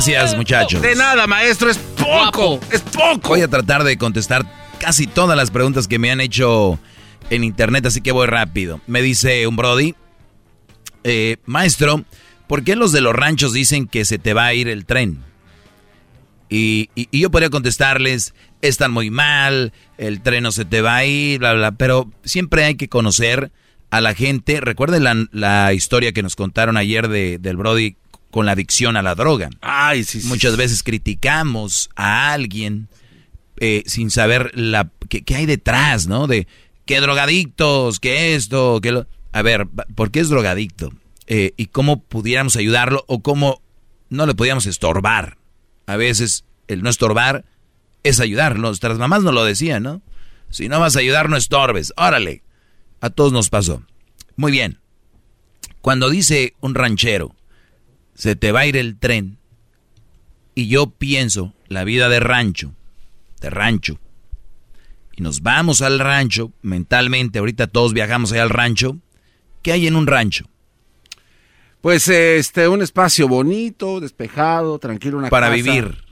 Gracias, muchachos. De nada, maestro, es poco. Es poco. Voy a tratar de contestar casi todas las preguntas que me han hecho en internet, así que voy rápido. Me dice un Brody, eh, maestro, ¿por qué los de los ranchos dicen que se te va a ir el tren? Y, y- y yo podría contestarles, están muy mal, el tren no se te va a ir, bla, bla, pero siempre hay que conocer a la gente. Recuerden la, la historia que nos contaron ayer de, del Brody con la adicción a la droga. Ay, sí, sí. Muchas veces criticamos a alguien eh, sin saber la qué, qué hay detrás, ¿no? De qué drogadictos, qué esto, qué lo... A ver, ¿por qué es drogadicto? Eh, y cómo pudiéramos ayudarlo o cómo no le podíamos estorbar. A veces el no estorbar es ayudar. Nuestras mamás nos lo decían, ¿no? Si no vas a ayudar, no estorbes. Órale. A todos nos pasó. Muy bien. Cuando dice un ranchero, se te va a ir el tren, y yo pienso la vida de rancho, de rancho, y nos vamos al rancho, mentalmente, ahorita todos viajamos allá al rancho, ¿qué hay en un rancho? Pues este, un espacio bonito, despejado, tranquilo, una Para casa. vivir.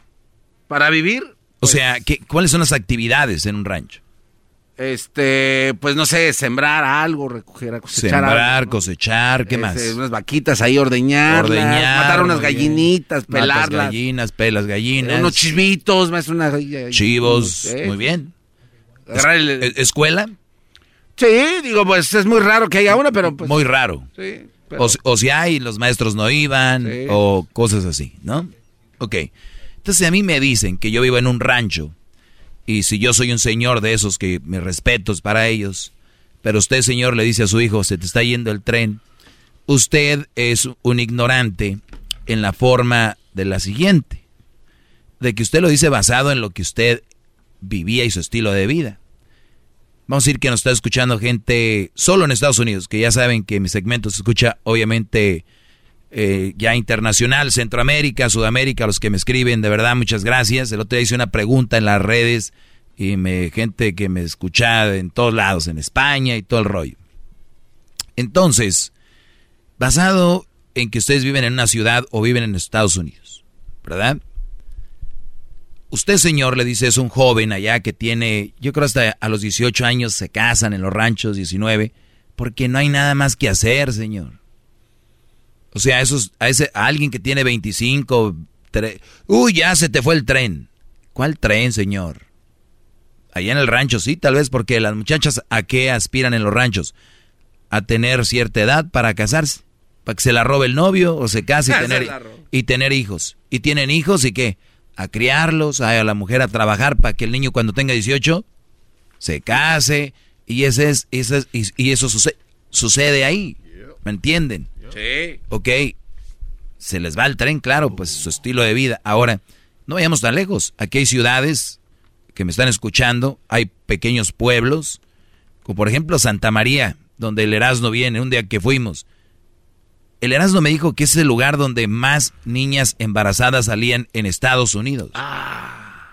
Para vivir, O sea, ¿qué, ¿cuáles son las actividades en un rancho? Este, pues no sé, sembrar algo, recoger, cosechar Sembrar, algo, ¿no? cosechar, ¿qué más? Este, unas vaquitas ahí, Ordeñar, matar unas bien. gallinitas, Matas pelarlas. gallinas, pelas gallinas. Unos chivitos, más una... Chivos, ¿eh? muy bien. Agarrar el- ¿Es- ¿Escuela? Sí, digo, pues es muy raro que haya una, pero pues... Muy raro. Sí, pero- O, si- o si hay, los maestros no iban, Sí. o cosas así, ¿no? Ok. Entonces a mí me dicen que yo vivo en un rancho, y si yo soy un señor de esos que me respeto es para ellos, pero usted, señor, le dice a su hijo, se te está yendo el tren, usted es un ignorante en la forma de la siguiente, de que usted lo dice basado en lo que usted vivía y su estilo de vida. Vamos a decir que nos está escuchando gente solo en Estados Unidos, que ya saben que mi segmento se escucha obviamente eh, ya internacional, Centroamérica, Sudamérica, los que me escriben, de verdad, muchas gracias. El otro día hice una pregunta en las redes y me gente que me escucha en todos lados, en España y todo el rollo. Entonces, basado en que ustedes viven en una ciudad o viven en Estados Unidos, ¿verdad? Usted, señor, le dice, es un joven allá que tiene, yo creo hasta a los 18 años se casan en los ranchos, 19, porque no hay nada más que hacer, señor. O sea, esos, a, ese, a alguien que tiene 25, tre- uy, ya se te fue el tren. ¿Cuál tren, señor? Allá en el rancho, sí, tal vez porque las muchachas a qué aspiran en los ranchos? A tener cierta edad para casarse, para que se la robe el novio o se case y tener, y hijos. Y tienen hijos y qué? A criarlos, a la mujer a trabajar para que el niño cuando tenga 18 se case y ese es, ese es- y, y eso suce- sucede ahí. ¿Me entienden? Sí. Ok, se les va el tren, claro, pues su estilo de vida. Ahora, no vayamos tan lejos. Aquí hay ciudades que me están escuchando, hay pequeños pueblos, como por ejemplo Santa María, donde el Erasmo viene, un día que fuimos. El Erasmo me dijo que es el lugar donde más niñas embarazadas salían en Estados Unidos.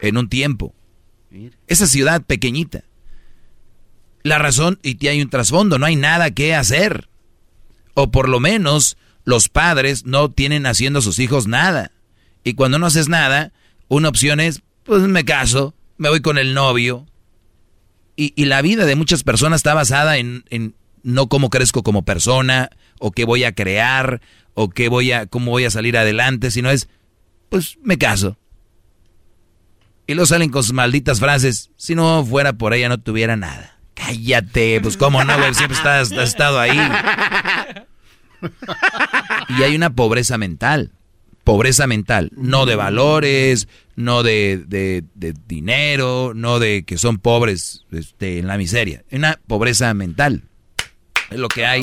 En un tiempo. Esa ciudad pequeñita. La razón, y hay un trasfondo, no hay nada que hacer. O por lo menos los padres no tienen haciendo a sus hijos nada. Y cuando no haces nada, una opción es, pues me caso, me voy con el novio. Y, y la vida de muchas personas está basada en, en no cómo crezco como persona, o qué voy a crear, o qué voy a, cómo voy a salir adelante, sino es, pues me caso. Y luego salen con sus malditas frases, si no fuera por ella no tuviera nada. Cállate, pues cómo no, güey, siempre estás, has estado ahí. Y hay una pobreza mental. Pobreza mental. No de valores, no de, de- de dinero, no de que son pobres este, en la miseria. Una pobreza mental. Es lo que hay.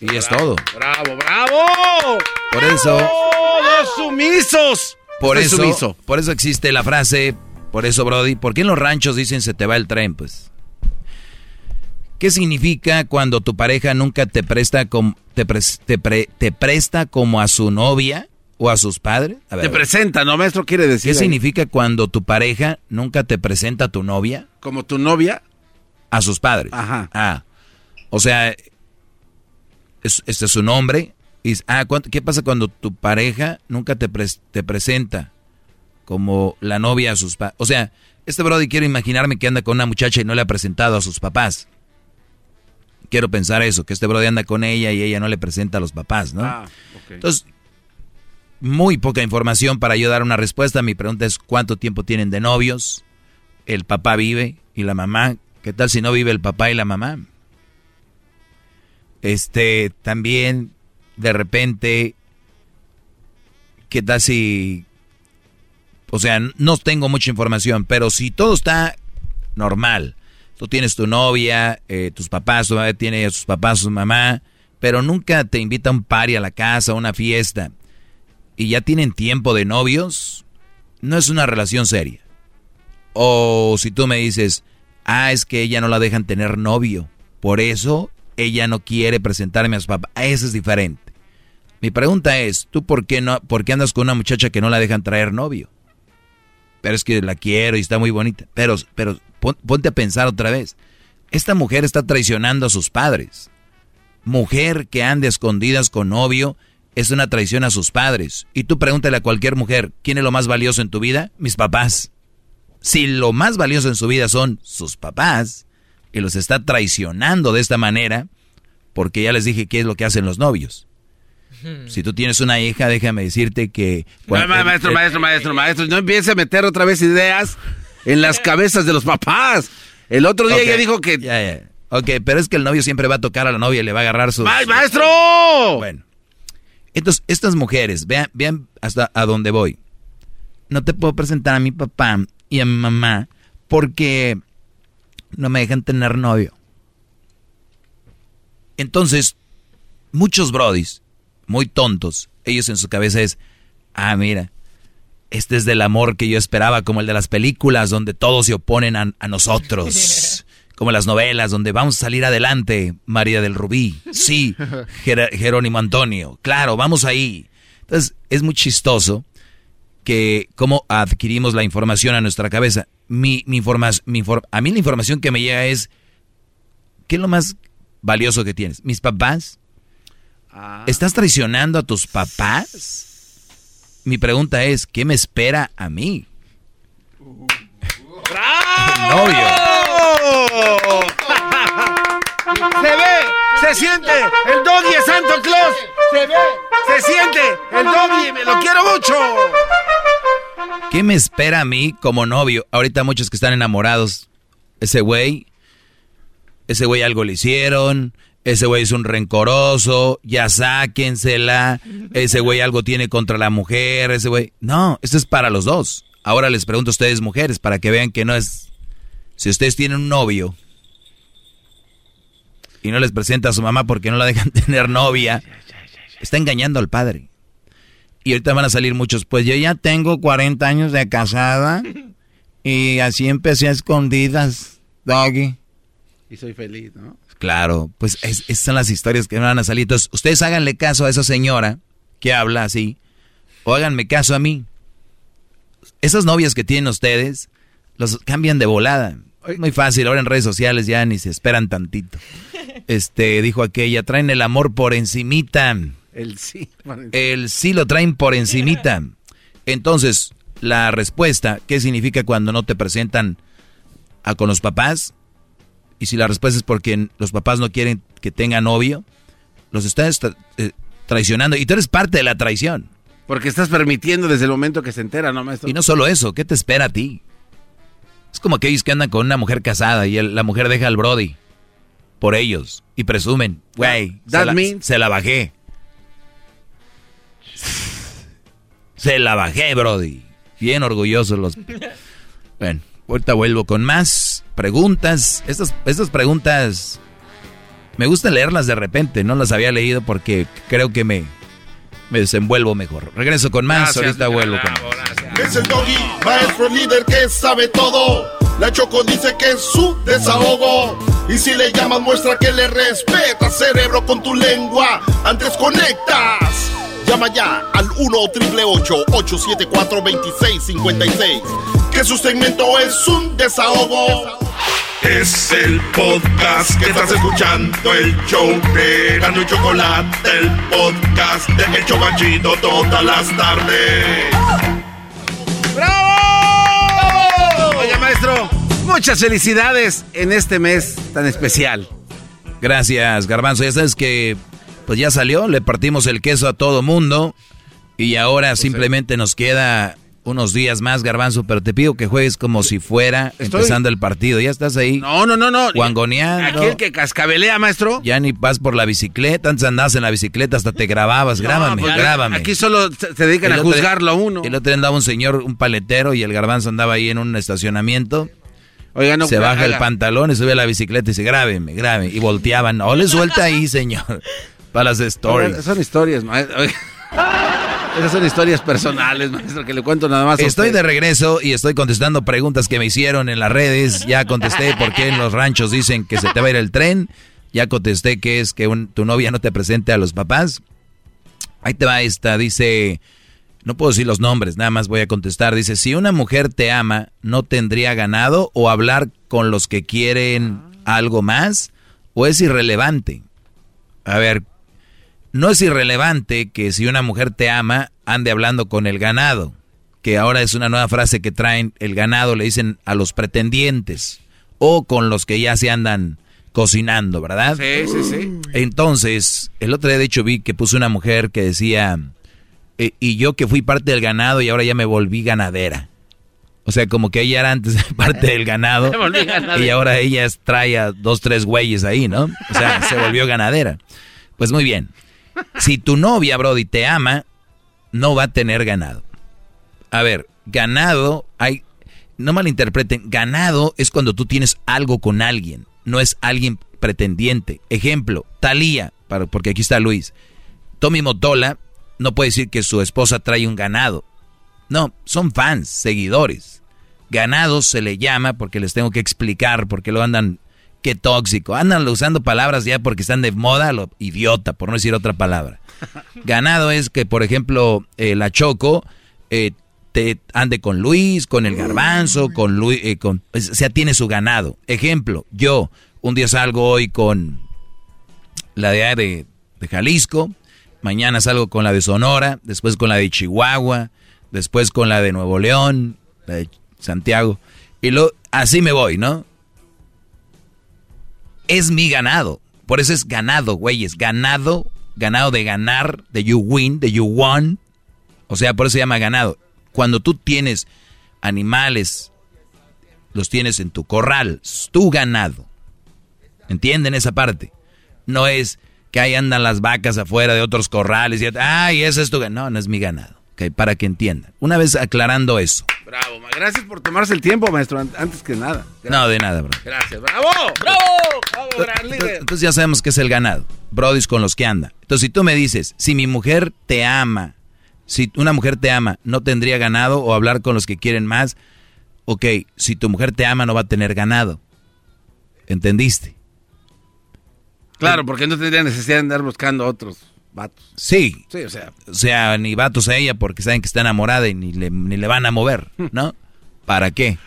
y es todo. ¡Bravo, bravo! Por eso, ¡Todos sumisos! por eso, sumiso. por eso existe la frase, por eso, Brody, ¿por qué en los ranchos dicen se te va el tren? Pues. ¿Qué significa cuando tu pareja nunca te presta como, te, pres- te pre- te presta como a su novia o a sus padres? A ver, Te presenta, ¿no, maestro? Quiere decir. ¿Qué ahí. significa cuando tu pareja nunca te presenta a tu novia? Como tu novia. A sus padres. Ajá. Ah. O sea, es- este es su nombre. Y, ah, ¿cuánto- ¿qué pasa cuando tu pareja nunca te, pres- te presenta como la novia a sus padres? O sea, este Brody quiero imaginarme que anda con una muchacha y no le ha presentado a sus papás. Quiero pensar eso, que este Brody anda con ella y ella no le presenta a los papás, ¿no? Ah. Entonces, muy poca información para yo dar una respuesta. Mi pregunta es, ¿cuánto tiempo tienen de novios? ¿El papá vive y la mamá? ¿Qué tal si no vive el papá y la mamá? Este, también, de repente, ¿qué tal si... O sea, no tengo mucha información, pero si todo está normal, tú tienes tu novia, eh, tus papás, tu mamá tiene a sus papás, su mamá, pero nunca te invita a un party a la casa, a una fiesta, y ya tienen tiempo de novios, no es una relación seria. O si tú me dices, ah, es que ella no la dejan tener novio, por eso ella no quiere presentarme a su papá, eso es diferente. Mi pregunta es, ¿tú por qué, no, por qué andas con una muchacha que no la dejan traer novio? Pero es que la quiero y está muy bonita. Pero, pero ponte a pensar otra vez. Esta mujer está traicionando a sus padres. Mujer que ande a escondidas con novio es una traición a sus padres. Y tú pregúntale a cualquier mujer, ¿quién es lo más valioso en tu vida? Mis papás. Si lo más valioso en su vida son sus papás y los está traicionando de esta manera, porque ya les dije qué es lo que hacen los novios. Si tú tienes una hija, déjame decirte que... Ma- ma- maestro, el- maestro, maestro, maestro, no empiece a meter otra vez ideas en las cabezas de los papás. El otro día ella dijo que... Ya, ya. Ok, pero es que el novio siempre va a tocar a la novia y le va a agarrar su... ¡Ay, su- maestro! Bueno. Entonces, estas mujeres, vean, vean hasta a dónde voy. No te puedo presentar a mi papá y a mi mamá porque no me dejan tener novio. Entonces, muchos brodis, muy tontos, ellos en su cabeza es, ah, mira, este es del amor que yo esperaba, como el de las películas donde todos se oponen a, a nosotros. Como las novelas donde vamos a salir adelante, María del Rubí. Sí, Jer- Jerónimo Antonio. Claro, vamos ahí. Entonces, es muy chistoso que cómo adquirimos la información a nuestra cabeza. Mi, mi informa- mi a mí la información que me llega es, ¿qué es lo más valioso que tienes? ¿Mis papás? ¿Estás traicionando a tus papás? Mi pregunta es, ¿qué me espera a mí? El novio. Se ve, se siente, el doggy es Santo Claus. Se ve, se siente, el doggy, me lo quiero mucho. ¿Qué me espera a mí como novio? Ahorita muchos que están enamorados. Ese güey, ese güey algo le hicieron, ese güey es un rencoroso, ya sáquensela, ese güey algo tiene contra la mujer, ese güey... No, esto es para los dos. Ahora les pregunto a ustedes mujeres para que vean que no es... Si ustedes tienen un novio y no les presenta a su mamá porque no la dejan tener novia, está engañando al padre. Y ahorita van a salir muchos, pues yo ya tengo 40 años de casada y así empecé a escondidas, doggy. Y soy feliz, ¿no? Claro, pues es- esas son las historias que van a salir. Entonces, ustedes háganle caso a esa señora que habla así, o háganme caso a mí. Esas novias que tienen ustedes, los cambian de volada. Es muy fácil, ahora en redes sociales ya ni se esperan tantito. Este, dijo aquella, traen el amor por encimita. El sí. El sí lo traen por encimita. Entonces, la respuesta, ¿qué significa cuando no te presentan a con los papás? Y si la respuesta es porque los papás no quieren que tenga novio, los estás tra- eh, traicionando y tú eres parte de la traición. Porque estás permitiendo desde el momento que se entera, ¿no, maestro? Y no solo eso, ¿qué te espera a ti? Es como aquellos que andan con una mujer casada y el- la mujer deja al Brody por ellos y presumen, güey, se, means- se la bajé. Se la bajé, Brody. Bien orgullosos los... Bueno, ahorita vuelvo con más preguntas. Estas, estas preguntas me gusta leerlas de repente. No las había leído porque creo que me, me desenvuelvo mejor. Regreso con más. Gracias, ahorita vuelvo con más. Es el doggy, maestro líder que sabe todo. La Choco dice que es su desahogo. Y si le llamas, muestra que le respetas, cerebro, con tu lengua. Antes conectas. Llama ya al 1-888-874-2656. Que su segmento es un desahogo. Es el podcast que estás escuchando, el show de Gano y Chocolate, el podcast de El Chobachito todas las tardes. ¡Bravo! Oye, maestro, muchas felicidades en este mes tan especial. Gracias, Garbanzo. Ya sabes que pues ya salió, le partimos el queso a todo mundo y ahora simplemente nos queda unos días más, Garbanzo, pero te pido que juegues como si fuera Estoy- empezando el partido. Ya estás ahí. No, no, no, no. Guangoneando. Aquí el que cascabelea, maestro. Ya ni vas por la bicicleta, antes andabas en la bicicleta, hasta te grababas. Grábame, pues, grábame. Aquí solo se, dedican El a juzgarlo a uno. El otro día andaba un señor, un paletero, y el garbanzo andaba ahí en un estacionamiento. Oiga, no, se baja el pantalón y sube a la bicicleta y dice, grábeme, grábeme. Y volteaban. No le suelta ahí, señor. Para las stories. Oiga, Son historias, maestro. Esas son historias personales, maestro, que le cuento nada más. a Estoy usted. de regreso y estoy contestando preguntas que me hicieron en las redes. Ya contesté por qué en los ranchos dicen que se te va a ir el tren. Ya contesté que es que un- tu novia no te presente a los papás. Ahí te va esta, dice, no puedo decir los nombres, nada más voy a contestar. Dice, si una mujer te ama, ¿no tendría ganado o hablar con los que quieren algo más? ¿O es irrelevante? A ver, no es irrelevante que si una mujer te ama, ande hablando con el ganado, que ahora es una nueva frase que traen el ganado, le dicen a los pretendientes, o con los que ya se andan cocinando, ¿verdad? Sí, sí, sí. Entonces, el otro día de hecho vi que puso una mujer que decía, "Eh, y yo que fui parte del ganado y ahora ya me volví ganadera. O sea, como que ella era antes parte del ganado Me volví ganadera. y ahora ella es- trae a dos, tres güeyes ahí, ¿no? O sea, se volvió ganadera. Pues muy bien. Si tu novia, Brody, te ama, no va a tener ganado. A ver, ganado, hay, no malinterpreten, ganado es cuando tú tienes algo con alguien, no es alguien pretendiente. Ejemplo, Talía, porque aquí está Luis. Tommy Motola no puede decir que su esposa trae un ganado. No, son fans, seguidores. Ganado se le llama porque les tengo que explicar, porque lo andan, qué tóxico. Andan usando palabras ya porque están de moda, lo idiota, por no decir otra palabra. Ganado es que, por ejemplo, eh, la Choco eh, te ande con Luis, con el Garbanzo, con Luis, eh, con, o sea, tiene su ganado. Ejemplo, yo un día salgo hoy con la de, de, de Jalisco, mañana salgo con la de Sonora, después con la de Chihuahua, después con la de Nuevo León, la de Santiago, y lo, así me voy, ¿no? Es mi ganado, por eso es ganado, güeyes, ganado, ganado de ganar, de you win, de you won, o sea, por eso se llama ganado. Cuando tú tienes animales, los tienes en tu corral, es tu ganado. ¿Entienden esa parte? No es que ahí andan las vacas afuera de otros corrales y, ay, ese es tu ganado. No, no es mi ganado. Ok, para que entiendan. Una vez aclarando eso. Bravo, ma- gracias por tomarse el tiempo, maestro, an- antes que nada. No, de nada, bro. Gracias, bravo. Bravo, bravo, gran líder. Entonces ya sabemos que es el ganado. Brodis con los que anda. Entonces si tú me dices, si mi mujer te ama, si una mujer te ama, no tendría ganado o hablar con los que quieren más. Ok, si tu mujer te ama, no va a tener ganado. ¿Entendiste? Claro, porque no tendría necesidad de andar buscando otros vatos. Sí. Sí, o sea. O sea, ni vatos a ella porque saben que está enamorada y ni le, ni le van a mover, ¿no? ¿Para qué?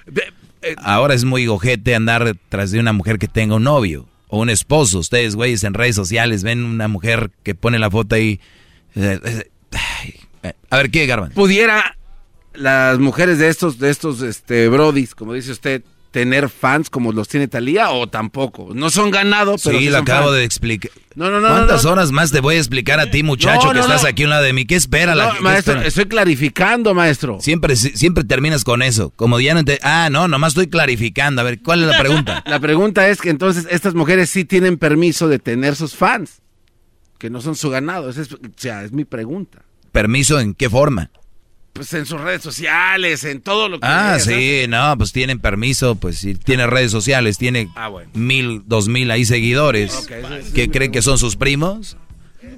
Ahora es muy ojete andar tras de una mujer que tenga un novio o un esposo. Ustedes, güeyes, en redes sociales ven una mujer que pone la foto ahí. eh, eh, eh, A ver, ¿qué, Garban? Pudiera las mujeres de estos, de estos, este, brodis, como dice usted, tener fans como los tiene Talía o tampoco. No son ganados, pero Sí, sí lo acabo fans. de explicar. No, no, no, ¿Cuántas no, no. horas más te voy a explicar a ti, muchacho, que estás aquí a un lado de mí? ¿Qué espera la No, maestro, estoy clarificando, maestro. Siempre, siempre terminas con eso. Como ya no te... Ah, no, nomás estoy clarificando. A ver, ¿cuál es la pregunta? La pregunta es que entonces estas mujeres sí tienen permiso de tener sus fans, que no son su ganado. Esa es, o sea, es mi pregunta. ¿Permiso en qué forma? Pues en sus redes sociales, en todo lo que... Ah, sí, no, pues tienen permiso, pues si tiene redes sociales, tiene Ah, bueno. mil, dos mil ahí seguidores. Ok, esa- esa ¿Qué es mi creen que son sus primos?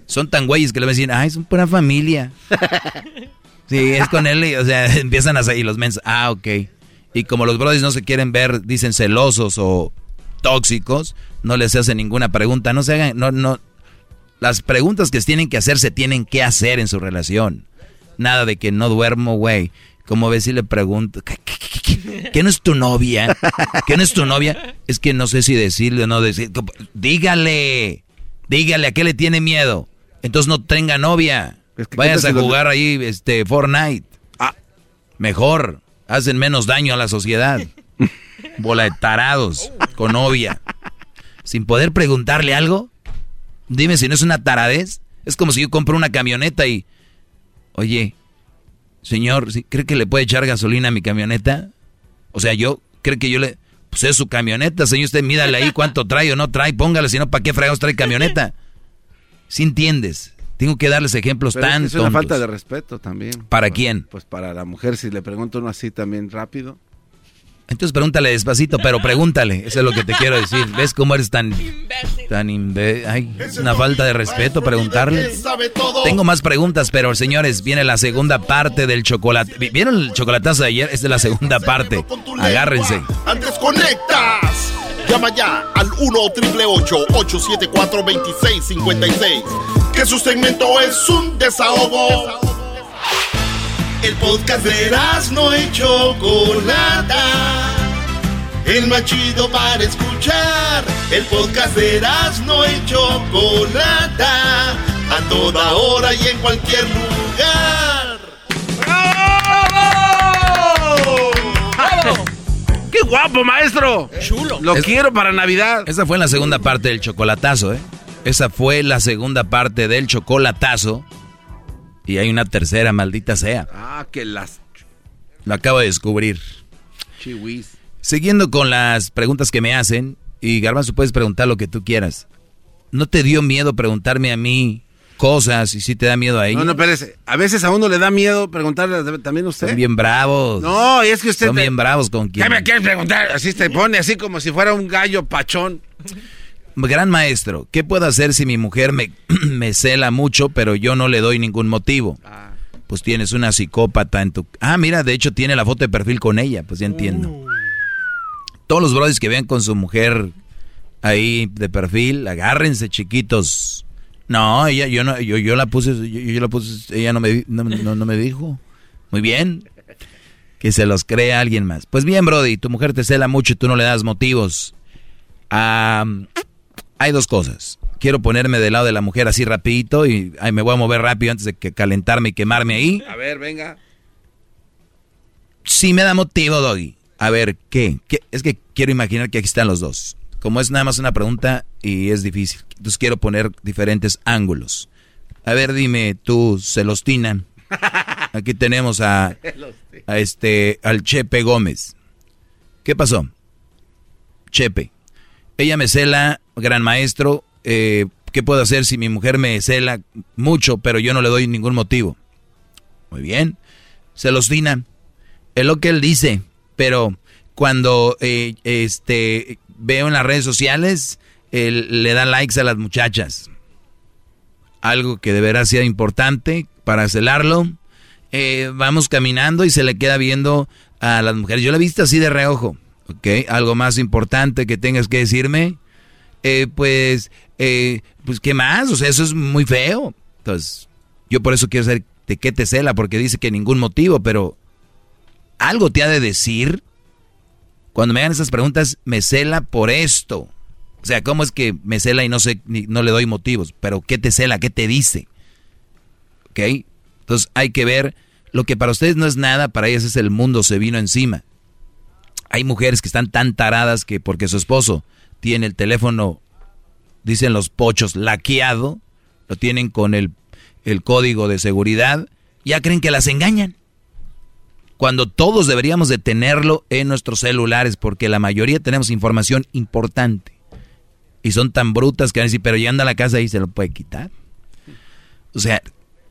Son tan güeyes que le van a decir, ay, son pura familia. sí, es con él, y, o sea, empiezan a seguir los mens. Ah, ok. Y como los brothers no se quieren ver, dicen celosos o, tóxicos, no les hace ninguna pregunta, no se hagan, no, no, las preguntas que tienen que hacer se tienen que hacer en su relación. Nada de que no duermo, güey. Como ves si le pregunto, ¿qué, qué, qué, qué? ¿Qué no es tu novia? ¿Qué no es tu novia? Es que no sé si decirle o no decir. Dígale, dígale a qué le tiene miedo. Entonces no tenga novia. Vayas a jugar ahí este Fortnite. Ah. Mejor, hacen menos daño a la sociedad. Bola de tarados con novia. Sin poder preguntarle algo. Dime si no es una taradez. Es como si yo compro una camioneta y. Oye, señor, ¿sí- ¿cree que le puede echar gasolina a mi camioneta? O sea, yo, ¿cree que yo le. Pues es su camioneta, señor, usted mídale ahí cuánto trae o no trae, póngale, si no, ¿para qué fregados trae camioneta? Si entiendes, tengo que darles ejemplos Pero es, tan que es una tontos. falta de respeto también. ¿Para Pues- quién? Pues para la mujer, si le pregunto uno así también rápido. Entonces pregúntale despacito, pero pregúntale, eso es lo que te quiero decir. ¿Ves cómo eres tan... tan imbe- Ay, es una falta de respeto preguntarle. Tengo más preguntas, pero señores, viene la segunda parte del chocolate. ¿Vi- ¿Vieron el chocolatazo de ayer? Es la segunda parte. Agárrense. Antes conectas. Llama ya al 1 874 2656 Que su segmento es un desahogo. El podcast de no y Chocolata. El más chido para escuchar. El podcast de no y Chocolata. A toda hora y en cualquier lugar. ¡Qué guapo, maestro! Chulo. Lo Es- quiero para Navidad. Esa fue la segunda parte del chocolatazo, ¿eh? Esa fue la segunda parte del chocolatazo. Y hay una tercera, maldita sea. Ah, que las Lo acabo de descubrir. chihuis. Siguiendo con las preguntas que me hacen, y Garbanzo puedes preguntar lo que tú quieras. ¿No te dio miedo preguntarme a mí cosas y si te da miedo a ella? No, no, espérese. A veces a uno le da miedo preguntarle también a usted. Son bien bravos. No, y es que usted... Son te- bien bravos con quien. ¿Qué me quieres preguntar? Así te pone, así como si fuera un gallo pachón. Gran maestro, ¿qué puedo hacer si mi mujer me, me cela mucho, pero yo no le doy ningún motivo? Pues tienes una psicópata en tu... Ah, mira, de hecho tiene la foto de perfil con ella, pues ya entiendo. Todos los brothers que vean con su mujer ahí de perfil, agárrense chiquitos. No, ella, yo no, yo, yo la puse, yo, yo la puse, ella no me, no, no- no me dijo. Muy bien. Que se los crea alguien más. Pues bien, Brody, tu mujer te cela mucho y tú no le das motivos. Ah, hay dos cosas. Quiero ponerme del lado de la mujer así rapidito y ay, me voy a mover rápido antes de que calentarme y quemarme ahí. A ver, venga. Sí me da motivo, Doggy. A ver, ¿qué? ¿Qué? Es que quiero imaginar que aquí están los dos. Como es nada más una pregunta y es difícil. Entonces quiero poner diferentes ángulos. A ver, dime tú, Celostina. Aquí tenemos a, a este, al Chepe Gómez. ¿Qué pasó? Chepe. Ella me cela, gran maestro. eh, ¿Qué puedo hacer si mi mujer me cela mucho, pero yo no le doy ningún motivo? Muy bien. Celostina. Es lo que él dice, pero cuando eh, este veo en las redes sociales, le da likes a las muchachas. Algo que deberá ser importante para celarlo. Eh, vamos caminando y se le queda viendo a las mujeres. Yo la he visto así de reojo. ¿Ok? Algo más importante que tengas que decirme. Eh, pues, eh, pues, ¿qué más? O sea, eso es muy feo. Entonces, yo por eso quiero saber de qué te cela, porque dice que ningún motivo, pero algo te ha de decir. Cuando me hagan esas preguntas, me cela por esto. O sea, ¿cómo es que me cela y no sé, ni- no le doy motivos? Pero ¿qué te cela? ¿Qué te dice? ¿Ok? Entonces hay que ver, lo que para ustedes no es nada, para ellas es el mundo se vino encima. Hay mujeres que están tan taradas que porque su esposo tiene el teléfono, dicen los pochos, laqueado, lo tienen con el, el código de seguridad, ya creen que las engañan cuando todos deberíamos de tenerlo en nuestros celulares, porque la mayoría tenemos información importante. Y son tan brutas que van a decir, pero llegando a la casa y se lo puede quitar. O sea,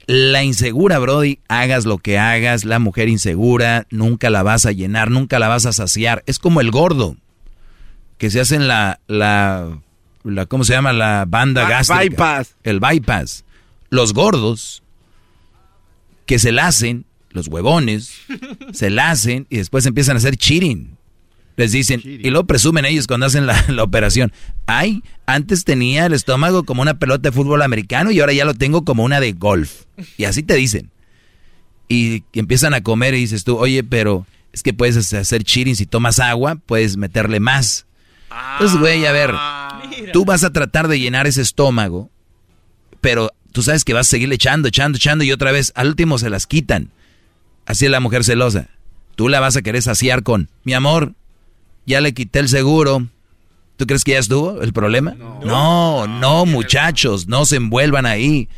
la insegura, Brody, hagas lo que hagas, la mujer insegura, nunca la vas a llenar, nunca la vas a saciar. Es como el gordo, que se hacen la, la, la ¿cómo se llama? La banda Ba- gástrica. bypass. El bypass. Los gordos, que se la hacen, los huevones, se la hacen y después empiezan a hacer cheating. Les dicen, y lo presumen ellos cuando hacen la, la operación. Ay, antes tenía el estómago como una pelota de fútbol americano y ahora ya lo tengo como una de golf. Y así te dicen. Y empiezan a comer y dices tú, oye, pero es que puedes hacer cheating si tomas agua, puedes meterle más. Entonces, güey, a ver, tú vas a tratar de llenar ese estómago, pero tú sabes que vas a seguirle echando, echando, echando y otra vez, al último se las quitan. Así es la mujer celosa. Tú la vas a querer saciar con, mi amor, ya le quité el seguro. ¿Tú crees que ya estuvo el problema? No, no, muchachos, no se envuelvan ahí.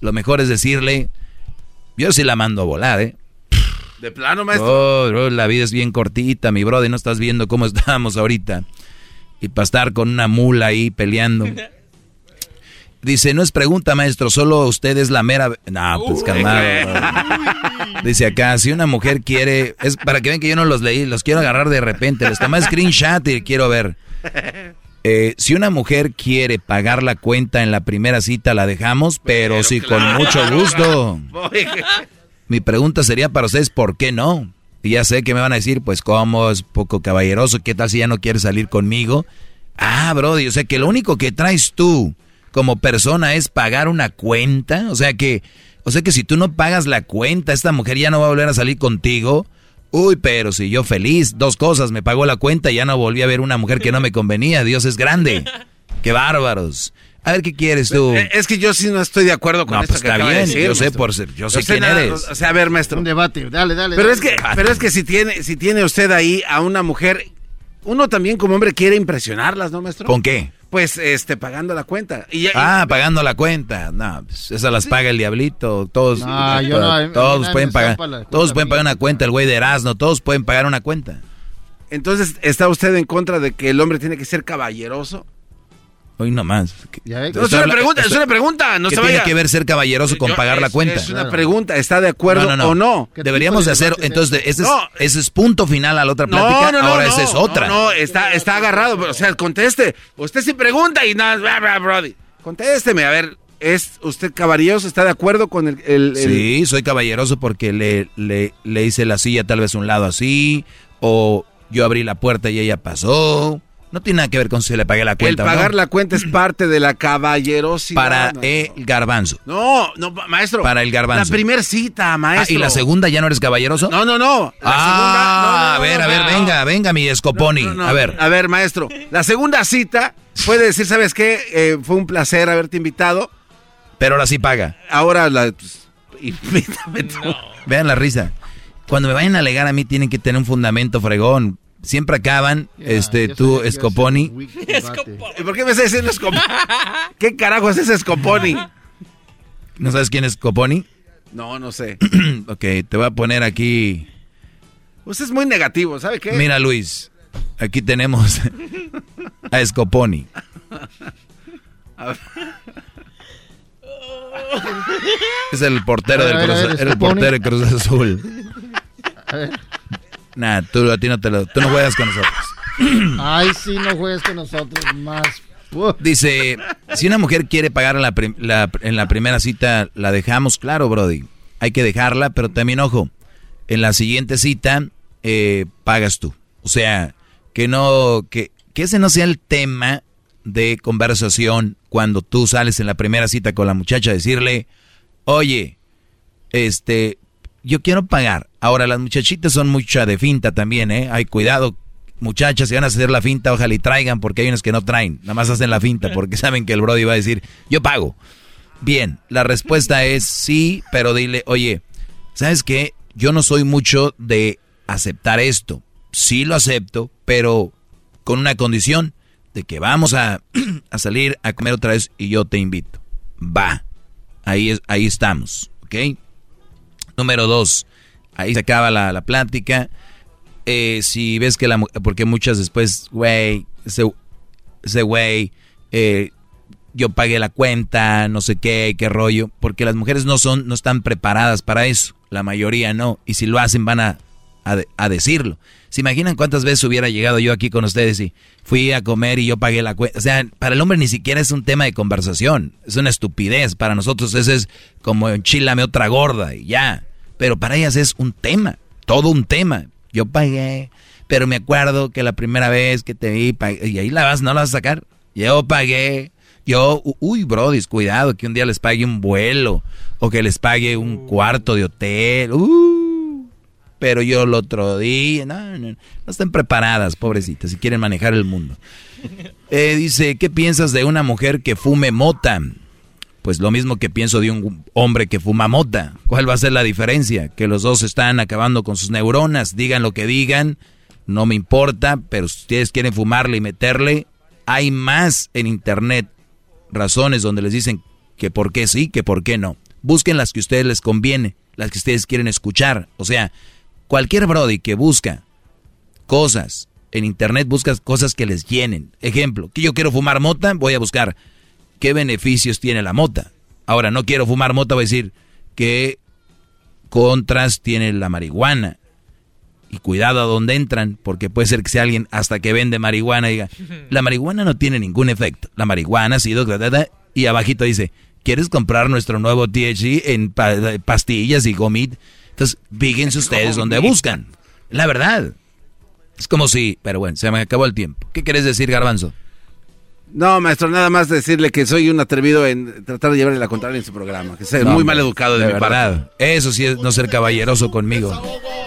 Lo mejor es decirle, yo sí la mando a volar, ¿eh? De plano, maestro. Oh, bro, la vida es bien cortita, mi brother, no estás viendo cómo estamos ahorita. Y para estar con una mula ahí peleando. Dice, no es pregunta, maestro, solo usted es la mera... No, pues calmado. Dice acá, si una mujer quiere... Es para que vean que yo no los leí, los quiero agarrar de repente. Les tomé screenshot y quiero ver. Eh, si una mujer quiere pagar la cuenta en la primera cita, la dejamos, pero, sí, con mucho gusto. Mi pregunta sería para ustedes, ¿por qué no? Y ya sé que me van a decir, pues cómo, es poco caballeroso, ¿qué tal si ya no quieres salir conmigo? Ah, Brody, o sea que lo único que traes tú como persona es pagar una cuenta, o sea que, o sea que si tú no pagas la cuenta, esta mujer ya no va a volver a salir contigo. Uy, pero si yo feliz, dos cosas, me pagó la cuenta y ya no volví a ver una mujer que no me convenía, Dios es grande. Qué bárbaros. A ver qué quieres tú. Eh, Es que yo sí no estoy de acuerdo con No, esto pues que está acaba de bien, decir, yo sé maestro. por ser- yo sé quién nada, eres. O sea, a ver, maestro. Un debate, dale, dale. Pero dale. es que, pero es que si tiene, si tiene usted ahí a una mujer, uno también como hombre quiere impresionarlas, ¿no, maestro? ¿Con qué? Pues, este, pagando la cuenta. Y Ah, pagando la cuenta. No, pues, esas las paga el diablito. Todos, No, yo no, mí todos pueden pagar. Todos pueden pagar una cuenta. El güey de Erasmo, todos pueden pagar una cuenta. Entonces, ¿está usted en contra de que el hombre tiene que ser caballeroso? Hoy nomás. No, es una pregunta, es una pregunta. No ¿Qué se tiene vaya. que ver ser caballeroso con Yo- pagar la cuenta? Es una pregunta. ¿Está de acuerdo No, no, no. o no? Deberíamos de hacer, entonces, ese, No. es, ese es punto final a la otra plática. No, no, no. Ahora no, esa es otra. No, no, está, está agarrado. O sea, conteste. Usted sí pregunta y nada, bla, bla, brody. Contésteme, a ver. ¿Es usted caballeroso? ¿Está de acuerdo con el...? el- el- Sí, soy caballeroso porque le, le, le hice la silla tal vez un lado así, o yo abrí la puerta y ella pasó. No tiene nada que ver con si le pagué la El cuenta no. pagar la cuenta es parte de la caballerosidad. Para no. el garbanzo. No, no, maestro. Para el garbanzo. La primera cita, Ah, maestro. ¿Y la segunda ya no eres caballeroso? No, no, no. La ah, segunda. no, a ver, a ver, venga, venga, mi escoponi. A ver. A ver, maestro. La segunda cita puede decir, ¿sabes qué? Eh, fue un placer haberte invitado. Pero ahora sí paga. Ahora la. pues, invítame tú. Vean la risa. Cuando me vayan a alegar a mí tienen que tener un fundamento fregón. Siempre acaban, este, tú, Scoponi. ¿Y por qué me estás diciendo Scoponi? ¿Qué carajo es ese Scoponi? ¿No sabes quién es Scoponi? No, no sé. ok, te voy a poner aquí. Usted es muy negativo, ¿sabe qué? Mira, Luis, aquí tenemos a Scoponi. Es el portero A del ver, a Cruz, ver, el portero Cruz Azul. A ver. Nah, tú a ti no te lo, tú no juegas con nosotros. Ay, sí, no juegues con nosotros más. Dice, si una mujer quiere pagar en la, la- en la primera cita, la dejamos, claro, Brody. Hay que dejarla, pero también, ojo, en la siguiente cita eh, pagas tú. O sea, que no, que, que ese no sea el tema de conversación cuando tú sales en la primera cita con la muchacha, decirle, oye, este, yo quiero pagar. Ahora, las muchachitas son mucha de finta también, ¿eh? Hay cuidado, muchachas, si van a hacer la finta, ojalá y traigan, porque hay unas que no traen, nada más hacen la finta, porque saben que el Brody va a decir, yo pago. Bien, la respuesta es sí, pero dile, oye, ¿sabes qué? Yo no soy mucho de aceptar esto. Sí lo acepto, pero con una condición de que vamos a, a salir a comer otra vez y yo te invito. Va. Ahí, es, ahí estamos, ¿ok? Número dos, ahí se acaba la, la plática. Eh, si ves que la porque muchas después, güey, ese güey, eh, yo pagué la cuenta, no sé qué, qué rollo, porque las mujeres no son, no están preparadas para eso, la mayoría no, y si lo hacen van a, a decirlo. ¿Se imaginan cuántas veces hubiera llegado yo aquí con ustedes y fui a comer y yo pagué la cuenta? O sea, para el hombre ni siquiera es un tema de conversación, es una estupidez, para nosotros ese es como enchilame otra gorda y ya, pero para ellas es un tema, todo un tema. Yo pagué, Pero me acuerdo que la primera vez que te vi, pa- y ahí la vas, no la vas a sacar. Yo pagué. Yo, uy, brodis, cuidado, que un día les pague un vuelo o que les pague un cuarto de hotel. Uh, pero yo el otro día, no, no, no están preparadas, pobrecitas, si quieren manejar el mundo. Eh, dice, ¿qué piensas de una mujer que fume mota? Pues lo mismo que pienso de un hombre que fuma mota. ¿Cuál va a ser la diferencia? Que los dos están acabando con sus neuronas. Digan lo que digan, no me importa, pero si ustedes quieren fumarle y meterle, hay más en internet razones donde les dicen que por qué sí, que por qué no. Busquen las que a ustedes les conviene, las que ustedes quieren escuchar. O sea, cualquier Brody que busca cosas en internet, busca cosas que les llenen. Ejemplo, que yo quiero fumar mota, voy a buscar qué beneficios tiene la mota. Ahora, no quiero fumar mota, voy a decir qué contras tiene la marihuana. Y cuidado a dónde entran, porque puede ser que sea alguien hasta que vende marihuana y diga, la marihuana no tiene ningún efecto. La marihuana ha sido... da, da, da", Y abajito dice, ¿quieres comprar nuestro nuevo THC en pa- pastillas y gomit? Entonces, fíjense ustedes donde buscan. La verdad. Es como si... Pero bueno, se me acabó el tiempo. ¿Qué quieres decir, Garbanzo? No, maestro, nada más decirle que soy un atrevido en tratar de llevarle la contraria en su programa. Que es No, muy mal educado de, mi verdad. Eso sí es no ser caballeroso conmigo.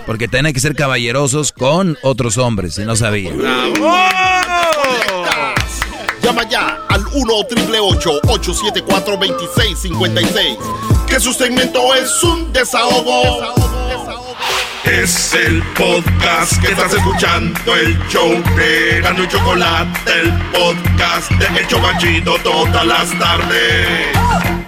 Porque también hay que ser caballerosos con otros hombres, si no sabía. Llama ya al 1-888-874-2656. Que su segmento es un desahogo. Es el podcast que estás escuchando, el show de Gano y Chocolate, el podcast de El Chocachito todas las tardes.